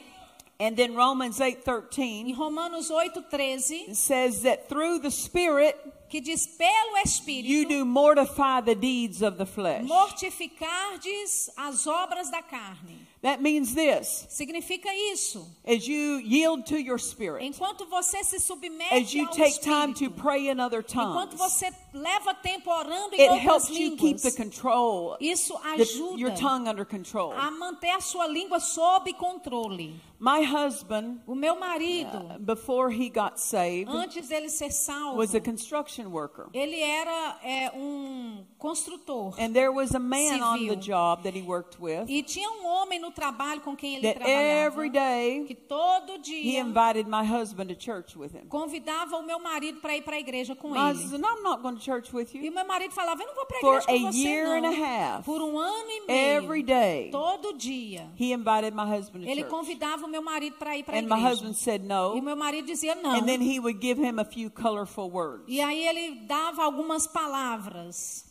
Speaker 1: And then Romans
Speaker 2: Em
Speaker 1: 8:13
Speaker 2: Romanos 8:13,
Speaker 1: says that through the Spirit
Speaker 2: que diz pelo
Speaker 1: you
Speaker 2: Espírito
Speaker 1: do mortify the deeds of the flesh.
Speaker 2: mortificardes as obras da carne.
Speaker 1: That means this:
Speaker 2: Significa isso.
Speaker 1: as you yield to your spirit,
Speaker 2: Enquanto você se
Speaker 1: as
Speaker 2: submete
Speaker 1: you
Speaker 2: ao
Speaker 1: take time to
Speaker 2: Espírito,
Speaker 1: pray in other
Speaker 2: enquanto
Speaker 1: tongues,
Speaker 2: você leva tempo orando em
Speaker 1: it
Speaker 2: outras
Speaker 1: helps you keep
Speaker 2: línguas,
Speaker 1: the control,
Speaker 2: isso
Speaker 1: the- your
Speaker 2: ajuda
Speaker 1: tongue under control.
Speaker 2: a manter a sua língua sob controle.
Speaker 1: My husband,
Speaker 2: O meu marido,
Speaker 1: uh, before he got saved,
Speaker 2: antes dele ser salvo,
Speaker 1: was a construction worker.
Speaker 2: ele era é, um construtor.
Speaker 1: And there was a man on the
Speaker 2: Civil.
Speaker 1: job that he worked with
Speaker 2: E tinha um homem no trabalho com quem ele
Speaker 1: that
Speaker 2: trabalhava,
Speaker 1: every day
Speaker 2: que todo
Speaker 1: he
Speaker 2: dia
Speaker 1: invited my husband to church with him.
Speaker 2: convidava o meu marido para ir para a igreja com
Speaker 1: My
Speaker 2: ele.
Speaker 1: husband, I'm not going to church with
Speaker 2: E
Speaker 1: you.
Speaker 2: o meu marido falava, eu não vou para a
Speaker 1: For
Speaker 2: igreja com
Speaker 1: a
Speaker 2: você
Speaker 1: year
Speaker 2: não.
Speaker 1: and a half,
Speaker 2: Por um ano e meio,
Speaker 1: Every day
Speaker 2: todo dia,
Speaker 1: he invited my husband to
Speaker 2: ele
Speaker 1: church.
Speaker 2: convidava meu marido para ir para a
Speaker 1: And my
Speaker 2: igreja.
Speaker 1: husband said
Speaker 2: E
Speaker 1: no.
Speaker 2: meu marido dizia não.
Speaker 1: And then he would give him a few colorful words.
Speaker 2: E aí ele dava algumas palavras.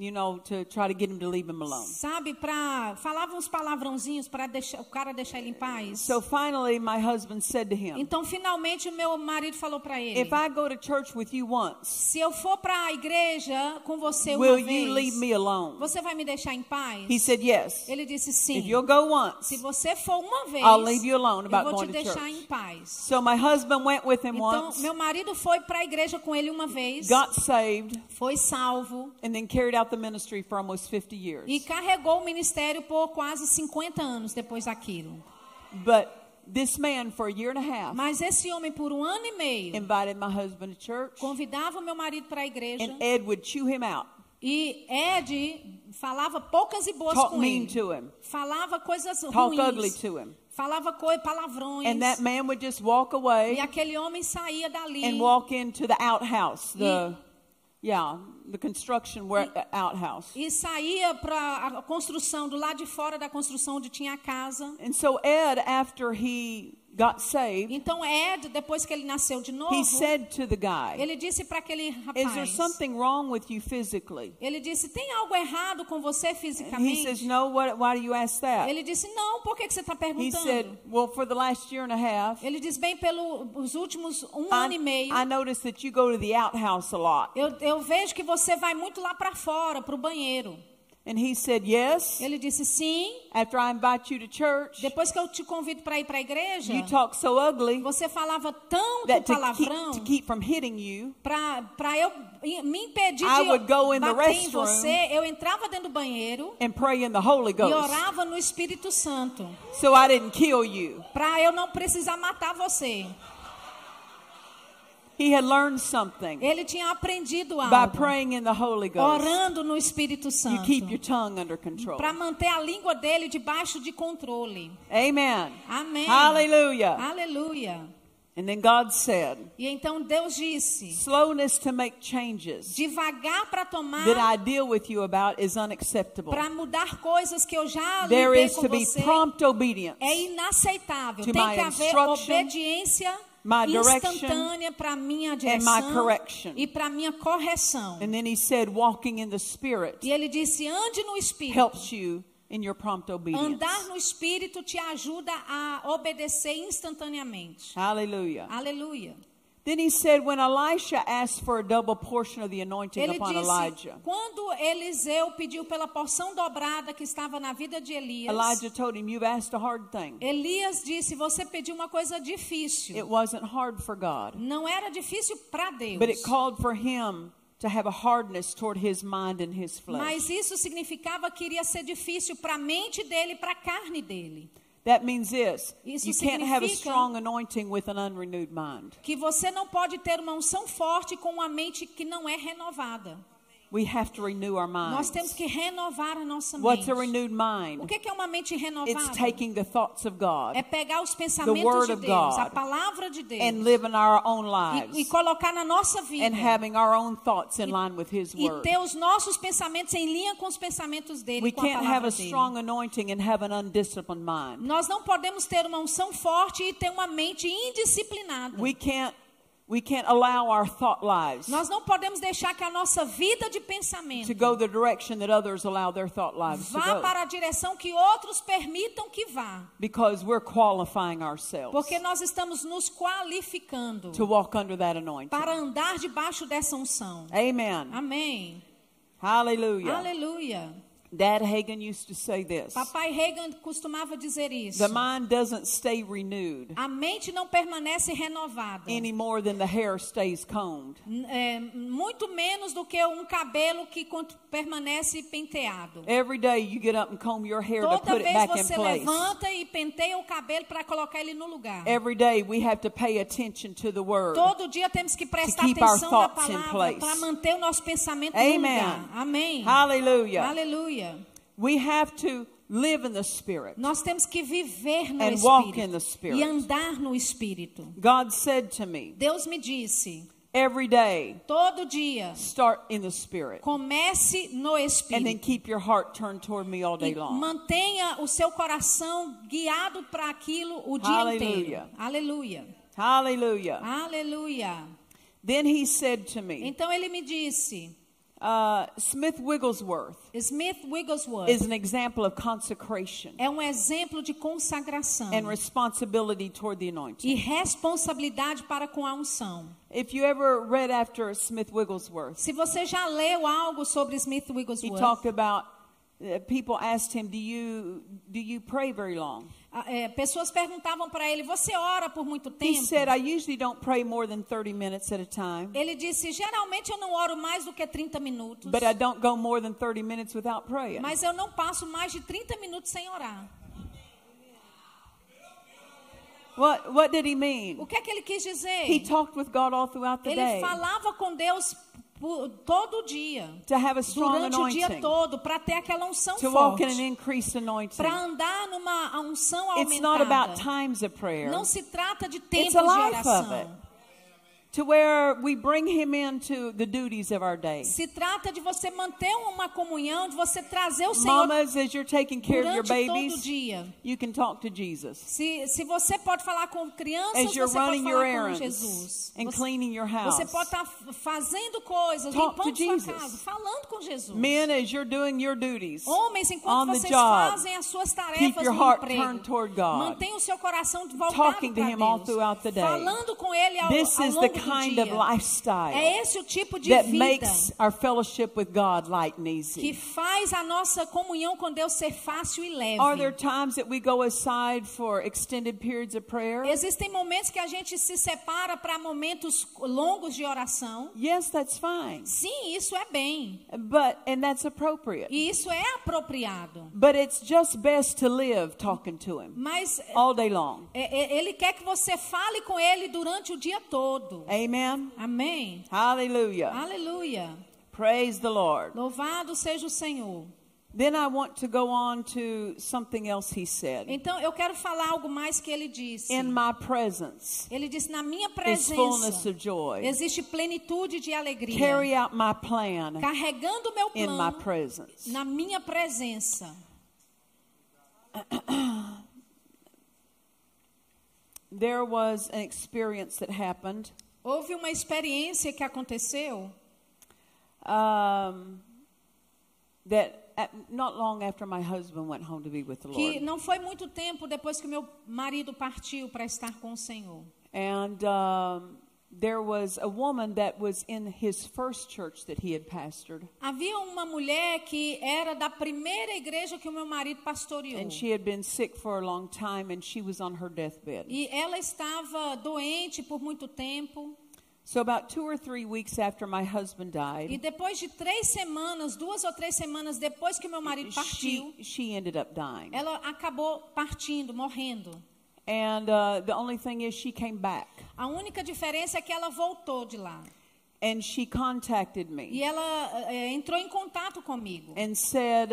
Speaker 1: You know, to try to get him to leave him alone.
Speaker 2: Sabe, para falava uns palavrãozinhos para deixar o cara deixar ele em paz.
Speaker 1: So finally, my husband said to him,
Speaker 2: Então finalmente o meu marido falou para ele:
Speaker 1: If I go to church with you once,
Speaker 2: Se eu for para a igreja com você uma
Speaker 1: will you leave
Speaker 2: vez,
Speaker 1: me alone?
Speaker 2: você vai me deixar em paz?
Speaker 1: He said, Yes.
Speaker 2: Ele disse
Speaker 1: If
Speaker 2: sim.
Speaker 1: you'll go once.
Speaker 2: Se você for uma vez,
Speaker 1: I'll leave you alone
Speaker 2: eu
Speaker 1: about
Speaker 2: vou te deixar em paz.
Speaker 1: So my husband went with him
Speaker 2: Então,
Speaker 1: once,
Speaker 2: meu marido foi para a igreja com ele uma vez,
Speaker 1: got saved,
Speaker 2: foi salvo
Speaker 1: and then carried out the ministry for almost 50 years.
Speaker 2: e carregou o ministério por quase 50 anos depois daquilo.
Speaker 1: But this man, for a year and a half,
Speaker 2: Mas esse homem, por um ano e meio,
Speaker 1: invited my husband to church,
Speaker 2: convidava o meu marido para a igreja
Speaker 1: and Ed would chew him out,
Speaker 2: e Ed falava poucas e boas
Speaker 1: talk
Speaker 2: com
Speaker 1: mean
Speaker 2: ele.
Speaker 1: to him,
Speaker 2: Falava coisas
Speaker 1: talk
Speaker 2: ruins.
Speaker 1: ugly to him.
Speaker 2: Falava coi palavrões.
Speaker 1: And that man would just walk away
Speaker 2: E aquele homem saía dali.
Speaker 1: and walk into the outhouse, the yeah, the construction where, outhouse.
Speaker 2: E saía para a construção, do lado de fora da construção onde tinha a casa.
Speaker 1: And so Ed, after he got saved,
Speaker 2: Então Ed, depois que ele nasceu de novo,
Speaker 1: he said to the guy,
Speaker 2: ele disse para aquele
Speaker 1: "Is there
Speaker 2: rapaz.
Speaker 1: something wrong with you physically?"
Speaker 2: Ele disse: Tem algo errado com você
Speaker 1: And he
Speaker 2: fisicamente?
Speaker 1: says, "No. What? Why do you ask that?"
Speaker 2: Ele disse: Não, por que, que você está
Speaker 1: He
Speaker 2: perguntando?
Speaker 1: said, "Well, for the last year and a half,
Speaker 2: Ele diz: Bem, pelos últimos um
Speaker 1: I,
Speaker 2: ano e meio,
Speaker 1: I noticed that you go to the outhouse a lot."
Speaker 2: eu, eu vejo que você vai muito lá para fora, para o banheiro.
Speaker 1: And he said, "Yes.
Speaker 2: Ele disse: Sim.
Speaker 1: After I invite you to church,
Speaker 2: Depois que eu te convido para ir para a igreja,
Speaker 1: you talk so ugly
Speaker 2: você falava tanto
Speaker 1: that to keep,
Speaker 2: palavrão
Speaker 1: to keep from hitting you,
Speaker 2: para eu me impedir
Speaker 1: I
Speaker 2: de
Speaker 1: would go in the
Speaker 2: bater em você. Eu entrava dentro do banheiro
Speaker 1: and pray in the Holy
Speaker 2: e
Speaker 1: Ghost,
Speaker 2: orava no Espírito Santo
Speaker 1: so I didn't kill you."
Speaker 2: para eu não precisar matar você.
Speaker 1: He had learned something
Speaker 2: Ele tinha aprendido
Speaker 1: by
Speaker 2: algo.
Speaker 1: praying in the Holy Ghost.
Speaker 2: Orando no Espírito
Speaker 1: You
Speaker 2: Santo.
Speaker 1: keep your tongue under control.
Speaker 2: Para manter a língua dele debaixo de controle.
Speaker 1: Amen.
Speaker 2: Amém.
Speaker 1: Hallelujah.
Speaker 2: Aleluia.
Speaker 1: And then God said,
Speaker 2: E então Deus disse:
Speaker 1: slowness to make changes
Speaker 2: devagar para tomar,
Speaker 1: that I deal with you about is unacceptable.
Speaker 2: para mudar coisas que eu já
Speaker 1: There
Speaker 2: lidei
Speaker 1: is
Speaker 2: com
Speaker 1: to be
Speaker 2: você.
Speaker 1: prompt obedience.
Speaker 2: É inaceitável.
Speaker 1: to
Speaker 2: Tem
Speaker 1: my
Speaker 2: que haver
Speaker 1: instruction,
Speaker 2: obediência instantânea para minha
Speaker 1: my
Speaker 2: direção
Speaker 1: correction.
Speaker 2: e para minha correção.
Speaker 1: And then he said, walking in the Spirit
Speaker 2: E ele disse: ande no Espírito.
Speaker 1: helps you in your prompt obedience.
Speaker 2: Andar no Espírito te ajuda a obedecer instantaneamente.
Speaker 1: Hallelujah.
Speaker 2: Aleluia.
Speaker 1: Then he said, when Elisha asked for a double portion of the anointing
Speaker 2: Ele
Speaker 1: upon
Speaker 2: disse:
Speaker 1: Elijah,
Speaker 2: quando Eliseu pediu pela porção dobrada que estava na vida de Elias,
Speaker 1: Elijah told him, You've asked a hard thing.
Speaker 2: Elias disse: Você pediu uma coisa difícil.
Speaker 1: It wasn't hard for God,
Speaker 2: Não era difícil para Deus.
Speaker 1: but it called for him to have a hardness toward his mind and his flesh.
Speaker 2: Mas isso significava que iria ser difícil para a mente dele e para a carne dele.
Speaker 1: That means this
Speaker 2: Isso
Speaker 1: you can't have a strong anointing with an unrenewed mind.
Speaker 2: Que você não pode ter uma unção forte com uma mente que não é renovada.
Speaker 1: We have to renew our
Speaker 2: Nós
Speaker 1: minds.
Speaker 2: temos que renovar a nossa
Speaker 1: What's
Speaker 2: mente.
Speaker 1: a renewed
Speaker 2: O
Speaker 1: mind?
Speaker 2: que que é uma mente
Speaker 1: It's
Speaker 2: renovada?
Speaker 1: taking the thoughts of God
Speaker 2: É pegar os
Speaker 1: The
Speaker 2: pensamentos
Speaker 1: word
Speaker 2: de
Speaker 1: of
Speaker 2: Deus,
Speaker 1: God,
Speaker 2: a palavra de Deus,
Speaker 1: and living our own
Speaker 2: e, e
Speaker 1: lives
Speaker 2: colocar na nossa vida.
Speaker 1: and having our own thoughts in
Speaker 2: E-
Speaker 1: line with His
Speaker 2: E
Speaker 1: word.
Speaker 2: ter os nossos pensamentos em linha com os pensamentos dele,
Speaker 1: We
Speaker 2: com a
Speaker 1: can't
Speaker 2: palavra
Speaker 1: have a
Speaker 2: dele.
Speaker 1: strong anointing and have an undisciplined mind.
Speaker 2: Nós não podemos ter uma unção forte e ter uma mente indisciplinada.
Speaker 1: We can't we can't allow our thought lives
Speaker 2: Nós não podemos deixar que a nossa vida de pensamento
Speaker 1: to go the direction that others allow their thought lives to
Speaker 2: vá
Speaker 1: go
Speaker 2: para a direção que outros permitam que vá.
Speaker 1: because we're qualifying ourselves
Speaker 2: Porque nós estamos nos qualificando
Speaker 1: to walk under that anointing.
Speaker 2: para andar debaixo dessa unção.
Speaker 1: Amen.
Speaker 2: Amém.
Speaker 1: Hallelujah.
Speaker 2: Aleluia.
Speaker 1: Dad Hagen used to say this.
Speaker 2: Papai Reagan costumava dizer isso.
Speaker 1: The mind doesn't stay renewed
Speaker 2: A mente não permanece renovada.
Speaker 1: any more than the hair stays combed.
Speaker 2: É, muito menos do que um cabelo que permanece penteado.
Speaker 1: Every day you get up and comb your hair to
Speaker 2: Toda
Speaker 1: put it
Speaker 2: vez
Speaker 1: back in
Speaker 2: você
Speaker 1: place.
Speaker 2: levanta e penteia o cabelo para colocar ele no lugar.
Speaker 1: Every day we have to pay attention to the word.
Speaker 2: Todo dia temos que prestar atenção na palavra para manter o nosso pensamento no
Speaker 1: Amen.
Speaker 2: lugar. Amém.
Speaker 1: Hallelujah.
Speaker 2: Aleluia.
Speaker 1: We have to live in the Spirit.
Speaker 2: Nós temos que viver no
Speaker 1: And walk
Speaker 2: Espírito
Speaker 1: in the Spirit.
Speaker 2: e andar no Espírito.
Speaker 1: God said to me,
Speaker 2: Deus me disse,
Speaker 1: every day
Speaker 2: todo dia,
Speaker 1: start in the Spirit.
Speaker 2: comece no
Speaker 1: And then
Speaker 2: Espírito.
Speaker 1: keep your heart turned toward me all day long.
Speaker 2: mantenha o seu coração guiado para aquilo o dia
Speaker 1: Hallelujah.
Speaker 2: inteiro. Aleluia.
Speaker 1: Hallelujah.
Speaker 2: Aleluia.
Speaker 1: Then he said to me,
Speaker 2: Então ele me disse:
Speaker 1: Uh, Smith Wigglesworth
Speaker 2: Smith Wigglesworth
Speaker 1: is an example of consecration
Speaker 2: é um exemplo de consagração
Speaker 1: and responsibility toward the anointing.
Speaker 2: e responsabilidade para com a unção.
Speaker 1: If you ever read after Smith Wigglesworth,
Speaker 2: Se você já leu algo sobre Smith
Speaker 1: he
Speaker 2: Wigglesworth,
Speaker 1: talked about uh, people asked him, "Do you do you pray very long?"
Speaker 2: Ah, é, pessoas perguntavam para ele: Você ora por muito
Speaker 1: He
Speaker 2: tempo?
Speaker 1: said, "I usually don't pray more than 30 minutes at a time,
Speaker 2: Ele disse: Geralmente eu não oro mais do que 30 minutos,
Speaker 1: but I don't go more than 30 minutes without praying."
Speaker 2: mas eu não passo mais de 30 minutos sem orar.
Speaker 1: What what did he mean?
Speaker 2: O que é que ele quis dizer?
Speaker 1: He talked with God all throughout the
Speaker 2: Ele
Speaker 1: day
Speaker 2: falava com Deus por- todo dia, durante o dia todo, para ter aquela unção
Speaker 1: to walk in an
Speaker 2: forte, para andar numa unção aumentada. Não se trata de
Speaker 1: a
Speaker 2: de oração.
Speaker 1: To where we bring him into the duties of our day.
Speaker 2: Se trata de você manter uma comunhão, de você trazer o Senhor
Speaker 1: Mamas, as you're taking care of your
Speaker 2: durante todo
Speaker 1: babies,
Speaker 2: dia.
Speaker 1: you can talk to Jesus.
Speaker 2: Se, se você pode falar com crianças,
Speaker 1: As you're
Speaker 2: você pode
Speaker 1: running your
Speaker 2: falar com
Speaker 1: errands
Speaker 2: Jesus.
Speaker 1: and
Speaker 2: Você,
Speaker 1: cleaning your house.
Speaker 2: você pode estar fazendo coisas,
Speaker 1: Talk
Speaker 2: limpando sua
Speaker 1: Jesus.
Speaker 2: casa, falando com Jesus.
Speaker 1: Men, as you're doing your duties,
Speaker 2: Homens, enquanto vocês
Speaker 1: job,
Speaker 2: fazem as suas
Speaker 1: keep
Speaker 2: tarefas
Speaker 1: your
Speaker 2: no
Speaker 1: heart
Speaker 2: emprego,
Speaker 1: turned toward God.
Speaker 2: mantenha o seu coração voltado para
Speaker 1: Him all
Speaker 2: Deus,
Speaker 1: throughout the day.
Speaker 2: falando com Ele ao,
Speaker 1: this
Speaker 2: ao longo
Speaker 1: kind
Speaker 2: dia.
Speaker 1: of lifestyle
Speaker 2: É esse o tipo de
Speaker 1: that
Speaker 2: vida
Speaker 1: makes our fellowship with God light and
Speaker 2: que
Speaker 1: easy.
Speaker 2: faz a nossa comunhão com Deus ser fácil e leve.
Speaker 1: Are there times that we go aside for extended periods of prayer?
Speaker 2: Existem momentos que a gente se separa para momentos longos de oração.
Speaker 1: Yes, that's fine.
Speaker 2: Sim, isso é bem.
Speaker 1: But and that's appropriate.
Speaker 2: E isso é apropriado.
Speaker 1: But it's just best to live talking to him
Speaker 2: Mas
Speaker 1: all day long.
Speaker 2: é, é, ele quer que você fale com ele durante o dia todo.
Speaker 1: Amen.
Speaker 2: Amém.
Speaker 1: Hallelujah.
Speaker 2: Aleluia.
Speaker 1: Praise the Lord.
Speaker 2: Louvado seja o Senhor.
Speaker 1: Then I want to go on to something else he said.
Speaker 2: Então eu quero falar algo mais que ele disse.
Speaker 1: In my presence
Speaker 2: Ele disse: Na minha
Speaker 1: is fullness
Speaker 2: presença
Speaker 1: of joy.
Speaker 2: existe plenitude de alegria.
Speaker 1: Carry out my plan
Speaker 2: Carregando meu
Speaker 1: in my
Speaker 2: plano
Speaker 1: presence.
Speaker 2: na minha presença.
Speaker 1: There was an experience that happened
Speaker 2: Houve uma experiência que aconteceu
Speaker 1: um, that at, not long after my husband went home to be with the
Speaker 2: que
Speaker 1: Lord.
Speaker 2: não foi muito tempo depois que meu marido partiu para estar com o Senhor.
Speaker 1: And um, there was a woman that was in his first church that he had pastored.
Speaker 2: Havia uma mulher que era da primeira igreja que o meu marido pastoreou.
Speaker 1: And she had been sick for a long time and she was on her deathbed.
Speaker 2: E ela estava doente por muito tempo.
Speaker 1: So, about two or three weeks after my husband
Speaker 2: E
Speaker 1: died,
Speaker 2: depois de três semanas, duas ou três semanas depois que meu marido partiu,
Speaker 1: she, she ended up dying.
Speaker 2: ela acabou partindo, morrendo.
Speaker 1: And uh, the only thing is, she came back
Speaker 2: A única diferença é que ela voltou de lá.
Speaker 1: and she contacted
Speaker 2: E
Speaker 1: me
Speaker 2: ela eh, entrou em contato comigo.
Speaker 1: and said,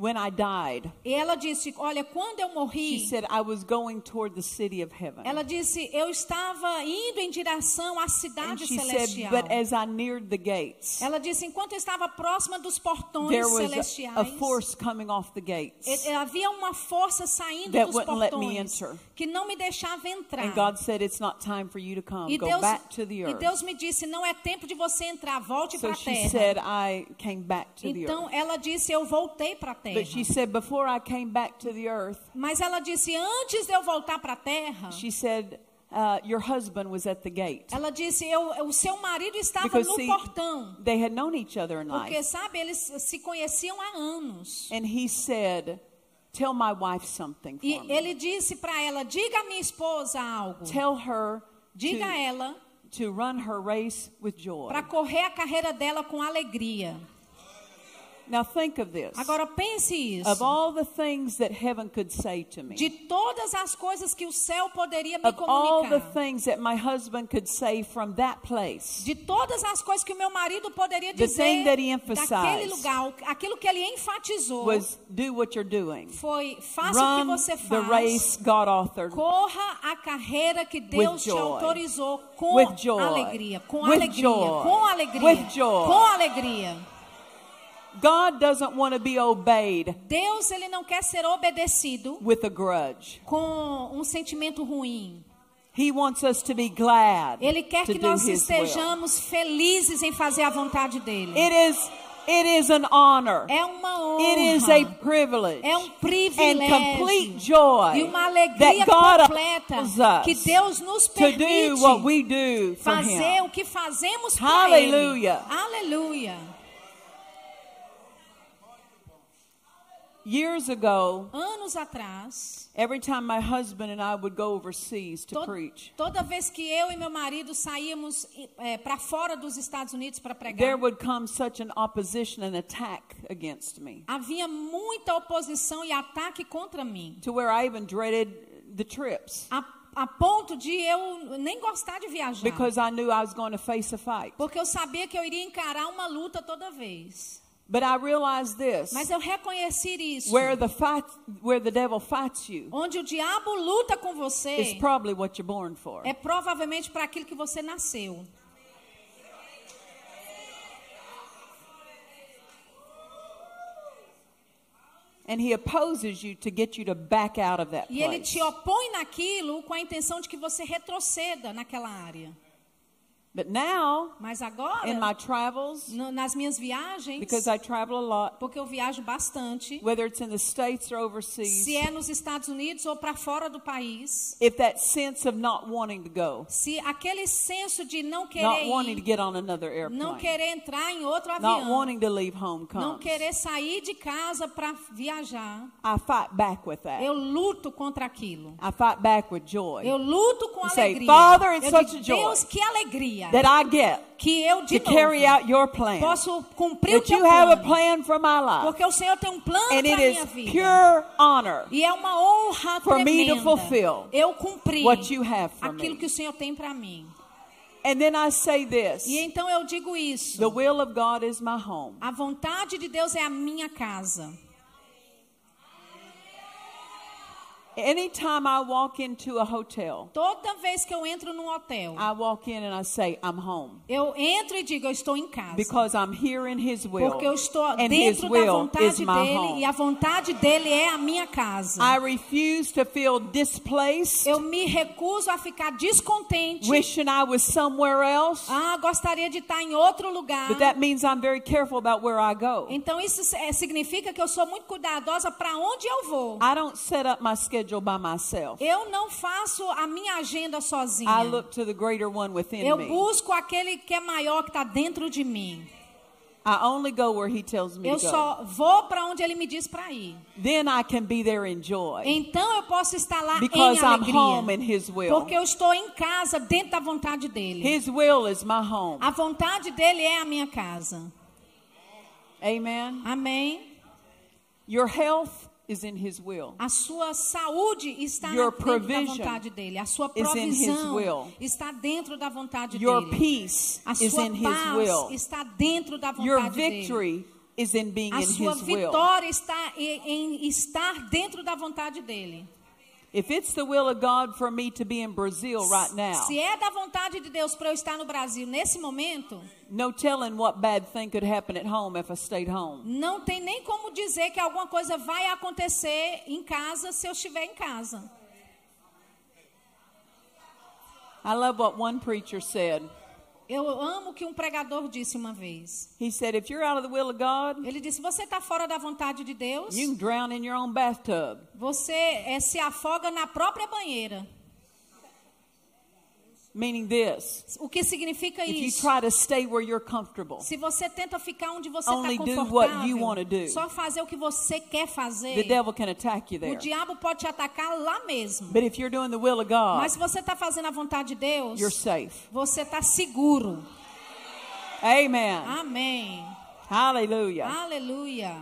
Speaker 1: When I died,
Speaker 2: E ela disse: Olha, quando eu
Speaker 1: she
Speaker 2: morri,
Speaker 1: said, I was going toward the city of heaven.
Speaker 2: ela disse: Eu estava indo em direção à
Speaker 1: And
Speaker 2: cidade
Speaker 1: she said,
Speaker 2: celestial.
Speaker 1: But as I neared the gates,
Speaker 2: Ela disse: Enquanto eu estava próxima dos portões
Speaker 1: there was a,
Speaker 2: celestiais,
Speaker 1: a force coming off the gates.
Speaker 2: e- e havia uma força saindo
Speaker 1: That
Speaker 2: dos
Speaker 1: wouldn't let me
Speaker 2: portões
Speaker 1: enter.
Speaker 2: que não me deixava entrar.
Speaker 1: And God said, It's not time for you to come.
Speaker 2: E
Speaker 1: Go
Speaker 2: Deus,
Speaker 1: back to the
Speaker 2: e
Speaker 1: earth.
Speaker 2: Deus me disse: Não é tempo de você entrar, volte
Speaker 1: So
Speaker 2: para a
Speaker 1: she
Speaker 2: terra.
Speaker 1: said, I came back to the
Speaker 2: Então
Speaker 1: earth.
Speaker 2: ela disse: Eu voltei para a terra.
Speaker 1: But she said, Before I came back to the earth,
Speaker 2: Mas ela disse: Antes de eu voltar para a terra,
Speaker 1: she said, uh, Your husband was at the gate.
Speaker 2: ela disse: eu, O seu marido estava
Speaker 1: Because,
Speaker 2: no
Speaker 1: see,
Speaker 2: portão.
Speaker 1: they had known each other in
Speaker 2: Porque,
Speaker 1: life.
Speaker 2: sabe, eles se conheciam há anos.
Speaker 1: And he said, Tell my wife something for
Speaker 2: E
Speaker 1: me.
Speaker 2: ele disse para ela: Diga à minha esposa algo.
Speaker 1: Tell her
Speaker 2: Diga a
Speaker 1: to,
Speaker 2: ela
Speaker 1: to run her race with joy.
Speaker 2: para correr a carreira dela com alegria.
Speaker 1: Now think of this.
Speaker 2: Agora pense isso.
Speaker 1: Of all the things that heaven could say to me,
Speaker 2: De todas as coisas que o céu poderia me
Speaker 1: of all the
Speaker 2: comunicar.
Speaker 1: things that my husband could say from that place,
Speaker 2: De todas as coisas que o meu marido poderia
Speaker 1: The
Speaker 2: dizer
Speaker 1: thing that he
Speaker 2: daquele lugar, aquilo que ele enfatizou
Speaker 1: was do what you're doing.
Speaker 2: foi faça o que
Speaker 1: Run
Speaker 2: você
Speaker 1: the
Speaker 2: faz,
Speaker 1: race God authored
Speaker 2: corra a carreira que Deus te autorizou com
Speaker 1: With joy.
Speaker 2: alegria, com alegria, com alegria, com alegria.
Speaker 1: God doesn't want to be obeyed
Speaker 2: Deus ele não quer ser obedecido
Speaker 1: with a grudge.
Speaker 2: com um sentimento ruim.
Speaker 1: He wants us to be glad
Speaker 2: Ele quer que nós
Speaker 1: will.
Speaker 2: estejamos felizes em fazer a vontade dele.
Speaker 1: It is, it is an honor.
Speaker 2: É uma
Speaker 1: It is a
Speaker 2: honra.
Speaker 1: privilege.
Speaker 2: É um
Speaker 1: and
Speaker 2: privilégio.
Speaker 1: complete joy
Speaker 2: E uma alegria
Speaker 1: that God
Speaker 2: completa que Deus nos
Speaker 1: to
Speaker 2: permite
Speaker 1: do what we do for
Speaker 2: fazer
Speaker 1: Him.
Speaker 2: o que fazemos Ele.
Speaker 1: Hallelujah.
Speaker 2: Aleluia.
Speaker 1: Years ago,
Speaker 2: Anos atrás,
Speaker 1: every time my husband and I would go overseas to
Speaker 2: to-
Speaker 1: preach,
Speaker 2: toda vez que eu e meu marido saíamos para fora dos Estados Unidos para
Speaker 1: there
Speaker 2: pregar,
Speaker 1: would come such an opposition and attack against me
Speaker 2: havia muita oposição e ataque contra mim.
Speaker 1: to where I even dreaded the trips
Speaker 2: A, a ponto de eu nem gostar de viajar.
Speaker 1: because I knew I was going to face a fight.
Speaker 2: Porque eu sabia que eu iria encarar uma luta toda vez.
Speaker 1: But I realized this
Speaker 2: Mas eu reconheci isso.
Speaker 1: where the fight, where the devil fights you
Speaker 2: Onde o diabo luta com
Speaker 1: is
Speaker 2: você
Speaker 1: probably what you're born for.
Speaker 2: é provavelmente para aquilo que você nasceu.
Speaker 1: And he opposes you to get you to back out of that
Speaker 2: E ele te opõe naquilo com a intenção de que você retroceda naquela área.
Speaker 1: But now,
Speaker 2: Mas agora,
Speaker 1: in my travels,
Speaker 2: no- nas minhas viagens,
Speaker 1: because I travel a lot,
Speaker 2: porque eu viajo bastante,
Speaker 1: whether it's in the States or overseas,
Speaker 2: se é nos Estados Unidos ou para fora do país,
Speaker 1: if that sense of not wanting to go,
Speaker 2: se aquele senso de não
Speaker 1: not
Speaker 2: querer
Speaker 1: wanting to
Speaker 2: ir,
Speaker 1: get on another
Speaker 2: não
Speaker 1: airplane,
Speaker 2: querer entrar em outro
Speaker 1: not
Speaker 2: avião,
Speaker 1: wanting to leave home
Speaker 2: não
Speaker 1: comes,
Speaker 2: querer sair de casa para viajar,
Speaker 1: I fight back with that.
Speaker 2: eu luto contra aquilo.
Speaker 1: I fight back with joy.
Speaker 2: Eu luto com
Speaker 1: You say,
Speaker 2: alegria.
Speaker 1: "Father, it's
Speaker 2: eu
Speaker 1: such
Speaker 2: digo,
Speaker 1: a joy
Speaker 2: Deus, que alegria
Speaker 1: That I get
Speaker 2: que eu de
Speaker 1: to carry
Speaker 2: novo
Speaker 1: out your plan.
Speaker 2: posso cumprir o
Speaker 1: That
Speaker 2: teu
Speaker 1: you have a
Speaker 2: plano.
Speaker 1: plan for my life.
Speaker 2: Porque o Senhor tem um plano para
Speaker 1: And it
Speaker 2: minha
Speaker 1: is
Speaker 2: vida.
Speaker 1: pure honor
Speaker 2: E é uma honra
Speaker 1: for me to fulfill
Speaker 2: eu cumprir
Speaker 1: what you have for
Speaker 2: aquilo
Speaker 1: me.
Speaker 2: que o Senhor tem para mim.
Speaker 1: And then I say this
Speaker 2: E então eu digo isso.
Speaker 1: the will of God is my home.
Speaker 2: A vontade de Deus é a minha casa.
Speaker 1: Anytime I walk into a hotel,
Speaker 2: Toda vez que eu entro num hotel,
Speaker 1: I walk in and I say, I'm home.
Speaker 2: eu entro e digo, eu estou em casa.
Speaker 1: Because I'm here in His will.
Speaker 2: Porque eu estou
Speaker 1: and
Speaker 2: dentro da vontade dele
Speaker 1: home.
Speaker 2: e a vontade dele é a minha casa.
Speaker 1: I refuse to feel displaced,
Speaker 2: Eu me recuso a ficar descontente.
Speaker 1: wishing I was somewhere else.
Speaker 2: Ah, gostaria de estar em outro lugar.
Speaker 1: But that means I'm very careful about where I go.
Speaker 2: Então isso é, significa que eu sou muito cuidadosa para onde eu vou.
Speaker 1: I don't set up my schedule by myself.
Speaker 2: Eu não faço a minha agenda sozinha.
Speaker 1: I look to the greater one within
Speaker 2: Eu
Speaker 1: me.
Speaker 2: busco aquele que é maior que está dentro de mim.
Speaker 1: I only go where He tells me
Speaker 2: Eu
Speaker 1: to go.
Speaker 2: só vou para onde ele me diz para ir.
Speaker 1: Then I can be there in joy.
Speaker 2: Então eu posso estar lá
Speaker 1: Because
Speaker 2: em
Speaker 1: I'm home
Speaker 2: alegria.
Speaker 1: in His will.
Speaker 2: Porque eu estou em casa dentro da vontade dele.
Speaker 1: His will is my home.
Speaker 2: A vontade dele é a minha casa.
Speaker 1: Amen.
Speaker 2: Amém.
Speaker 1: Your health is in His will.
Speaker 2: A sua saúde está
Speaker 1: Your
Speaker 2: dentro da vontade dele. A sua provisão está dentro da vontade
Speaker 1: Your
Speaker 2: dele.
Speaker 1: peace
Speaker 2: A
Speaker 1: is
Speaker 2: sua
Speaker 1: in His
Speaker 2: paz
Speaker 1: will.
Speaker 2: está dentro da vontade
Speaker 1: Your
Speaker 2: dele.
Speaker 1: victory is in being
Speaker 2: A
Speaker 1: in
Speaker 2: sua
Speaker 1: His will.
Speaker 2: vitória está em, em estar dentro da vontade dele. Se é da vontade de Deus para eu estar no Brasil nesse momento,
Speaker 1: no telling what bad thing could happen at home if I stayed home.
Speaker 2: não tem nem como dizer que alguma coisa vai acontecer em casa se eu estiver em casa.
Speaker 1: I love what one preacher said.
Speaker 2: Eu amo o que um pregador disse uma vez.
Speaker 1: He said, if you're out of the will of God,
Speaker 2: Ele disse: Você está fora da vontade de Deus?
Speaker 1: you can drown in your own bathtub.
Speaker 2: Você eh, se afoga na própria banheira.
Speaker 1: Meaning this
Speaker 2: O que significa
Speaker 1: if you
Speaker 2: isso?
Speaker 1: try to stay where you're comfortable,
Speaker 2: Se você tenta ficar onde você está
Speaker 1: you
Speaker 2: confortável,
Speaker 1: do.
Speaker 2: só fazer o que você quer
Speaker 1: the
Speaker 2: fazer,
Speaker 1: devil can attack you
Speaker 2: o
Speaker 1: there.
Speaker 2: diabo pode te atacar lá mesmo.
Speaker 1: But if you're doing the will of God,
Speaker 2: Mas se você está fazendo a vontade de Deus,
Speaker 1: you're safe.
Speaker 2: você está seguro.
Speaker 1: Amen.
Speaker 2: Amém.
Speaker 1: Hallelujah.
Speaker 2: Aleluia.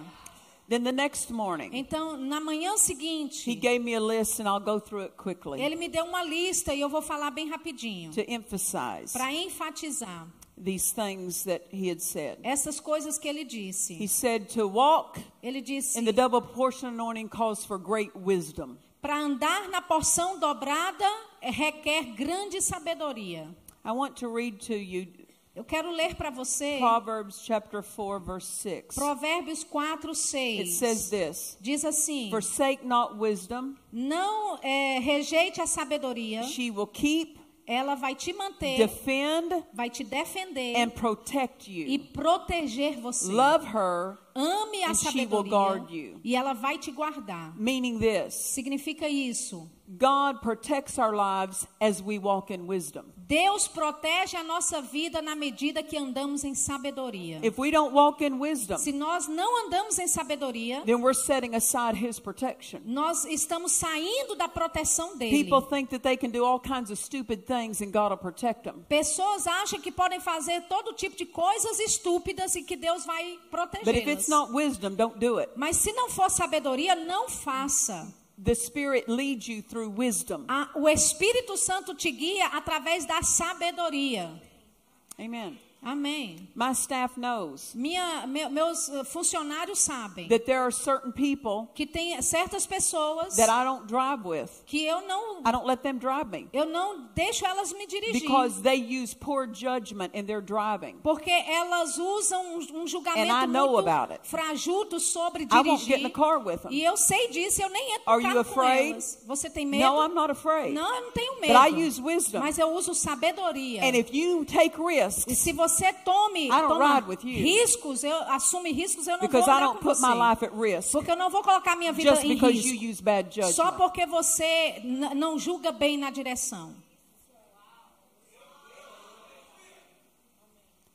Speaker 1: Then the next morning,
Speaker 2: Então, na manhã
Speaker 1: he
Speaker 2: seguinte,
Speaker 1: gave me a list and I'll go through it quickly
Speaker 2: ele me deu uma lista e eu vou falar bem rapidinho
Speaker 1: to emphasize
Speaker 2: para enfatizar
Speaker 1: these things that he had said.
Speaker 2: essas coisas que ele
Speaker 1: He
Speaker 2: disse.
Speaker 1: said to walk
Speaker 2: Ele disse:
Speaker 1: in the double portion anointing calls for great wisdom.
Speaker 2: para andar na porção dobrada eh, requer grande sabedoria.
Speaker 1: I want to read to you
Speaker 2: Eu quero ler para você
Speaker 1: Proverbs chapter 4 verse 6.
Speaker 2: Provérbios 4,
Speaker 1: It
Speaker 2: 6.
Speaker 1: says this,
Speaker 2: Diz assim:
Speaker 1: forsake not wisdom,
Speaker 2: Não é, rejeite a sabedoria,
Speaker 1: she will keep,
Speaker 2: ela vai te manter,
Speaker 1: defend,
Speaker 2: vai te defender
Speaker 1: and protect
Speaker 2: e
Speaker 1: you.
Speaker 2: proteger você.
Speaker 1: Love her,
Speaker 2: Ame a
Speaker 1: and she will guard
Speaker 2: sabedoria
Speaker 1: you.
Speaker 2: e ela vai te guardar.
Speaker 1: meaning this,
Speaker 2: Significa isso.
Speaker 1: God protects our lives as we walk in wisdom.
Speaker 2: Deus protege a nossa vida na medida que andamos em sabedoria.
Speaker 1: If we don't walk in wisdom,
Speaker 2: Se nós não andamos em sabedoria,
Speaker 1: then we're setting aside his protection.
Speaker 2: nós estamos saindo da proteção dele.
Speaker 1: People think that they can do all kinds of stupid things and God will protect them.
Speaker 2: Pessoas acham que podem fazer todo tipo de coisas estúpidas e que Deus vai
Speaker 1: But if it's
Speaker 2: protegê-las.
Speaker 1: not wisdom, don't do it.
Speaker 2: Mas se não for sabedoria, não faça.
Speaker 1: The Spirit leads you through wisdom.
Speaker 2: A- o Espírito Santo te guia através da sabedoria.
Speaker 1: Amen.
Speaker 2: Amém.
Speaker 1: My staff knows
Speaker 2: Minha, me- meus eh, funcionários sabem
Speaker 1: that there are certain people
Speaker 2: que tem certas pessoas
Speaker 1: that I don't drive with.
Speaker 2: que eu não
Speaker 1: I don't let them drive me
Speaker 2: eu não deixo elas me dirigir.
Speaker 1: because they use poor judgment in their driving.
Speaker 2: Porque elas usam um, um julgamento
Speaker 1: And I know
Speaker 2: muito
Speaker 1: about it.
Speaker 2: frajuto sobre
Speaker 1: I won't get in
Speaker 2: dirigir.
Speaker 1: the car with them.
Speaker 2: E eu sei disso, eu nem entro
Speaker 1: Are you afraid?
Speaker 2: elas. Você tem medo?
Speaker 1: No, I'm not afraid.
Speaker 2: Não, eu não tenho
Speaker 1: But
Speaker 2: medo.
Speaker 1: I use wisdom.
Speaker 2: Mas eu uso sabedoria.
Speaker 1: And if you take
Speaker 2: E
Speaker 1: risks,
Speaker 2: se você tome,
Speaker 1: I don't
Speaker 2: toma riscos, eu assume riscos, eu não
Speaker 1: because
Speaker 2: vou andar com você. Porque eu não vou colocar minha vida em risco. Só porque você não julga bem na direção.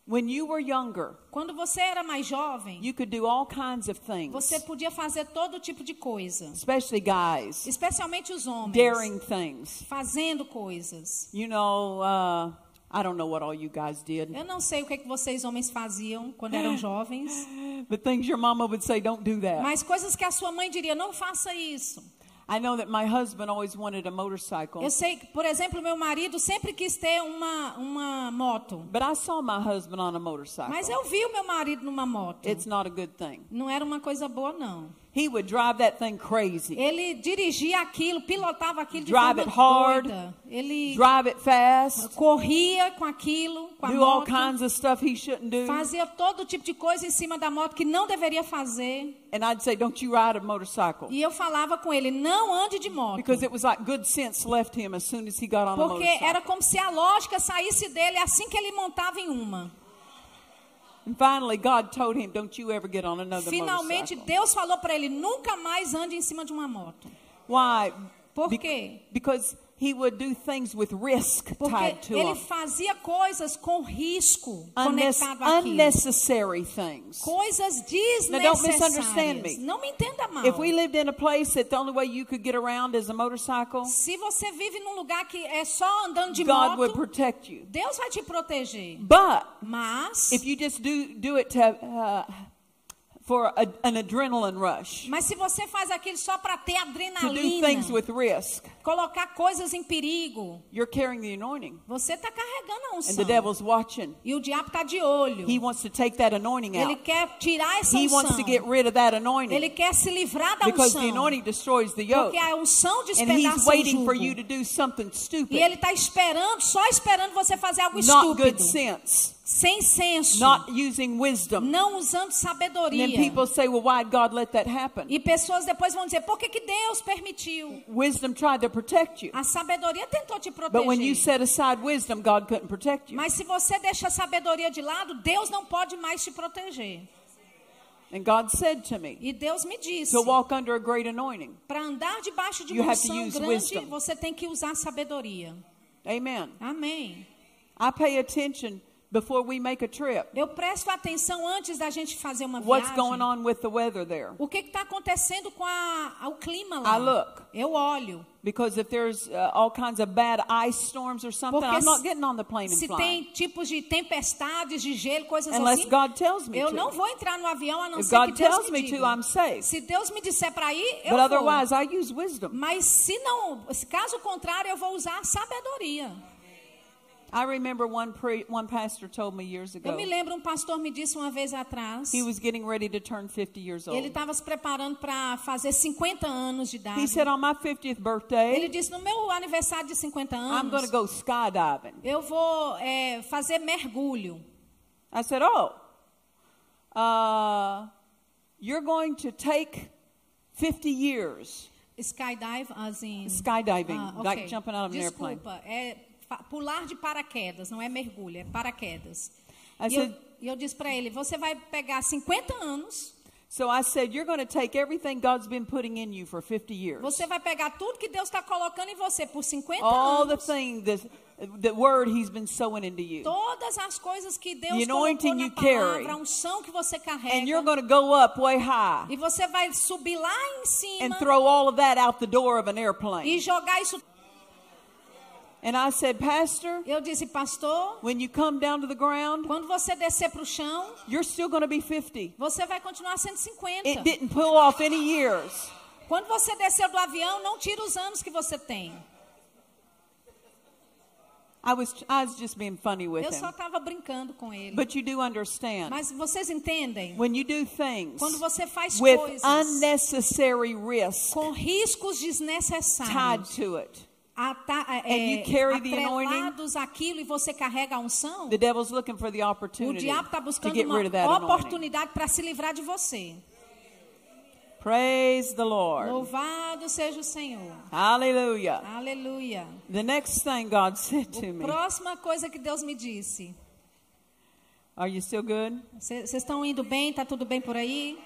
Speaker 1: When you were younger,
Speaker 2: Quando você era mais jovem,
Speaker 1: you could do all kinds of things,
Speaker 2: você podia fazer todo tipo de coisa.
Speaker 1: especially guys,
Speaker 2: Especialmente os homens.
Speaker 1: daring things.
Speaker 2: Fazendo coisas.
Speaker 1: You know, uh, I don't know what all you guys did,
Speaker 2: Eu não sei o que, que vocês homens faziam quando eram jovens. *gasps*
Speaker 1: but things your mama would say, don't do that.
Speaker 2: Mas coisas que a sua mãe diria, não faça isso.
Speaker 1: I know that my husband always wanted a motorcycle,
Speaker 2: Eu sei que, por exemplo, meu marido sempre quis ter uma, uma moto.
Speaker 1: but I saw my husband on a motorcycle.
Speaker 2: Mas eu vi o meu marido numa moto.
Speaker 1: It's not a good thing.
Speaker 2: Não era uma coisa boa, não.
Speaker 1: He would drive that thing crazy,
Speaker 2: Ele dirigia aquilo, pilotava aquilo de
Speaker 1: Drive
Speaker 2: forma
Speaker 1: it hard.
Speaker 2: doida. Ele
Speaker 1: drive it fast,
Speaker 2: corria com aquilo, com a
Speaker 1: do all
Speaker 2: moto.
Speaker 1: kinds of stuff he shouldn't do.
Speaker 2: Fazia todo tipo de coisa em cima da moto que não deveria fazer.
Speaker 1: And I'd say, don't you ride a motorcycle.
Speaker 2: E eu falava com ele, não ande de moto.
Speaker 1: Because it was like good sense left him as soon as he got on a
Speaker 2: Porque era como se a lógica saísse dele assim que ele montava em uma. Finalmente. Deus falou para ele, nunca mais ande em cima de uma moto.
Speaker 1: Why?
Speaker 2: Por
Speaker 1: Be-
Speaker 2: quê?
Speaker 1: Because he would do things with risk
Speaker 2: Porque
Speaker 1: tied to
Speaker 2: ele fazia coisas com risco
Speaker 1: Unnes-
Speaker 2: conectado àquilo.
Speaker 1: unnecessary things.
Speaker 2: Coisas
Speaker 1: Now, don't misunderstand
Speaker 2: desnecessárias.
Speaker 1: me.
Speaker 2: Não me entenda mal.
Speaker 1: If we lived in a place that the only way you could get around is a motorcycle,
Speaker 2: Se você vive num lugar que é só andando de
Speaker 1: God would
Speaker 2: moto,
Speaker 1: protect you.
Speaker 2: Deus vai te proteger.
Speaker 1: But
Speaker 2: Mas,
Speaker 1: if you just do do it to uh, for a, an adrenaline rush,
Speaker 2: mas se você faz aquilo só para ter
Speaker 1: to do
Speaker 2: adrenalina,
Speaker 1: things with risk,
Speaker 2: colocar coisas em perigo,
Speaker 1: you're carrying the anointing,
Speaker 2: você está carregando a
Speaker 1: and
Speaker 2: unção.
Speaker 1: the devil's watching.
Speaker 2: E o diabo está de olho.
Speaker 1: He wants to take that anointing
Speaker 2: Ele
Speaker 1: out.
Speaker 2: quer tirar essa
Speaker 1: He wants
Speaker 2: unção.
Speaker 1: to get rid of that
Speaker 2: Ele
Speaker 1: anointing
Speaker 2: quer se livrar da
Speaker 1: because the
Speaker 2: unção.
Speaker 1: anointing destroys the yoke,
Speaker 2: Porque a unção
Speaker 1: and he's
Speaker 2: despedaça o
Speaker 1: waiting for
Speaker 2: jugo.
Speaker 1: you to do something stupid,
Speaker 2: E ele está esperando, só esperando você fazer algo
Speaker 1: not good
Speaker 2: estúpido.
Speaker 1: sense,
Speaker 2: Sem senso.
Speaker 1: not using wisdom.
Speaker 2: Não usando
Speaker 1: And
Speaker 2: sabedoria.
Speaker 1: then people say, "Well, why God let that happen?"
Speaker 2: E pessoas depois vão dizer, por que, que Deus permitiu?
Speaker 1: Wisdom tried to protect you,
Speaker 2: A sabedoria tentou te
Speaker 1: but when you
Speaker 2: proteger.
Speaker 1: set aside wisdom, God couldn't protect you.
Speaker 2: Mas se você deixa a sabedoria de lado, Deus não pode mais te proteger.
Speaker 1: And God said to me,
Speaker 2: E Deus me disse,
Speaker 1: "To walk under a great anointing."
Speaker 2: para andar debaixo de uma unção grande,
Speaker 1: wisdom.
Speaker 2: você tem que usar sabedoria.
Speaker 1: Amen.
Speaker 2: Amém.
Speaker 1: I pay attention before we make a trip.
Speaker 2: Eu presto atenção antes da gente fazer uma
Speaker 1: What's
Speaker 2: viagem.
Speaker 1: going on with the weather there?
Speaker 2: O que está acontecendo com a, o clima lá?
Speaker 1: I look.
Speaker 2: Eu olho.
Speaker 1: Because if there's uh, all kinds of bad ice storms or something,
Speaker 2: Porque
Speaker 1: I'm not getting on the plane and
Speaker 2: Se
Speaker 1: flying.
Speaker 2: tem tipos de tempestades, de gelo, coisas
Speaker 1: Unless
Speaker 2: assim,
Speaker 1: God tells me
Speaker 2: eu
Speaker 1: to.
Speaker 2: não vou entrar no avião a não
Speaker 1: If
Speaker 2: ser
Speaker 1: God
Speaker 2: que Deus
Speaker 1: tells
Speaker 2: me
Speaker 1: me
Speaker 2: diga.
Speaker 1: to, I'm safe.
Speaker 2: Se Deus me disser para ir, eu
Speaker 1: But
Speaker 2: vou.
Speaker 1: otherwise, I use wisdom.
Speaker 2: Mas se não, caso contrário, eu vou usar a sabedoria.
Speaker 1: I remember one pre- one pastor told me years
Speaker 2: Eu
Speaker 1: ago.
Speaker 2: me lembro, um pastor me disse uma vez atrás,
Speaker 1: He was getting ready to turn 50 years
Speaker 2: ele
Speaker 1: old.
Speaker 2: estava se preparando para fazer 50 anos de idade.
Speaker 1: He said, on my 50th
Speaker 2: Ele
Speaker 1: birthday,
Speaker 2: disse, no meu aniversário de 50
Speaker 1: I'm going
Speaker 2: anos,
Speaker 1: to go skydiving.
Speaker 2: eu vou é, fazer mergulho.
Speaker 1: I said, Oh, uh, you're going to take 50 years
Speaker 2: Skydive, assim.
Speaker 1: skydiving,
Speaker 2: Ah, ok.
Speaker 1: like jumping out of an airplane.
Speaker 2: Desculpa, é fa- pular de paraquedas, não é mergulho, é paraquedas.
Speaker 1: I
Speaker 2: E eu,
Speaker 1: said-
Speaker 2: e eu disse para ele: você vai pegar 50 anos,
Speaker 1: So I said, You're going to take everything God's been putting in you for 50 years.
Speaker 2: você vai pegar tudo que Deus está colocando em você por 50
Speaker 1: All the
Speaker 2: anos.
Speaker 1: things, the, the word He's been sowing into you.
Speaker 2: Todas as coisas que Deus
Speaker 1: The anointing you carry.
Speaker 2: palavra, a unção que você carrega.
Speaker 1: And you're going to go up way high
Speaker 2: E você vai subir lá em cima
Speaker 1: and throw all of that out the door of an
Speaker 2: e
Speaker 1: airplane.
Speaker 2: jogar isso.
Speaker 1: And I said, Pastor,
Speaker 2: Eu disse, pastor,
Speaker 1: when you come down to the ground,
Speaker 2: quando você descer para o chão,
Speaker 1: you're still going to be 50.
Speaker 2: você vai continuar 150.
Speaker 1: It didn't pull off any years.
Speaker 2: Quando você desceu do avião, não tira os anos que você tem.
Speaker 1: I was, I was just being funny with
Speaker 2: Eu só estava brincando com ele.
Speaker 1: But you do understand.
Speaker 2: Mas vocês entendem?
Speaker 1: When you do things
Speaker 2: Quando você faz
Speaker 1: with
Speaker 2: coisas
Speaker 1: unnecessary risk
Speaker 2: com riscos
Speaker 1: tied
Speaker 2: desnecessários,
Speaker 1: to it,
Speaker 2: ata-
Speaker 1: And
Speaker 2: é,
Speaker 1: you carry the
Speaker 2: atrelados àquilo e você carrega a unção,
Speaker 1: the devil's looking for the
Speaker 2: o
Speaker 1: opportunity
Speaker 2: diabo está
Speaker 1: to
Speaker 2: buscando uma oportunidade para se livrar de você.
Speaker 1: Praise the Lord.
Speaker 2: Louvado seja o Senhor.
Speaker 1: Hallelujah.
Speaker 2: Aleluia.
Speaker 1: The next thing God *laughs* said to me.
Speaker 2: próxima coisa que Deus me disse.
Speaker 1: Are you still good?
Speaker 2: Vocês estão indo bem? Está tudo bem por aí?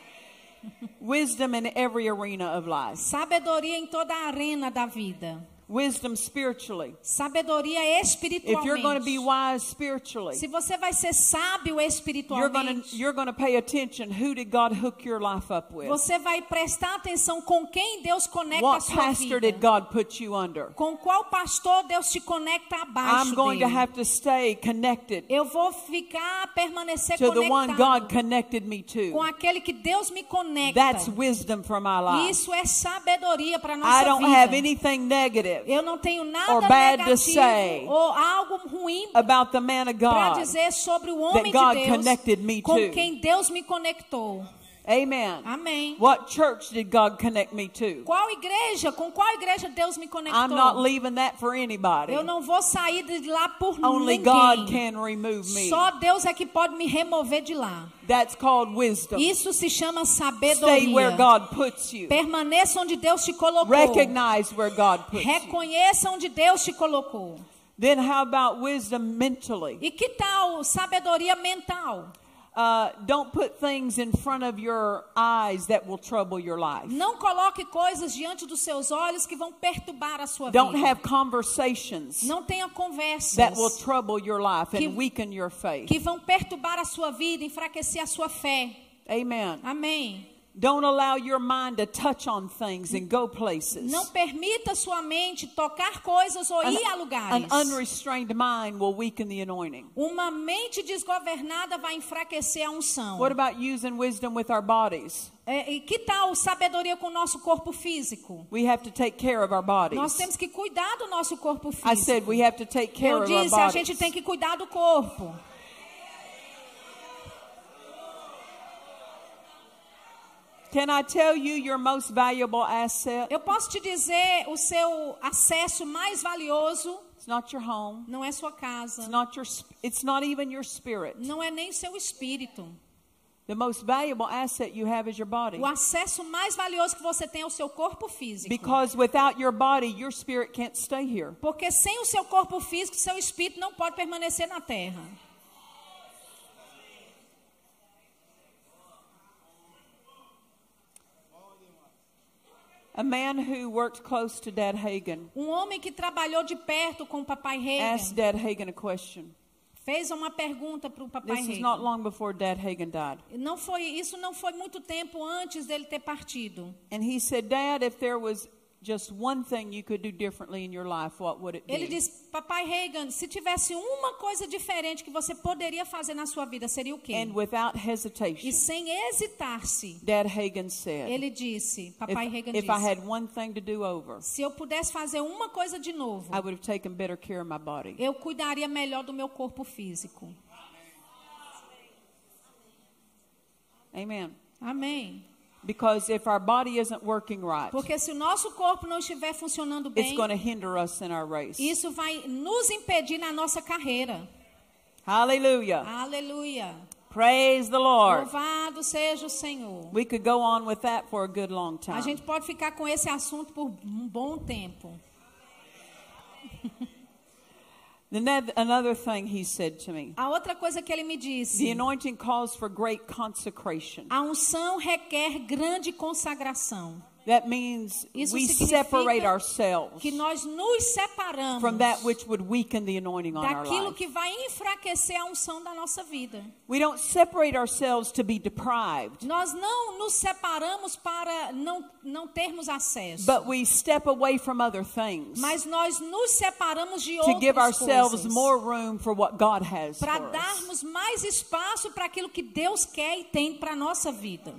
Speaker 1: Wisdom in every arena of life.
Speaker 2: Sabedoria em toda a arena da vida.
Speaker 1: Wisdom spiritually.
Speaker 2: Sabedoria
Speaker 1: If you're going to be
Speaker 2: espiritualmente.
Speaker 1: wise spiritually,
Speaker 2: Se você vai ser sábio
Speaker 1: you're going
Speaker 2: espiritualmente,
Speaker 1: to you're going to pay attention. Who did God hook your life up with?
Speaker 2: você vai prestar atenção com quem Deus conecta a
Speaker 1: What
Speaker 2: sua
Speaker 1: pastor did
Speaker 2: vida.
Speaker 1: God put you under?
Speaker 2: Com qual pastor Deus te conecta abaixo
Speaker 1: I'm going to
Speaker 2: dele.
Speaker 1: have to stay connected
Speaker 2: Eu vou ficar, permanecer
Speaker 1: to the one God connected me
Speaker 2: com
Speaker 1: to.
Speaker 2: aquele que Deus me conecta.
Speaker 1: That's wisdom for my life.
Speaker 2: Isso é sabedoria para
Speaker 1: I
Speaker 2: nossa
Speaker 1: don't
Speaker 2: vida.
Speaker 1: have anything negative
Speaker 2: Eu não tenho nada
Speaker 1: or bad to
Speaker 2: negativo
Speaker 1: say
Speaker 2: ou algo ruim
Speaker 1: about the man of
Speaker 2: para
Speaker 1: God.
Speaker 2: dizer sobre o homem de Deus com quem Deus me conectou.
Speaker 1: Amen.
Speaker 2: Amém.
Speaker 1: What church did God connect me to?
Speaker 2: Qual igreja? Com qual igreja Deus me conectou?
Speaker 1: I'm not leaving that for anybody.
Speaker 2: Eu não vou sair de lá por
Speaker 1: Only
Speaker 2: ninguém.
Speaker 1: God can remove me.
Speaker 2: Só Deus é que pode me remover de lá.
Speaker 1: That's called wisdom.
Speaker 2: Isso se chama
Speaker 1: Stay where
Speaker 2: sabedoria.
Speaker 1: God puts you.
Speaker 2: Permaneça onde Deus te colocou.
Speaker 1: Recognize where God puts you.
Speaker 2: Reconheça onde Deus te colocou.
Speaker 1: Then how about wisdom mentally?
Speaker 2: E que tal sabedoria mental?
Speaker 1: Uh, don't put things in front of your eyes that will trouble your life.
Speaker 2: Não coloque coisas diante dos seus olhos que vão perturbar a sua
Speaker 1: Don't
Speaker 2: vida.
Speaker 1: have conversations
Speaker 2: Não tenha conversas
Speaker 1: that will trouble your life
Speaker 2: Que-
Speaker 1: and weaken your faith.
Speaker 2: que vão perturbar a sua vida, enfraquecer a sua fé.
Speaker 1: Amen.
Speaker 2: Amém.
Speaker 1: Don't allow your mind to touch on things and go places.
Speaker 2: Não permita sua mente tocar coisas ou ir a
Speaker 1: An
Speaker 2: lugares.
Speaker 1: unrestrained mind will weaken the anointing.
Speaker 2: Uma mente desgovernada vai enfraquecer a unção.
Speaker 1: What about using wisdom with our bodies?
Speaker 2: É, e que tal sabedoria com o nosso corpo físico?
Speaker 1: We have to take care of our
Speaker 2: Nós
Speaker 1: bodies.
Speaker 2: temos que cuidar do nosso corpo
Speaker 1: I said
Speaker 2: físico.
Speaker 1: we have to take care
Speaker 2: Eu
Speaker 1: of our
Speaker 2: disse, a gente
Speaker 1: bodies.
Speaker 2: tem que cuidar do corpo.
Speaker 1: Can I tell you your most valuable asset?
Speaker 2: Eu posso te dizer, o seu acesso mais valioso
Speaker 1: It's not your home.
Speaker 2: não é sua
Speaker 1: It's
Speaker 2: casa,
Speaker 1: not your it's not even your spirit.
Speaker 2: não é nem seu espírito.
Speaker 1: The most valuable asset you have is your body.
Speaker 2: O acesso mais valioso que você tem é o seu corpo físico.
Speaker 1: Because without your body, your spirit can't stay here.
Speaker 2: Porque sem o seu corpo físico, seu espírito não pode permanecer na terra.
Speaker 1: A man who worked close to Dad Hagen
Speaker 2: Um homem que trabalhou de perto com o papai
Speaker 1: asked
Speaker 2: Reagan
Speaker 1: Dad Hagen a question.
Speaker 2: fez uma pergunta para o papai
Speaker 1: This is not
Speaker 2: Reagan.
Speaker 1: long before Dad Hagen died.
Speaker 2: Não foi, isso não foi muito tempo antes dele ter partido.
Speaker 1: And he said, Dad, if there was just one thing you could do differently in your life, what would it
Speaker 2: Ele
Speaker 1: be?
Speaker 2: disse, papai Reagan, se tivesse uma coisa diferente que você poderia fazer na sua vida, seria o quê?
Speaker 1: And without
Speaker 2: E
Speaker 1: hesitation,
Speaker 2: sem hesitar-se,
Speaker 1: Dad Hagen said,
Speaker 2: ele disse, papai
Speaker 1: if,
Speaker 2: Reagan
Speaker 1: if I
Speaker 2: disse,
Speaker 1: had one thing to do over,
Speaker 2: se eu pudesse fazer uma coisa de novo,
Speaker 1: I would have taken better care of my body.
Speaker 2: eu cuidaria melhor do meu corpo físico.
Speaker 1: Amen.
Speaker 2: Amém.
Speaker 1: Because if our body isn't working right,
Speaker 2: Porque se o nosso corpo não estiver funcionando
Speaker 1: it's
Speaker 2: bem,
Speaker 1: going to hinder us in our race.
Speaker 2: isso vai nos impedir na nossa carreira.
Speaker 1: Hallelujah.
Speaker 2: Aleluia.
Speaker 1: Praise the Lord.
Speaker 2: Louvado seja o Senhor.
Speaker 1: We could go on with that for a good long
Speaker 2: A
Speaker 1: time.
Speaker 2: gente pode ficar com esse assunto por um bom tempo. *laughs*
Speaker 1: The another thing he said to me
Speaker 2: A outra coisa que ele me
Speaker 1: the
Speaker 2: disse:
Speaker 1: anointing calls for great consecration.
Speaker 2: a unção requer grande consagração.
Speaker 1: That means
Speaker 2: Isso
Speaker 1: we separate ourselves
Speaker 2: Que nós nos separamos
Speaker 1: from that which would weaken the anointing on our
Speaker 2: daquilo
Speaker 1: life.
Speaker 2: que vai enfraquecer a unção da nossa vida.
Speaker 1: We don't separate ourselves to be deprived,
Speaker 2: Nós não nos separamos para não, não termos acesso.
Speaker 1: but we step away from other things
Speaker 2: Mas nós nos separamos de
Speaker 1: to give
Speaker 2: outras
Speaker 1: ourselves
Speaker 2: coisas.
Speaker 1: more room for what God has
Speaker 2: Para
Speaker 1: us.
Speaker 2: darmos mais espaço para aquilo que Deus quer e tem para nossa vida.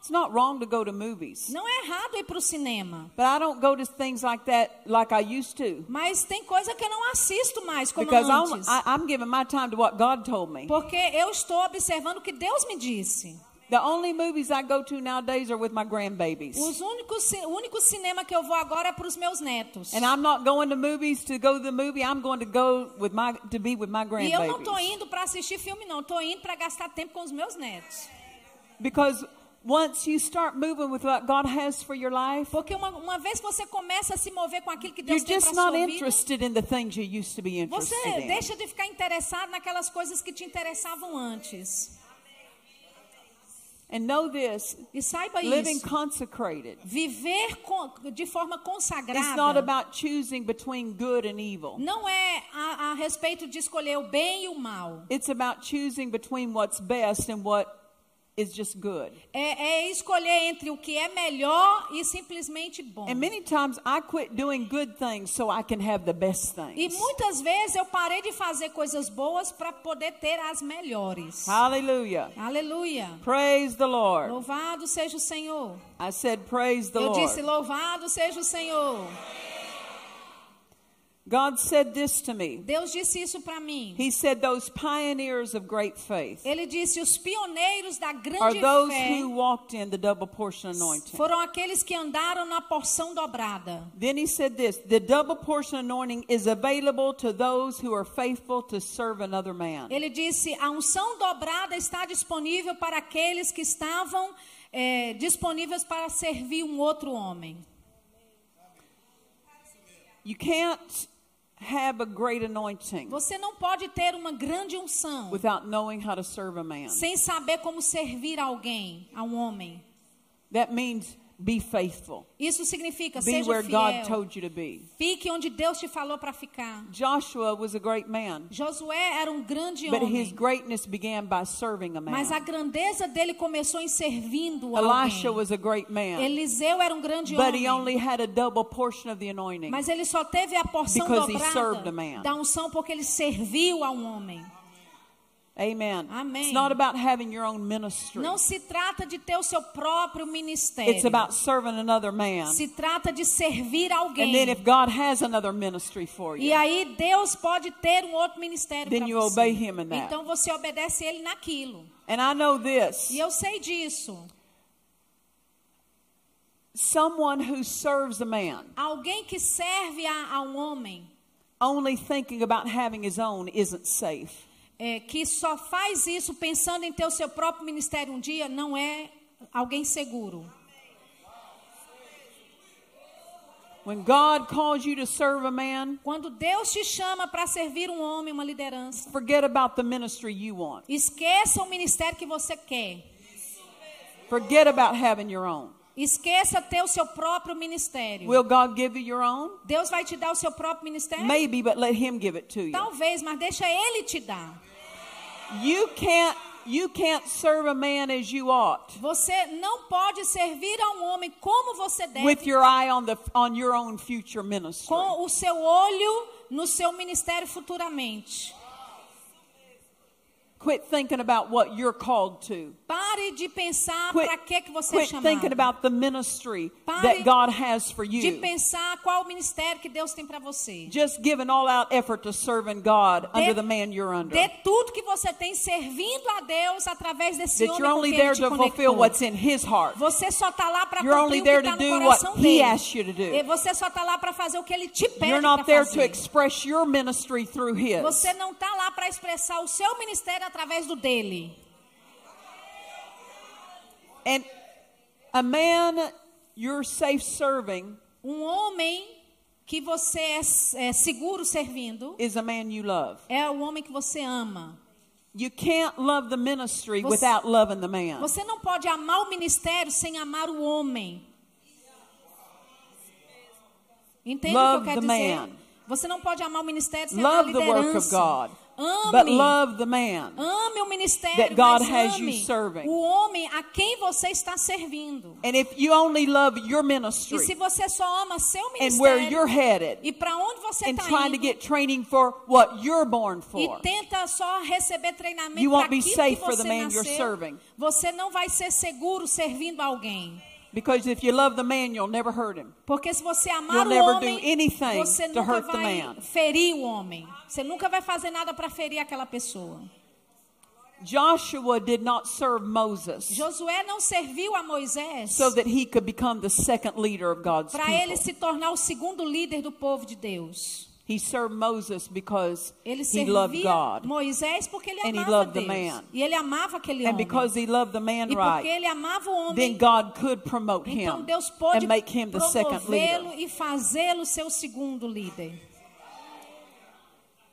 Speaker 1: It's not wrong to go to movies,
Speaker 2: Não é errado ir para o cinema.
Speaker 1: but I don't go to things like that like I used to
Speaker 2: Mas tem coisa que eu não assisto mais como
Speaker 1: because I'm,
Speaker 2: antes.
Speaker 1: I, I'm giving my time to what God told me.
Speaker 2: Porque eu estou observando o que Deus me disse.
Speaker 1: The only movies I go to nowadays are with my grandbabies.
Speaker 2: Os únicos, o único cinema que eu vou agora é para os meus netos.
Speaker 1: And I'm not going to movies to go to the movie. I'm going to go with my to be with my
Speaker 2: E eu não estou
Speaker 1: grandbabies.
Speaker 2: indo para assistir filme, não. Estou indo para gastar tempo com os meus netos.
Speaker 1: Because once you start moving with what God has for your life,
Speaker 2: Porque uma, uma vez que você começa a se mover com aquilo que
Speaker 1: you're
Speaker 2: Deus tem
Speaker 1: just
Speaker 2: para
Speaker 1: not
Speaker 2: sua vida,
Speaker 1: interested in the things you used to be
Speaker 2: você
Speaker 1: interested in.
Speaker 2: deixa de ficar interessado naquelas coisas que te interessavam antes.
Speaker 1: And know this,
Speaker 2: E saiba
Speaker 1: living
Speaker 2: isso.
Speaker 1: consecrated
Speaker 2: Viver de forma
Speaker 1: It's not
Speaker 2: consagrada
Speaker 1: about choosing between good and evil.
Speaker 2: não é a, a respeito de escolher o bem e o mal.
Speaker 1: It's about choosing between what's best and what is just good.
Speaker 2: É, é escolher entre o que é melhor e simplesmente bom.
Speaker 1: And many times I quit doing good things so I can have the best
Speaker 2: E
Speaker 1: things.
Speaker 2: muitas vezes eu parei de fazer coisas boas para poder ter as melhores.
Speaker 1: Hallelujah.
Speaker 2: Aleluia.
Speaker 1: Praise the Lord.
Speaker 2: Louvado seja o Senhor.
Speaker 1: I said, Praise the
Speaker 2: Eu disse,
Speaker 1: Lord.
Speaker 2: louvado seja o Senhor.
Speaker 1: God said this to me.
Speaker 2: Deus disse isso para mim.
Speaker 1: He said, Those pioneers of great faith
Speaker 2: Ele disse, os pioneiros da
Speaker 1: are
Speaker 2: grande
Speaker 1: those
Speaker 2: fé
Speaker 1: who walked in the double portion anointing.
Speaker 2: foram aqueles que andaram na porção dobrada.
Speaker 1: Then he said this the double portion anointing is available to those who are faithful to serve another man.
Speaker 2: Ele disse, a unção dobrada está disponível para aqueles que estavam eh, disponíveis para servir um outro homem.
Speaker 1: You can't have a great anointing
Speaker 2: Você não pode ter uma grande unção
Speaker 1: without knowing how to serve a man.
Speaker 2: sem saber como servir alguém, a um homem.
Speaker 1: That means be faithful.
Speaker 2: Isso significa
Speaker 1: Be
Speaker 2: seja
Speaker 1: where God
Speaker 2: fiel.
Speaker 1: told you to be.
Speaker 2: Fique onde Deus te falou para ficar.
Speaker 1: Joshua was a great man,
Speaker 2: Josué era um grande
Speaker 1: but his
Speaker 2: homem,
Speaker 1: greatness began by serving a
Speaker 2: mas a
Speaker 1: man.
Speaker 2: grandeza dele começou em servindo
Speaker 1: Elisha
Speaker 2: alguém.
Speaker 1: was a great man,
Speaker 2: Eliseu era um grande
Speaker 1: but he
Speaker 2: homem,
Speaker 1: only had a double portion of the anointing.
Speaker 2: mas ele só teve a porção
Speaker 1: Because he served a
Speaker 2: dobrada
Speaker 1: man.
Speaker 2: da unção porque ele serviu a um homem.
Speaker 1: Amen.
Speaker 2: Amém.
Speaker 1: It's not about having your own ministry.
Speaker 2: Não se trata de ter o seu próprio ministério.
Speaker 1: It's about serving another man.
Speaker 2: Se trata de servir alguém.
Speaker 1: And then if God has another ministry for
Speaker 2: E
Speaker 1: you,
Speaker 2: aí Deus pode ter um outro ministério
Speaker 1: Then
Speaker 2: para
Speaker 1: you
Speaker 2: você.
Speaker 1: obey him in that.
Speaker 2: Então você obedece ele naquilo.
Speaker 1: and I know this,
Speaker 2: E eu sei disso.
Speaker 1: someone who serves a man
Speaker 2: Alguém que serve a, a um homem
Speaker 1: only thinking about having his own isn't safe.
Speaker 2: É, que só faz isso pensando em ter o seu próprio ministério um dia não é alguém seguro.
Speaker 1: When God calls you to serve a man,
Speaker 2: Quando Deus te chama para servir um homem, uma liderança,
Speaker 1: forget about the ministry you want.
Speaker 2: esqueça o ministério que você quer.
Speaker 1: Forget about having your own.
Speaker 2: Esqueça ter o seu próprio ministério.
Speaker 1: Will God give you your own?
Speaker 2: Deus vai te dar o seu próprio ministério?
Speaker 1: Maybe, but let him give it to you.
Speaker 2: Talvez, mas deixa ele te dar.
Speaker 1: You can't you can't serve a man as you ought
Speaker 2: Você não pode servir a um homem como você deve,
Speaker 1: with your eye on the on your own future ministry.
Speaker 2: com o seu olho no seu ministério futuramente.
Speaker 1: Quit thinking about what you're called to.
Speaker 2: Pare de pensar
Speaker 1: Quit,
Speaker 2: para que que você é
Speaker 1: quit thinking
Speaker 2: chamado.
Speaker 1: about the ministry
Speaker 2: Pare
Speaker 1: that God has for
Speaker 2: De
Speaker 1: you.
Speaker 2: pensar qual ministério que Deus tem para você.
Speaker 1: Just give an all-out effort to serving God
Speaker 2: Dê-
Speaker 1: under the man you're under.
Speaker 2: Dê tudo que você tem servindo a Deus através desse
Speaker 1: That
Speaker 2: homem
Speaker 1: you're only there to fulfill what's in His heart.
Speaker 2: Você só está lá para
Speaker 1: You're
Speaker 2: cumprir
Speaker 1: only
Speaker 2: o
Speaker 1: there
Speaker 2: que
Speaker 1: to
Speaker 2: está no
Speaker 1: do
Speaker 2: coração
Speaker 1: what He
Speaker 2: dele.
Speaker 1: asks you to do.
Speaker 2: E você só está lá para fazer o que ele te pede
Speaker 1: You're
Speaker 2: para
Speaker 1: not there to
Speaker 2: fazer.
Speaker 1: express your ministry through His.
Speaker 2: Você não está lá para expressar o seu ministério através do dele.
Speaker 1: And a man you're safe serving
Speaker 2: Um homem que você é, é seguro servindo
Speaker 1: is a man you love.
Speaker 2: é o homem que você ama.
Speaker 1: You can't love the ministry
Speaker 2: Você-
Speaker 1: without loving the man.
Speaker 2: Você não pode amar o ministério sem amar o homem. Entende
Speaker 1: Love
Speaker 2: o que eu quero dizer?
Speaker 1: man.
Speaker 2: Você não pode amar o ministério sem amar a
Speaker 1: Love work of
Speaker 2: liderança. Ame.
Speaker 1: But love the man.
Speaker 2: Ame o ministério,
Speaker 1: that God has you serving.
Speaker 2: o homem a quem você está servindo.
Speaker 1: And if you only love your
Speaker 2: E
Speaker 1: ministry
Speaker 2: se você só ama seu
Speaker 1: and where
Speaker 2: ministério
Speaker 1: you're headed
Speaker 2: e para onde você
Speaker 1: and
Speaker 2: está
Speaker 1: trying to
Speaker 2: indo
Speaker 1: get training for what you're born
Speaker 2: e
Speaker 1: for,
Speaker 2: tenta só receber treinamento
Speaker 1: You
Speaker 2: para
Speaker 1: won't be
Speaker 2: aquilo
Speaker 1: safe
Speaker 2: que
Speaker 1: for the
Speaker 2: você
Speaker 1: man you're
Speaker 2: nasceu,
Speaker 1: serving.
Speaker 2: você não vai ser seguro servindo alguém.
Speaker 1: Because if you love the man, you'll never hurt him.
Speaker 2: Porque se você amar
Speaker 1: You'll
Speaker 2: o
Speaker 1: never
Speaker 2: homem,
Speaker 1: do anything
Speaker 2: você
Speaker 1: to
Speaker 2: nunca vai
Speaker 1: man.
Speaker 2: ferir o homem. Você nunca vai fazer nada para ferir aquela pessoa.
Speaker 1: Joshua did not serve Moses
Speaker 2: Josué não serviu a Moisés
Speaker 1: so that he could become the second leader of God's
Speaker 2: para ele se tornar o segundo líder do povo de Deus.
Speaker 1: He served Moses because
Speaker 2: Ele
Speaker 1: he loved God.
Speaker 2: Moisés porque ele
Speaker 1: And he
Speaker 2: amava
Speaker 1: loved the
Speaker 2: Deus.
Speaker 1: man.
Speaker 2: E ele amava aquele
Speaker 1: And
Speaker 2: homem.
Speaker 1: because he loved the man
Speaker 2: e porque
Speaker 1: right,
Speaker 2: ele amava o
Speaker 1: then
Speaker 2: homem,
Speaker 1: God could promote
Speaker 2: então
Speaker 1: him
Speaker 2: Deus pôde
Speaker 1: and make him the second leader.
Speaker 2: promovê-lo e fazê-lo seu segundo líder.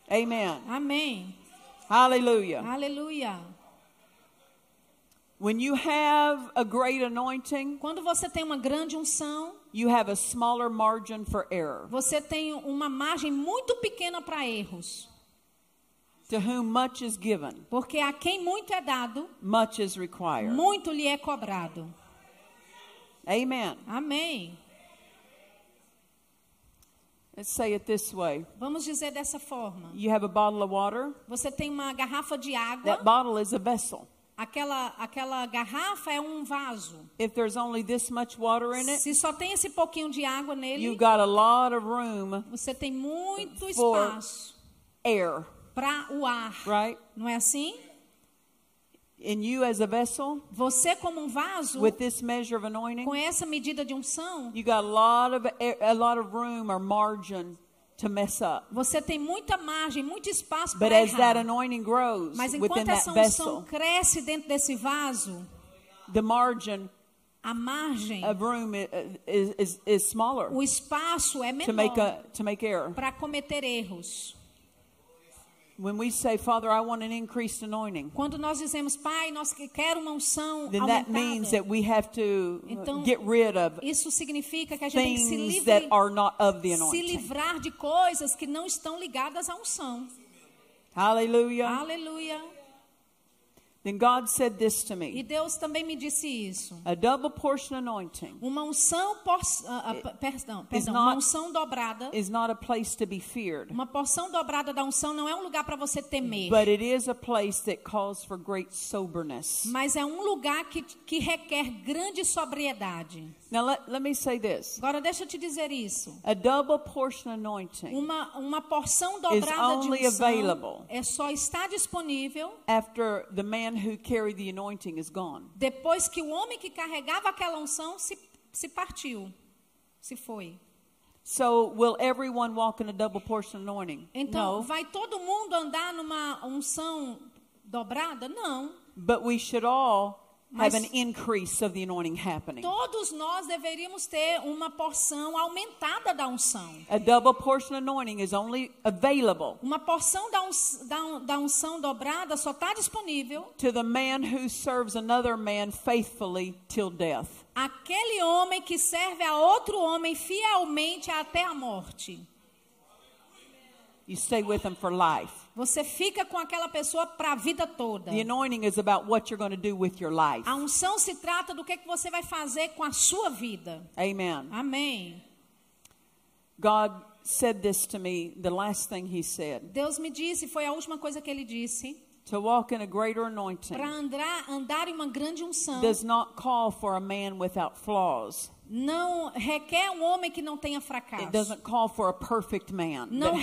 Speaker 1: Amen.
Speaker 2: Amém.
Speaker 1: Hallelujah.
Speaker 2: Aleluia.
Speaker 1: When you have a great anointing,
Speaker 2: Quando você tem uma grande unção,
Speaker 1: you have a smaller margin for error.
Speaker 2: você tem uma margem muito pequena para erros.
Speaker 1: To whom much is given,
Speaker 2: Porque a quem muito é dado,
Speaker 1: much is required.
Speaker 2: muito lhe é cobrado.
Speaker 1: Amen.
Speaker 2: Amém.
Speaker 1: Let's say it this way.
Speaker 2: Vamos dizer dessa forma.
Speaker 1: You have a bottle of water.
Speaker 2: Você tem uma garrafa de água.
Speaker 1: That bottle is a vessel.
Speaker 2: Aquela, aquela garrafa é um vaso.
Speaker 1: If there's only this much water in it,
Speaker 2: Se só tem esse pouquinho de água nele,
Speaker 1: got a lot of room,
Speaker 2: você tem muito
Speaker 1: For-
Speaker 2: espaço
Speaker 1: air,
Speaker 2: para o ar.
Speaker 1: right?
Speaker 2: Não é assim?
Speaker 1: And you as a vessel
Speaker 2: Você como um vaso,
Speaker 1: with this measure of anointing,
Speaker 2: com essa medida de unção,
Speaker 1: you got a lot of air, a lot of room or margin to mess up.
Speaker 2: você tem muita margem, muito espaço
Speaker 1: But
Speaker 2: para
Speaker 1: as that
Speaker 2: errar.
Speaker 1: anointing grows
Speaker 2: Mas
Speaker 1: within
Speaker 2: enquanto
Speaker 1: that
Speaker 2: essa unção
Speaker 1: vessel,
Speaker 2: cresce dentro desse vaso,
Speaker 1: the margin
Speaker 2: a margem,
Speaker 1: of room i- is, is, is smaller
Speaker 2: o espaço é
Speaker 1: to make
Speaker 2: menor
Speaker 1: a to make error.
Speaker 2: para cometer erros.
Speaker 1: When we say, Father, I want an increased anointing,
Speaker 2: Quando nós dizemos, Pai, nós que- quero uma unção
Speaker 1: then that means
Speaker 2: aumentada,
Speaker 1: that we have to uh,
Speaker 2: Então,
Speaker 1: get rid of
Speaker 2: isso significa que a gente tem que se,
Speaker 1: things
Speaker 2: livre,
Speaker 1: that are not of the
Speaker 2: se
Speaker 1: anointing.
Speaker 2: livrar de coisas que não estão ligadas à unção.
Speaker 1: Hallelujah.
Speaker 2: Aleluia.
Speaker 1: Then God said this to
Speaker 2: E
Speaker 1: me
Speaker 2: Deus também me disse isso.
Speaker 1: a double portion anointing
Speaker 2: Uma unção, por, ah, ah, perdão, perdão,
Speaker 1: not-
Speaker 2: uma unção dobrada.
Speaker 1: is not a place to be feared,
Speaker 2: Uma porção dobrada da unção não é um lugar para você temer,
Speaker 1: but it is a place that calls for great soberness.
Speaker 2: mas é um lugar que, que requer grande sobriedade.
Speaker 1: Now, let, let me say this
Speaker 2: Agora deixa eu te dizer isso.
Speaker 1: a double portion anointing
Speaker 2: Uma, uma porção dobrada de
Speaker 1: only
Speaker 2: unção
Speaker 1: available
Speaker 2: é só está disponível
Speaker 1: after the man who carried the anointing is gone.
Speaker 2: depois que o homem que carregava aquela unção se, se partiu, se foi.
Speaker 1: So, will everyone walk in a double portion anointing?
Speaker 2: Então,
Speaker 1: no.
Speaker 2: vai todo mundo andar numa unção dobrada? Não.
Speaker 1: But we should all
Speaker 2: Mas-
Speaker 1: have an increase of the anointing happening.
Speaker 2: Todos nós deveríamos ter uma porção aumentada da unção.
Speaker 1: A double portion anointing is only available
Speaker 2: Uma porção da, un- da unção dobrada só está disponível
Speaker 1: to the man who serves another man faithfully till death.
Speaker 2: aquele homem que serve a outro homem fielmente até a morte.
Speaker 1: You stay with him for life.
Speaker 2: Você fica com aquela pessoa para a vida toda.
Speaker 1: The anointing is about what you're going to do with your life.
Speaker 2: A unção se trata do que, que você vai fazer com a sua vida.
Speaker 1: Amen.
Speaker 2: Amém.
Speaker 1: God said this to me, the last thing he said.
Speaker 2: Deus me disse, foi a última coisa que ele disse.
Speaker 1: To walk in a greater anointing
Speaker 2: para andar, andar em uma grande unção,
Speaker 1: does not call for a man without flaws.
Speaker 2: não requer um homem que não tenha
Speaker 1: It
Speaker 2: fracasso.
Speaker 1: doesn't call for a perfect man
Speaker 2: Não re-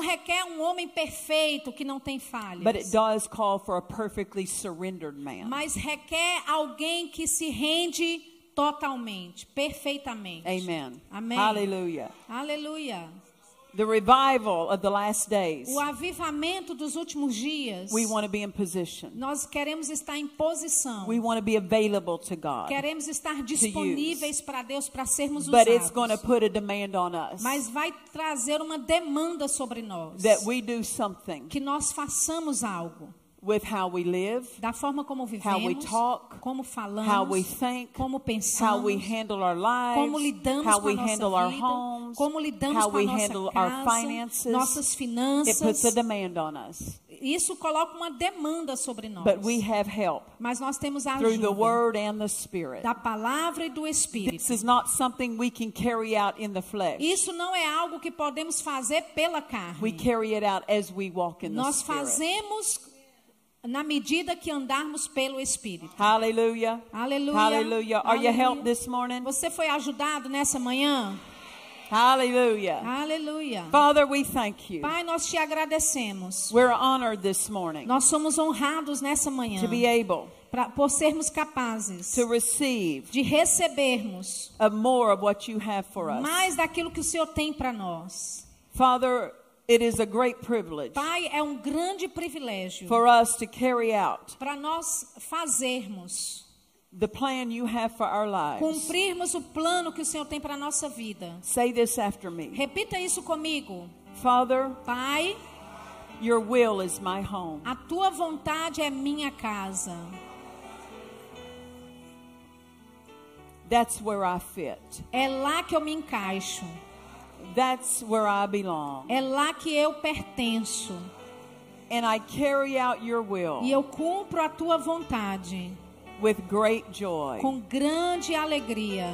Speaker 2: requer um homem perfeito que não tem falhas.
Speaker 1: But it does call for a perfectly surrendered man.
Speaker 2: Mas requer alguém que se rende totalmente, perfeitamente.
Speaker 1: Amen.
Speaker 2: Amém.
Speaker 1: Hallelujah.
Speaker 2: Aleluia.
Speaker 1: The revival of the last days,
Speaker 2: O avivamento dos últimos dias.
Speaker 1: we want to be in position.
Speaker 2: Nós queremos estar em posição.
Speaker 1: We want to be available to God.
Speaker 2: Queremos estar disponíveis para Deus para sermos
Speaker 1: But it's going to
Speaker 2: usados.
Speaker 1: put a demand on us
Speaker 2: Mas vai trazer uma demanda sobre nós.
Speaker 1: that we do something
Speaker 2: Que nós façamos algo.
Speaker 1: With how we live,
Speaker 2: Da forma como
Speaker 1: how we
Speaker 2: vivemos,
Speaker 1: talk,
Speaker 2: como falamos,
Speaker 1: how we think,
Speaker 2: como
Speaker 1: how
Speaker 2: pensamos,
Speaker 1: we handle our lives,
Speaker 2: como lidamos
Speaker 1: how
Speaker 2: com
Speaker 1: we
Speaker 2: nossa
Speaker 1: handle our homes,
Speaker 2: como lidamos
Speaker 1: how
Speaker 2: com
Speaker 1: we handle our
Speaker 2: casa,
Speaker 1: finances.
Speaker 2: nossas
Speaker 1: It
Speaker 2: finanças.
Speaker 1: puts a demand on us.
Speaker 2: Isso coloca uma demanda sobre nós.
Speaker 1: But we have help
Speaker 2: Mas nós temos a
Speaker 1: through the
Speaker 2: ajuda
Speaker 1: Word and the Spirit.
Speaker 2: da palavra e do Espírito.
Speaker 1: This is not something we can carry out in the flesh.
Speaker 2: Isso não é algo que podemos fazer pela carne.
Speaker 1: We carry it out as we walk in the
Speaker 2: Nós fazemos na medida que andarmos pelo Espírito.
Speaker 1: Hallelujah.
Speaker 2: Aleluia.
Speaker 1: Hallelujah. Are you
Speaker 2: Aleluia.
Speaker 1: helped this morning?
Speaker 2: Você foi ajudado nessa manhã?
Speaker 1: Hallelujah.
Speaker 2: Aleluia.
Speaker 1: Father, we thank you.
Speaker 2: Pai, nós te agradecemos.
Speaker 1: We're honored this morning
Speaker 2: Nós somos honrados nessa manhã
Speaker 1: to be able
Speaker 2: pra, por sermos capazes
Speaker 1: to receive
Speaker 2: de recebermos
Speaker 1: of more of what you have for us.
Speaker 2: mais daquilo que o Senhor tem para nós.
Speaker 1: Father, it is a great privilege
Speaker 2: Pai, é um grande privilégio
Speaker 1: for us to carry out
Speaker 2: para nós fazermos,
Speaker 1: the plan you have for our lives.
Speaker 2: cumprirmos o plano que o Senhor tem para a nossa vida.
Speaker 1: Say this after me.
Speaker 2: Repita isso comigo.
Speaker 1: Father,
Speaker 2: Pai,
Speaker 1: your will is my home.
Speaker 2: a tua vontade é minha casa.
Speaker 1: That's where I fit.
Speaker 2: É lá que eu me encaixo.
Speaker 1: That's where I belong.
Speaker 2: É lá que eu pertenço.
Speaker 1: And I carry out your will
Speaker 2: E eu cumpro a tua vontade
Speaker 1: with great joy.
Speaker 2: com grande alegria.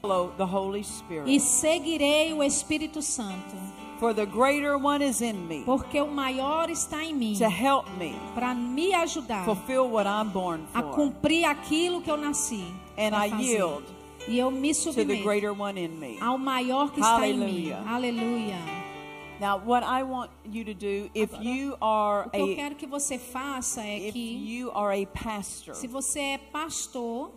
Speaker 1: Follow the Holy Spirit.
Speaker 2: E seguirei o Espírito Santo,
Speaker 1: For the greater one is in me
Speaker 2: porque o maior está em mim
Speaker 1: to help me
Speaker 2: para me ajudar
Speaker 1: fulfill what I'm born
Speaker 2: a
Speaker 1: for.
Speaker 2: cumprir aquilo que eu nasci.
Speaker 1: And I
Speaker 2: fazer.
Speaker 1: yield
Speaker 2: E eu me
Speaker 1: to the
Speaker 2: submeto
Speaker 1: greater one in me.
Speaker 2: ao maior que está em mim.
Speaker 1: Hallelujah.
Speaker 2: Aleluia.
Speaker 1: Now, what I want you to do, if you are
Speaker 2: O que eu
Speaker 1: a
Speaker 2: quero que você faça é
Speaker 1: if
Speaker 2: que,
Speaker 1: you are a pastor,
Speaker 2: se você é pastor,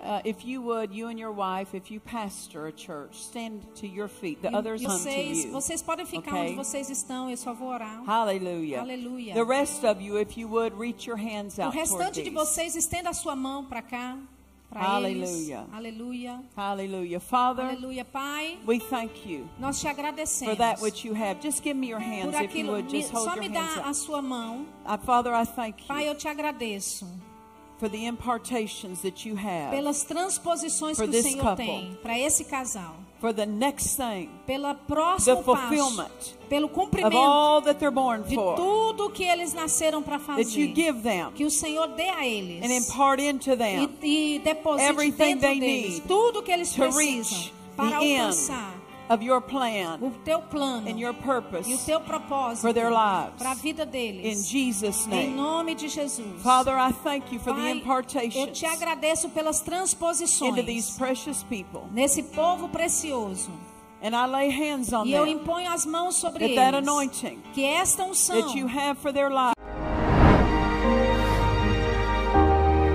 Speaker 1: uh, if you would, you and your wife, if you pastor a church, stand to your feet. The others come to
Speaker 2: vocês,
Speaker 1: you.
Speaker 2: vocês podem ficar
Speaker 1: Okay.
Speaker 2: onde vocês estão, eu só vou orar.
Speaker 1: Hallelujah.
Speaker 2: Aleluia.
Speaker 1: The rest of you, if you would, reach your hands
Speaker 2: O
Speaker 1: out toward
Speaker 2: restante de
Speaker 1: these.
Speaker 2: vocês, estenda a sua mão para cá, para
Speaker 1: Aleluia.
Speaker 2: eles. Aleluia.
Speaker 1: Hallelujah. Father,
Speaker 2: Aleluia, Pai.
Speaker 1: we thank you
Speaker 2: Nós te
Speaker 1: for
Speaker 2: agradecemos
Speaker 1: that which you have. Just give me your hands
Speaker 2: por
Speaker 1: if you
Speaker 2: aquilo.
Speaker 1: would.
Speaker 2: Me-
Speaker 1: Just hold
Speaker 2: só
Speaker 1: your
Speaker 2: me
Speaker 1: hands
Speaker 2: dá a
Speaker 1: up.
Speaker 2: sua mão.
Speaker 1: Uh, Father, I thank
Speaker 2: Pai,
Speaker 1: you
Speaker 2: eu te agradeço
Speaker 1: for the impartations that you have,
Speaker 2: pelas transposições
Speaker 1: For
Speaker 2: que o
Speaker 1: this
Speaker 2: Senhor
Speaker 1: couple.
Speaker 2: tem para esse casal.
Speaker 1: for the next thing,
Speaker 2: Pela próximo passo. Pelo
Speaker 1: of
Speaker 2: cumprimento
Speaker 1: all that they're born
Speaker 2: de
Speaker 1: for,
Speaker 2: tudo que eles nasceram para fazer.
Speaker 1: them
Speaker 2: Que o Senhor dê a eles.
Speaker 1: and impart into them
Speaker 2: e, e deposite dentro deles
Speaker 1: need
Speaker 2: tudo que eles precisam para alcançar
Speaker 1: of your plan
Speaker 2: o teu plano
Speaker 1: and your purpose
Speaker 2: e o teu propósito
Speaker 1: for their lives.
Speaker 2: para a vida
Speaker 1: In
Speaker 2: deles.
Speaker 1: Jesus'
Speaker 2: Em
Speaker 1: name.
Speaker 2: nome de Jesus.
Speaker 1: Father, I thank you for the
Speaker 2: Pai, eu
Speaker 1: impartations
Speaker 2: te agradeço pelas transposições
Speaker 1: into these precious people.
Speaker 2: nesse povo precioso.
Speaker 1: And I lay hands on
Speaker 2: E eu
Speaker 1: them
Speaker 2: imponho as mãos sobre
Speaker 1: that that
Speaker 2: eles.
Speaker 1: anointing
Speaker 2: Que esta unção
Speaker 1: that you have for their lives